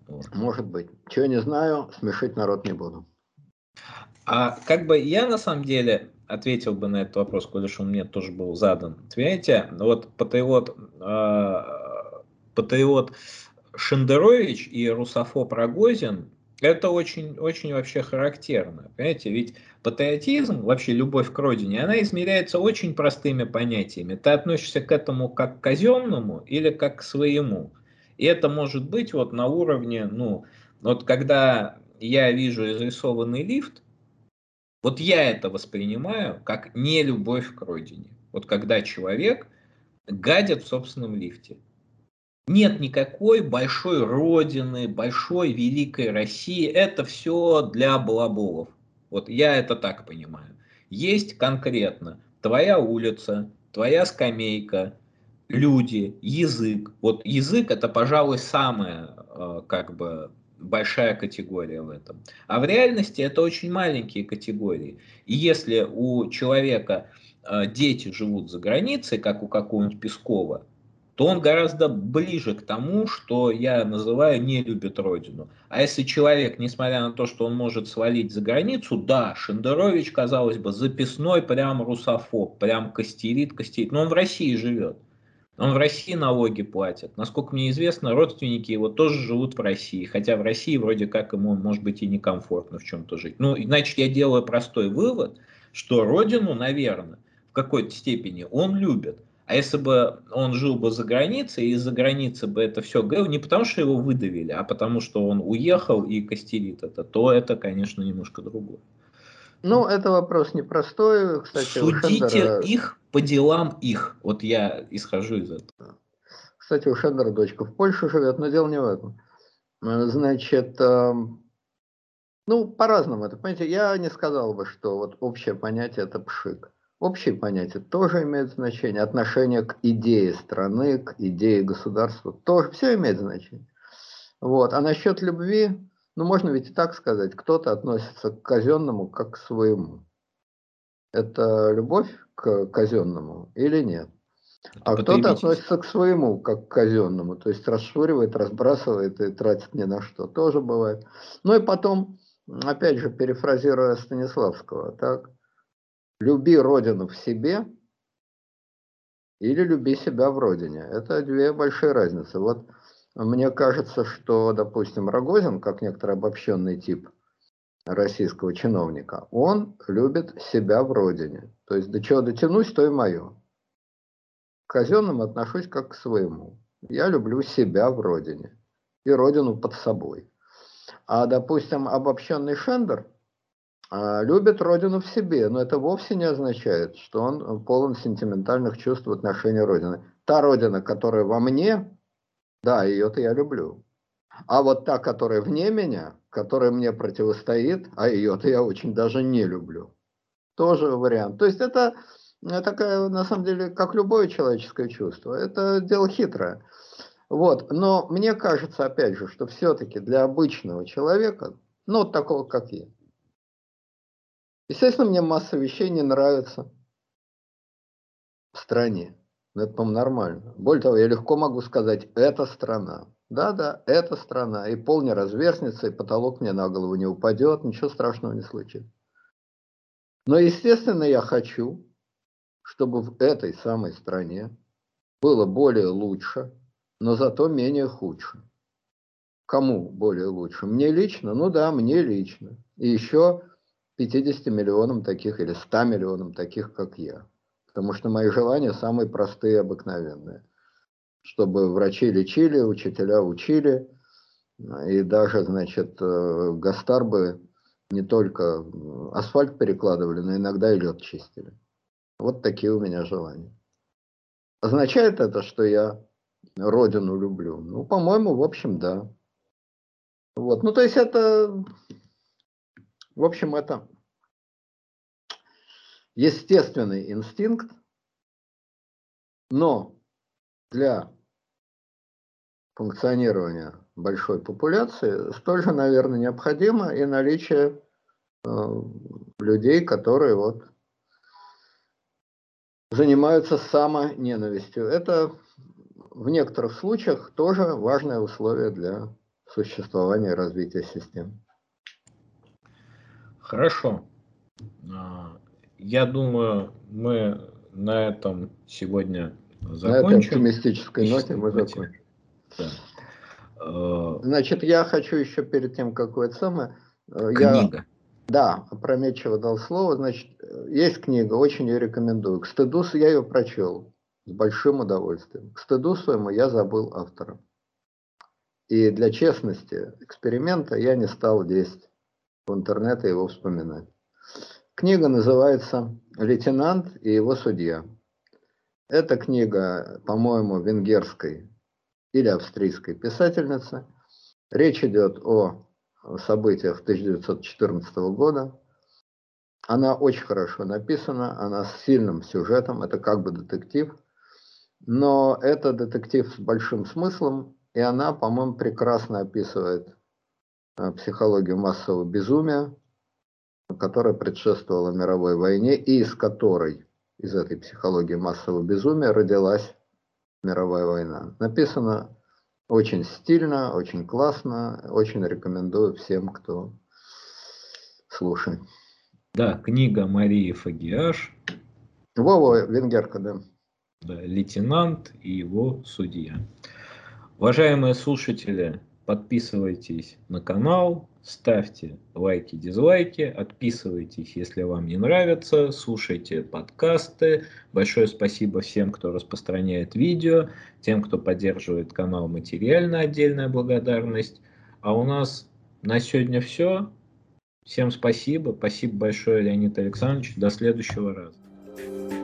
Вот. Может быть. Чего не знаю, смешить народ не буду. А как бы я на самом деле ответил бы на этот вопрос, коли он мне тоже был задан. Понимаете, вот патриот, э, патриот Шендерович и Русофо Прогозин это очень, очень вообще характерно. Понимаете, ведь патриотизм, вообще любовь к родине, она измеряется очень простыми понятиями. Ты относишься к этому как к казенному или как к своему. И это может быть вот на уровне, ну, вот когда я вижу изрисованный лифт, вот я это воспринимаю как не любовь к родине. Вот когда человек гадит в собственном лифте. Нет никакой большой родины, большой великой России. Это все для балаболов. Вот я это так понимаю. Есть конкретно твоя улица, твоя скамейка, люди, язык. Вот язык это, пожалуй, самое э, как бы большая категория в этом. А в реальности это очень маленькие категории. И если у человека э, дети живут за границей, как у какого-нибудь Пескова, то он гораздо ближе к тому, что я называю не любит родину. А если человек, несмотря на то, что он может свалить за границу, да, Шендерович, казалось бы, записной прям русофоб, прям костерит, костерит, но он в России живет. Он в России налоги платит. Насколько мне известно, родственники его тоже живут в России. Хотя в России вроде как ему, может быть, и некомфортно в чем-то жить. Ну, значит, я делаю простой вывод, что родину, наверное, в какой-то степени он любит. А если бы он жил бы за границей, и из-за границы бы это все говорил, не потому что его выдавили, а потому что он уехал и костерит это, то это, конечно, немножко другое. Ну, это вопрос непростой. Кстати, Судите Шендера... их по делам их. Вот я исхожу из этого. Кстати, у Шендера дочка в Польше живет, но дело не в этом. Значит, эм, ну, по-разному это. Понимаете, я не сказал бы, что вот общее понятие это пшик. Общее понятие тоже имеет значение. Отношение к идее страны, к идее государства тоже все имеет значение. Вот. А насчет любви, ну, можно ведь и так сказать, кто-то относится к казенному как к своему. Это любовь к казенному или нет? А кто-то относится к своему, как к казенному, то есть расшвыривает, разбрасывает и тратит ни на что. Тоже бывает. Ну и потом, опять же, перефразируя Станиславского, так, люби родину в себе или люби себя в родине. Это две большие разницы. Вот мне кажется, что, допустим, Рогозин, как некоторый обобщенный тип российского чиновника, он любит себя в родине. То есть до чего дотянусь, то и мое. К казенным отношусь как к своему. Я люблю себя в родине и родину под собой. А, допустим, обобщенный Шендер а, любит родину в себе, но это вовсе не означает, что он полон сентиментальных чувств в отношении родины. Та родина, которая во мне, да, ее-то я люблю. А вот та, которая вне меня, которая мне противостоит, а ее-то я очень даже не люблю, тоже вариант. То есть это такая, на самом деле, как любое человеческое чувство, это дело хитрое. Вот. Но мне кажется, опять же, что все-таки для обычного человека, ну, вот такого, как я, естественно, мне масса вещей не нравится в стране. Но это, по-моему, нормально. Более того, я легко могу сказать, это страна. Да-да, это страна. И пол не разверзнется, и потолок мне на голову не упадет, ничего страшного не случится. Но, естественно, я хочу, чтобы в этой самой стране было более лучше, но зато менее худше. Кому более лучше? Мне лично? Ну да, мне лично. И еще 50 миллионам таких или 100 миллионам таких, как я. Потому что мои желания самые простые и обыкновенные. Чтобы врачи лечили, учителя учили, и даже, значит, э, гастарбы не только асфальт перекладывали, но иногда и лед чистили. Вот такие у меня желания. Означает это, что я родину люблю? Ну, по-моему, в общем, да. Вот, ну, то есть это, в общем, это естественный инстинкт, но для функционирования большой популяции столь же, наверное, необходимо и наличие э, людей, которые вот занимаются самоненавистью. Это в некоторых случаях тоже важное условие для существования и развития систем. Хорошо. А, я думаю, мы на этом сегодня закончим. На этой оптимистической ноте мы закончим. Да. А, Значит, я хочу еще перед тем, как это самое... Э, Книга. Я, да, опрометчиво дал слово. Значит, есть книга, очень ее рекомендую. К стыду я ее прочел с большим удовольствием. К стыду своему я забыл автора. И для честности эксперимента я не стал лезть в интернет и его вспоминать. Книга называется «Лейтенант и его судья». Эта книга, по-моему, венгерской или австрийской писательницы. Речь идет о событиях 1914 года. Она очень хорошо написана, она с сильным сюжетом, это как бы детектив – но это детектив с большим смыслом, и она, по-моему, прекрасно описывает э, психологию массового безумия, которая предшествовала мировой войне, и из которой, из этой психологии массового безумия, родилась мировая война. Написано очень стильно, очень классно, очень рекомендую всем, кто слушает. Да, книга Марии Фагиаш. Вова, венгерка, да да, лейтенант и его судья. Уважаемые слушатели, подписывайтесь на канал, ставьте лайки, дизлайки, отписывайтесь, если вам не нравится, слушайте подкасты. Большое спасибо всем, кто распространяет видео, тем, кто поддерживает канал материально, отдельная благодарность. А у нас на сегодня все. Всем спасибо. Спасибо большое, Леонид Александрович. До следующего раза.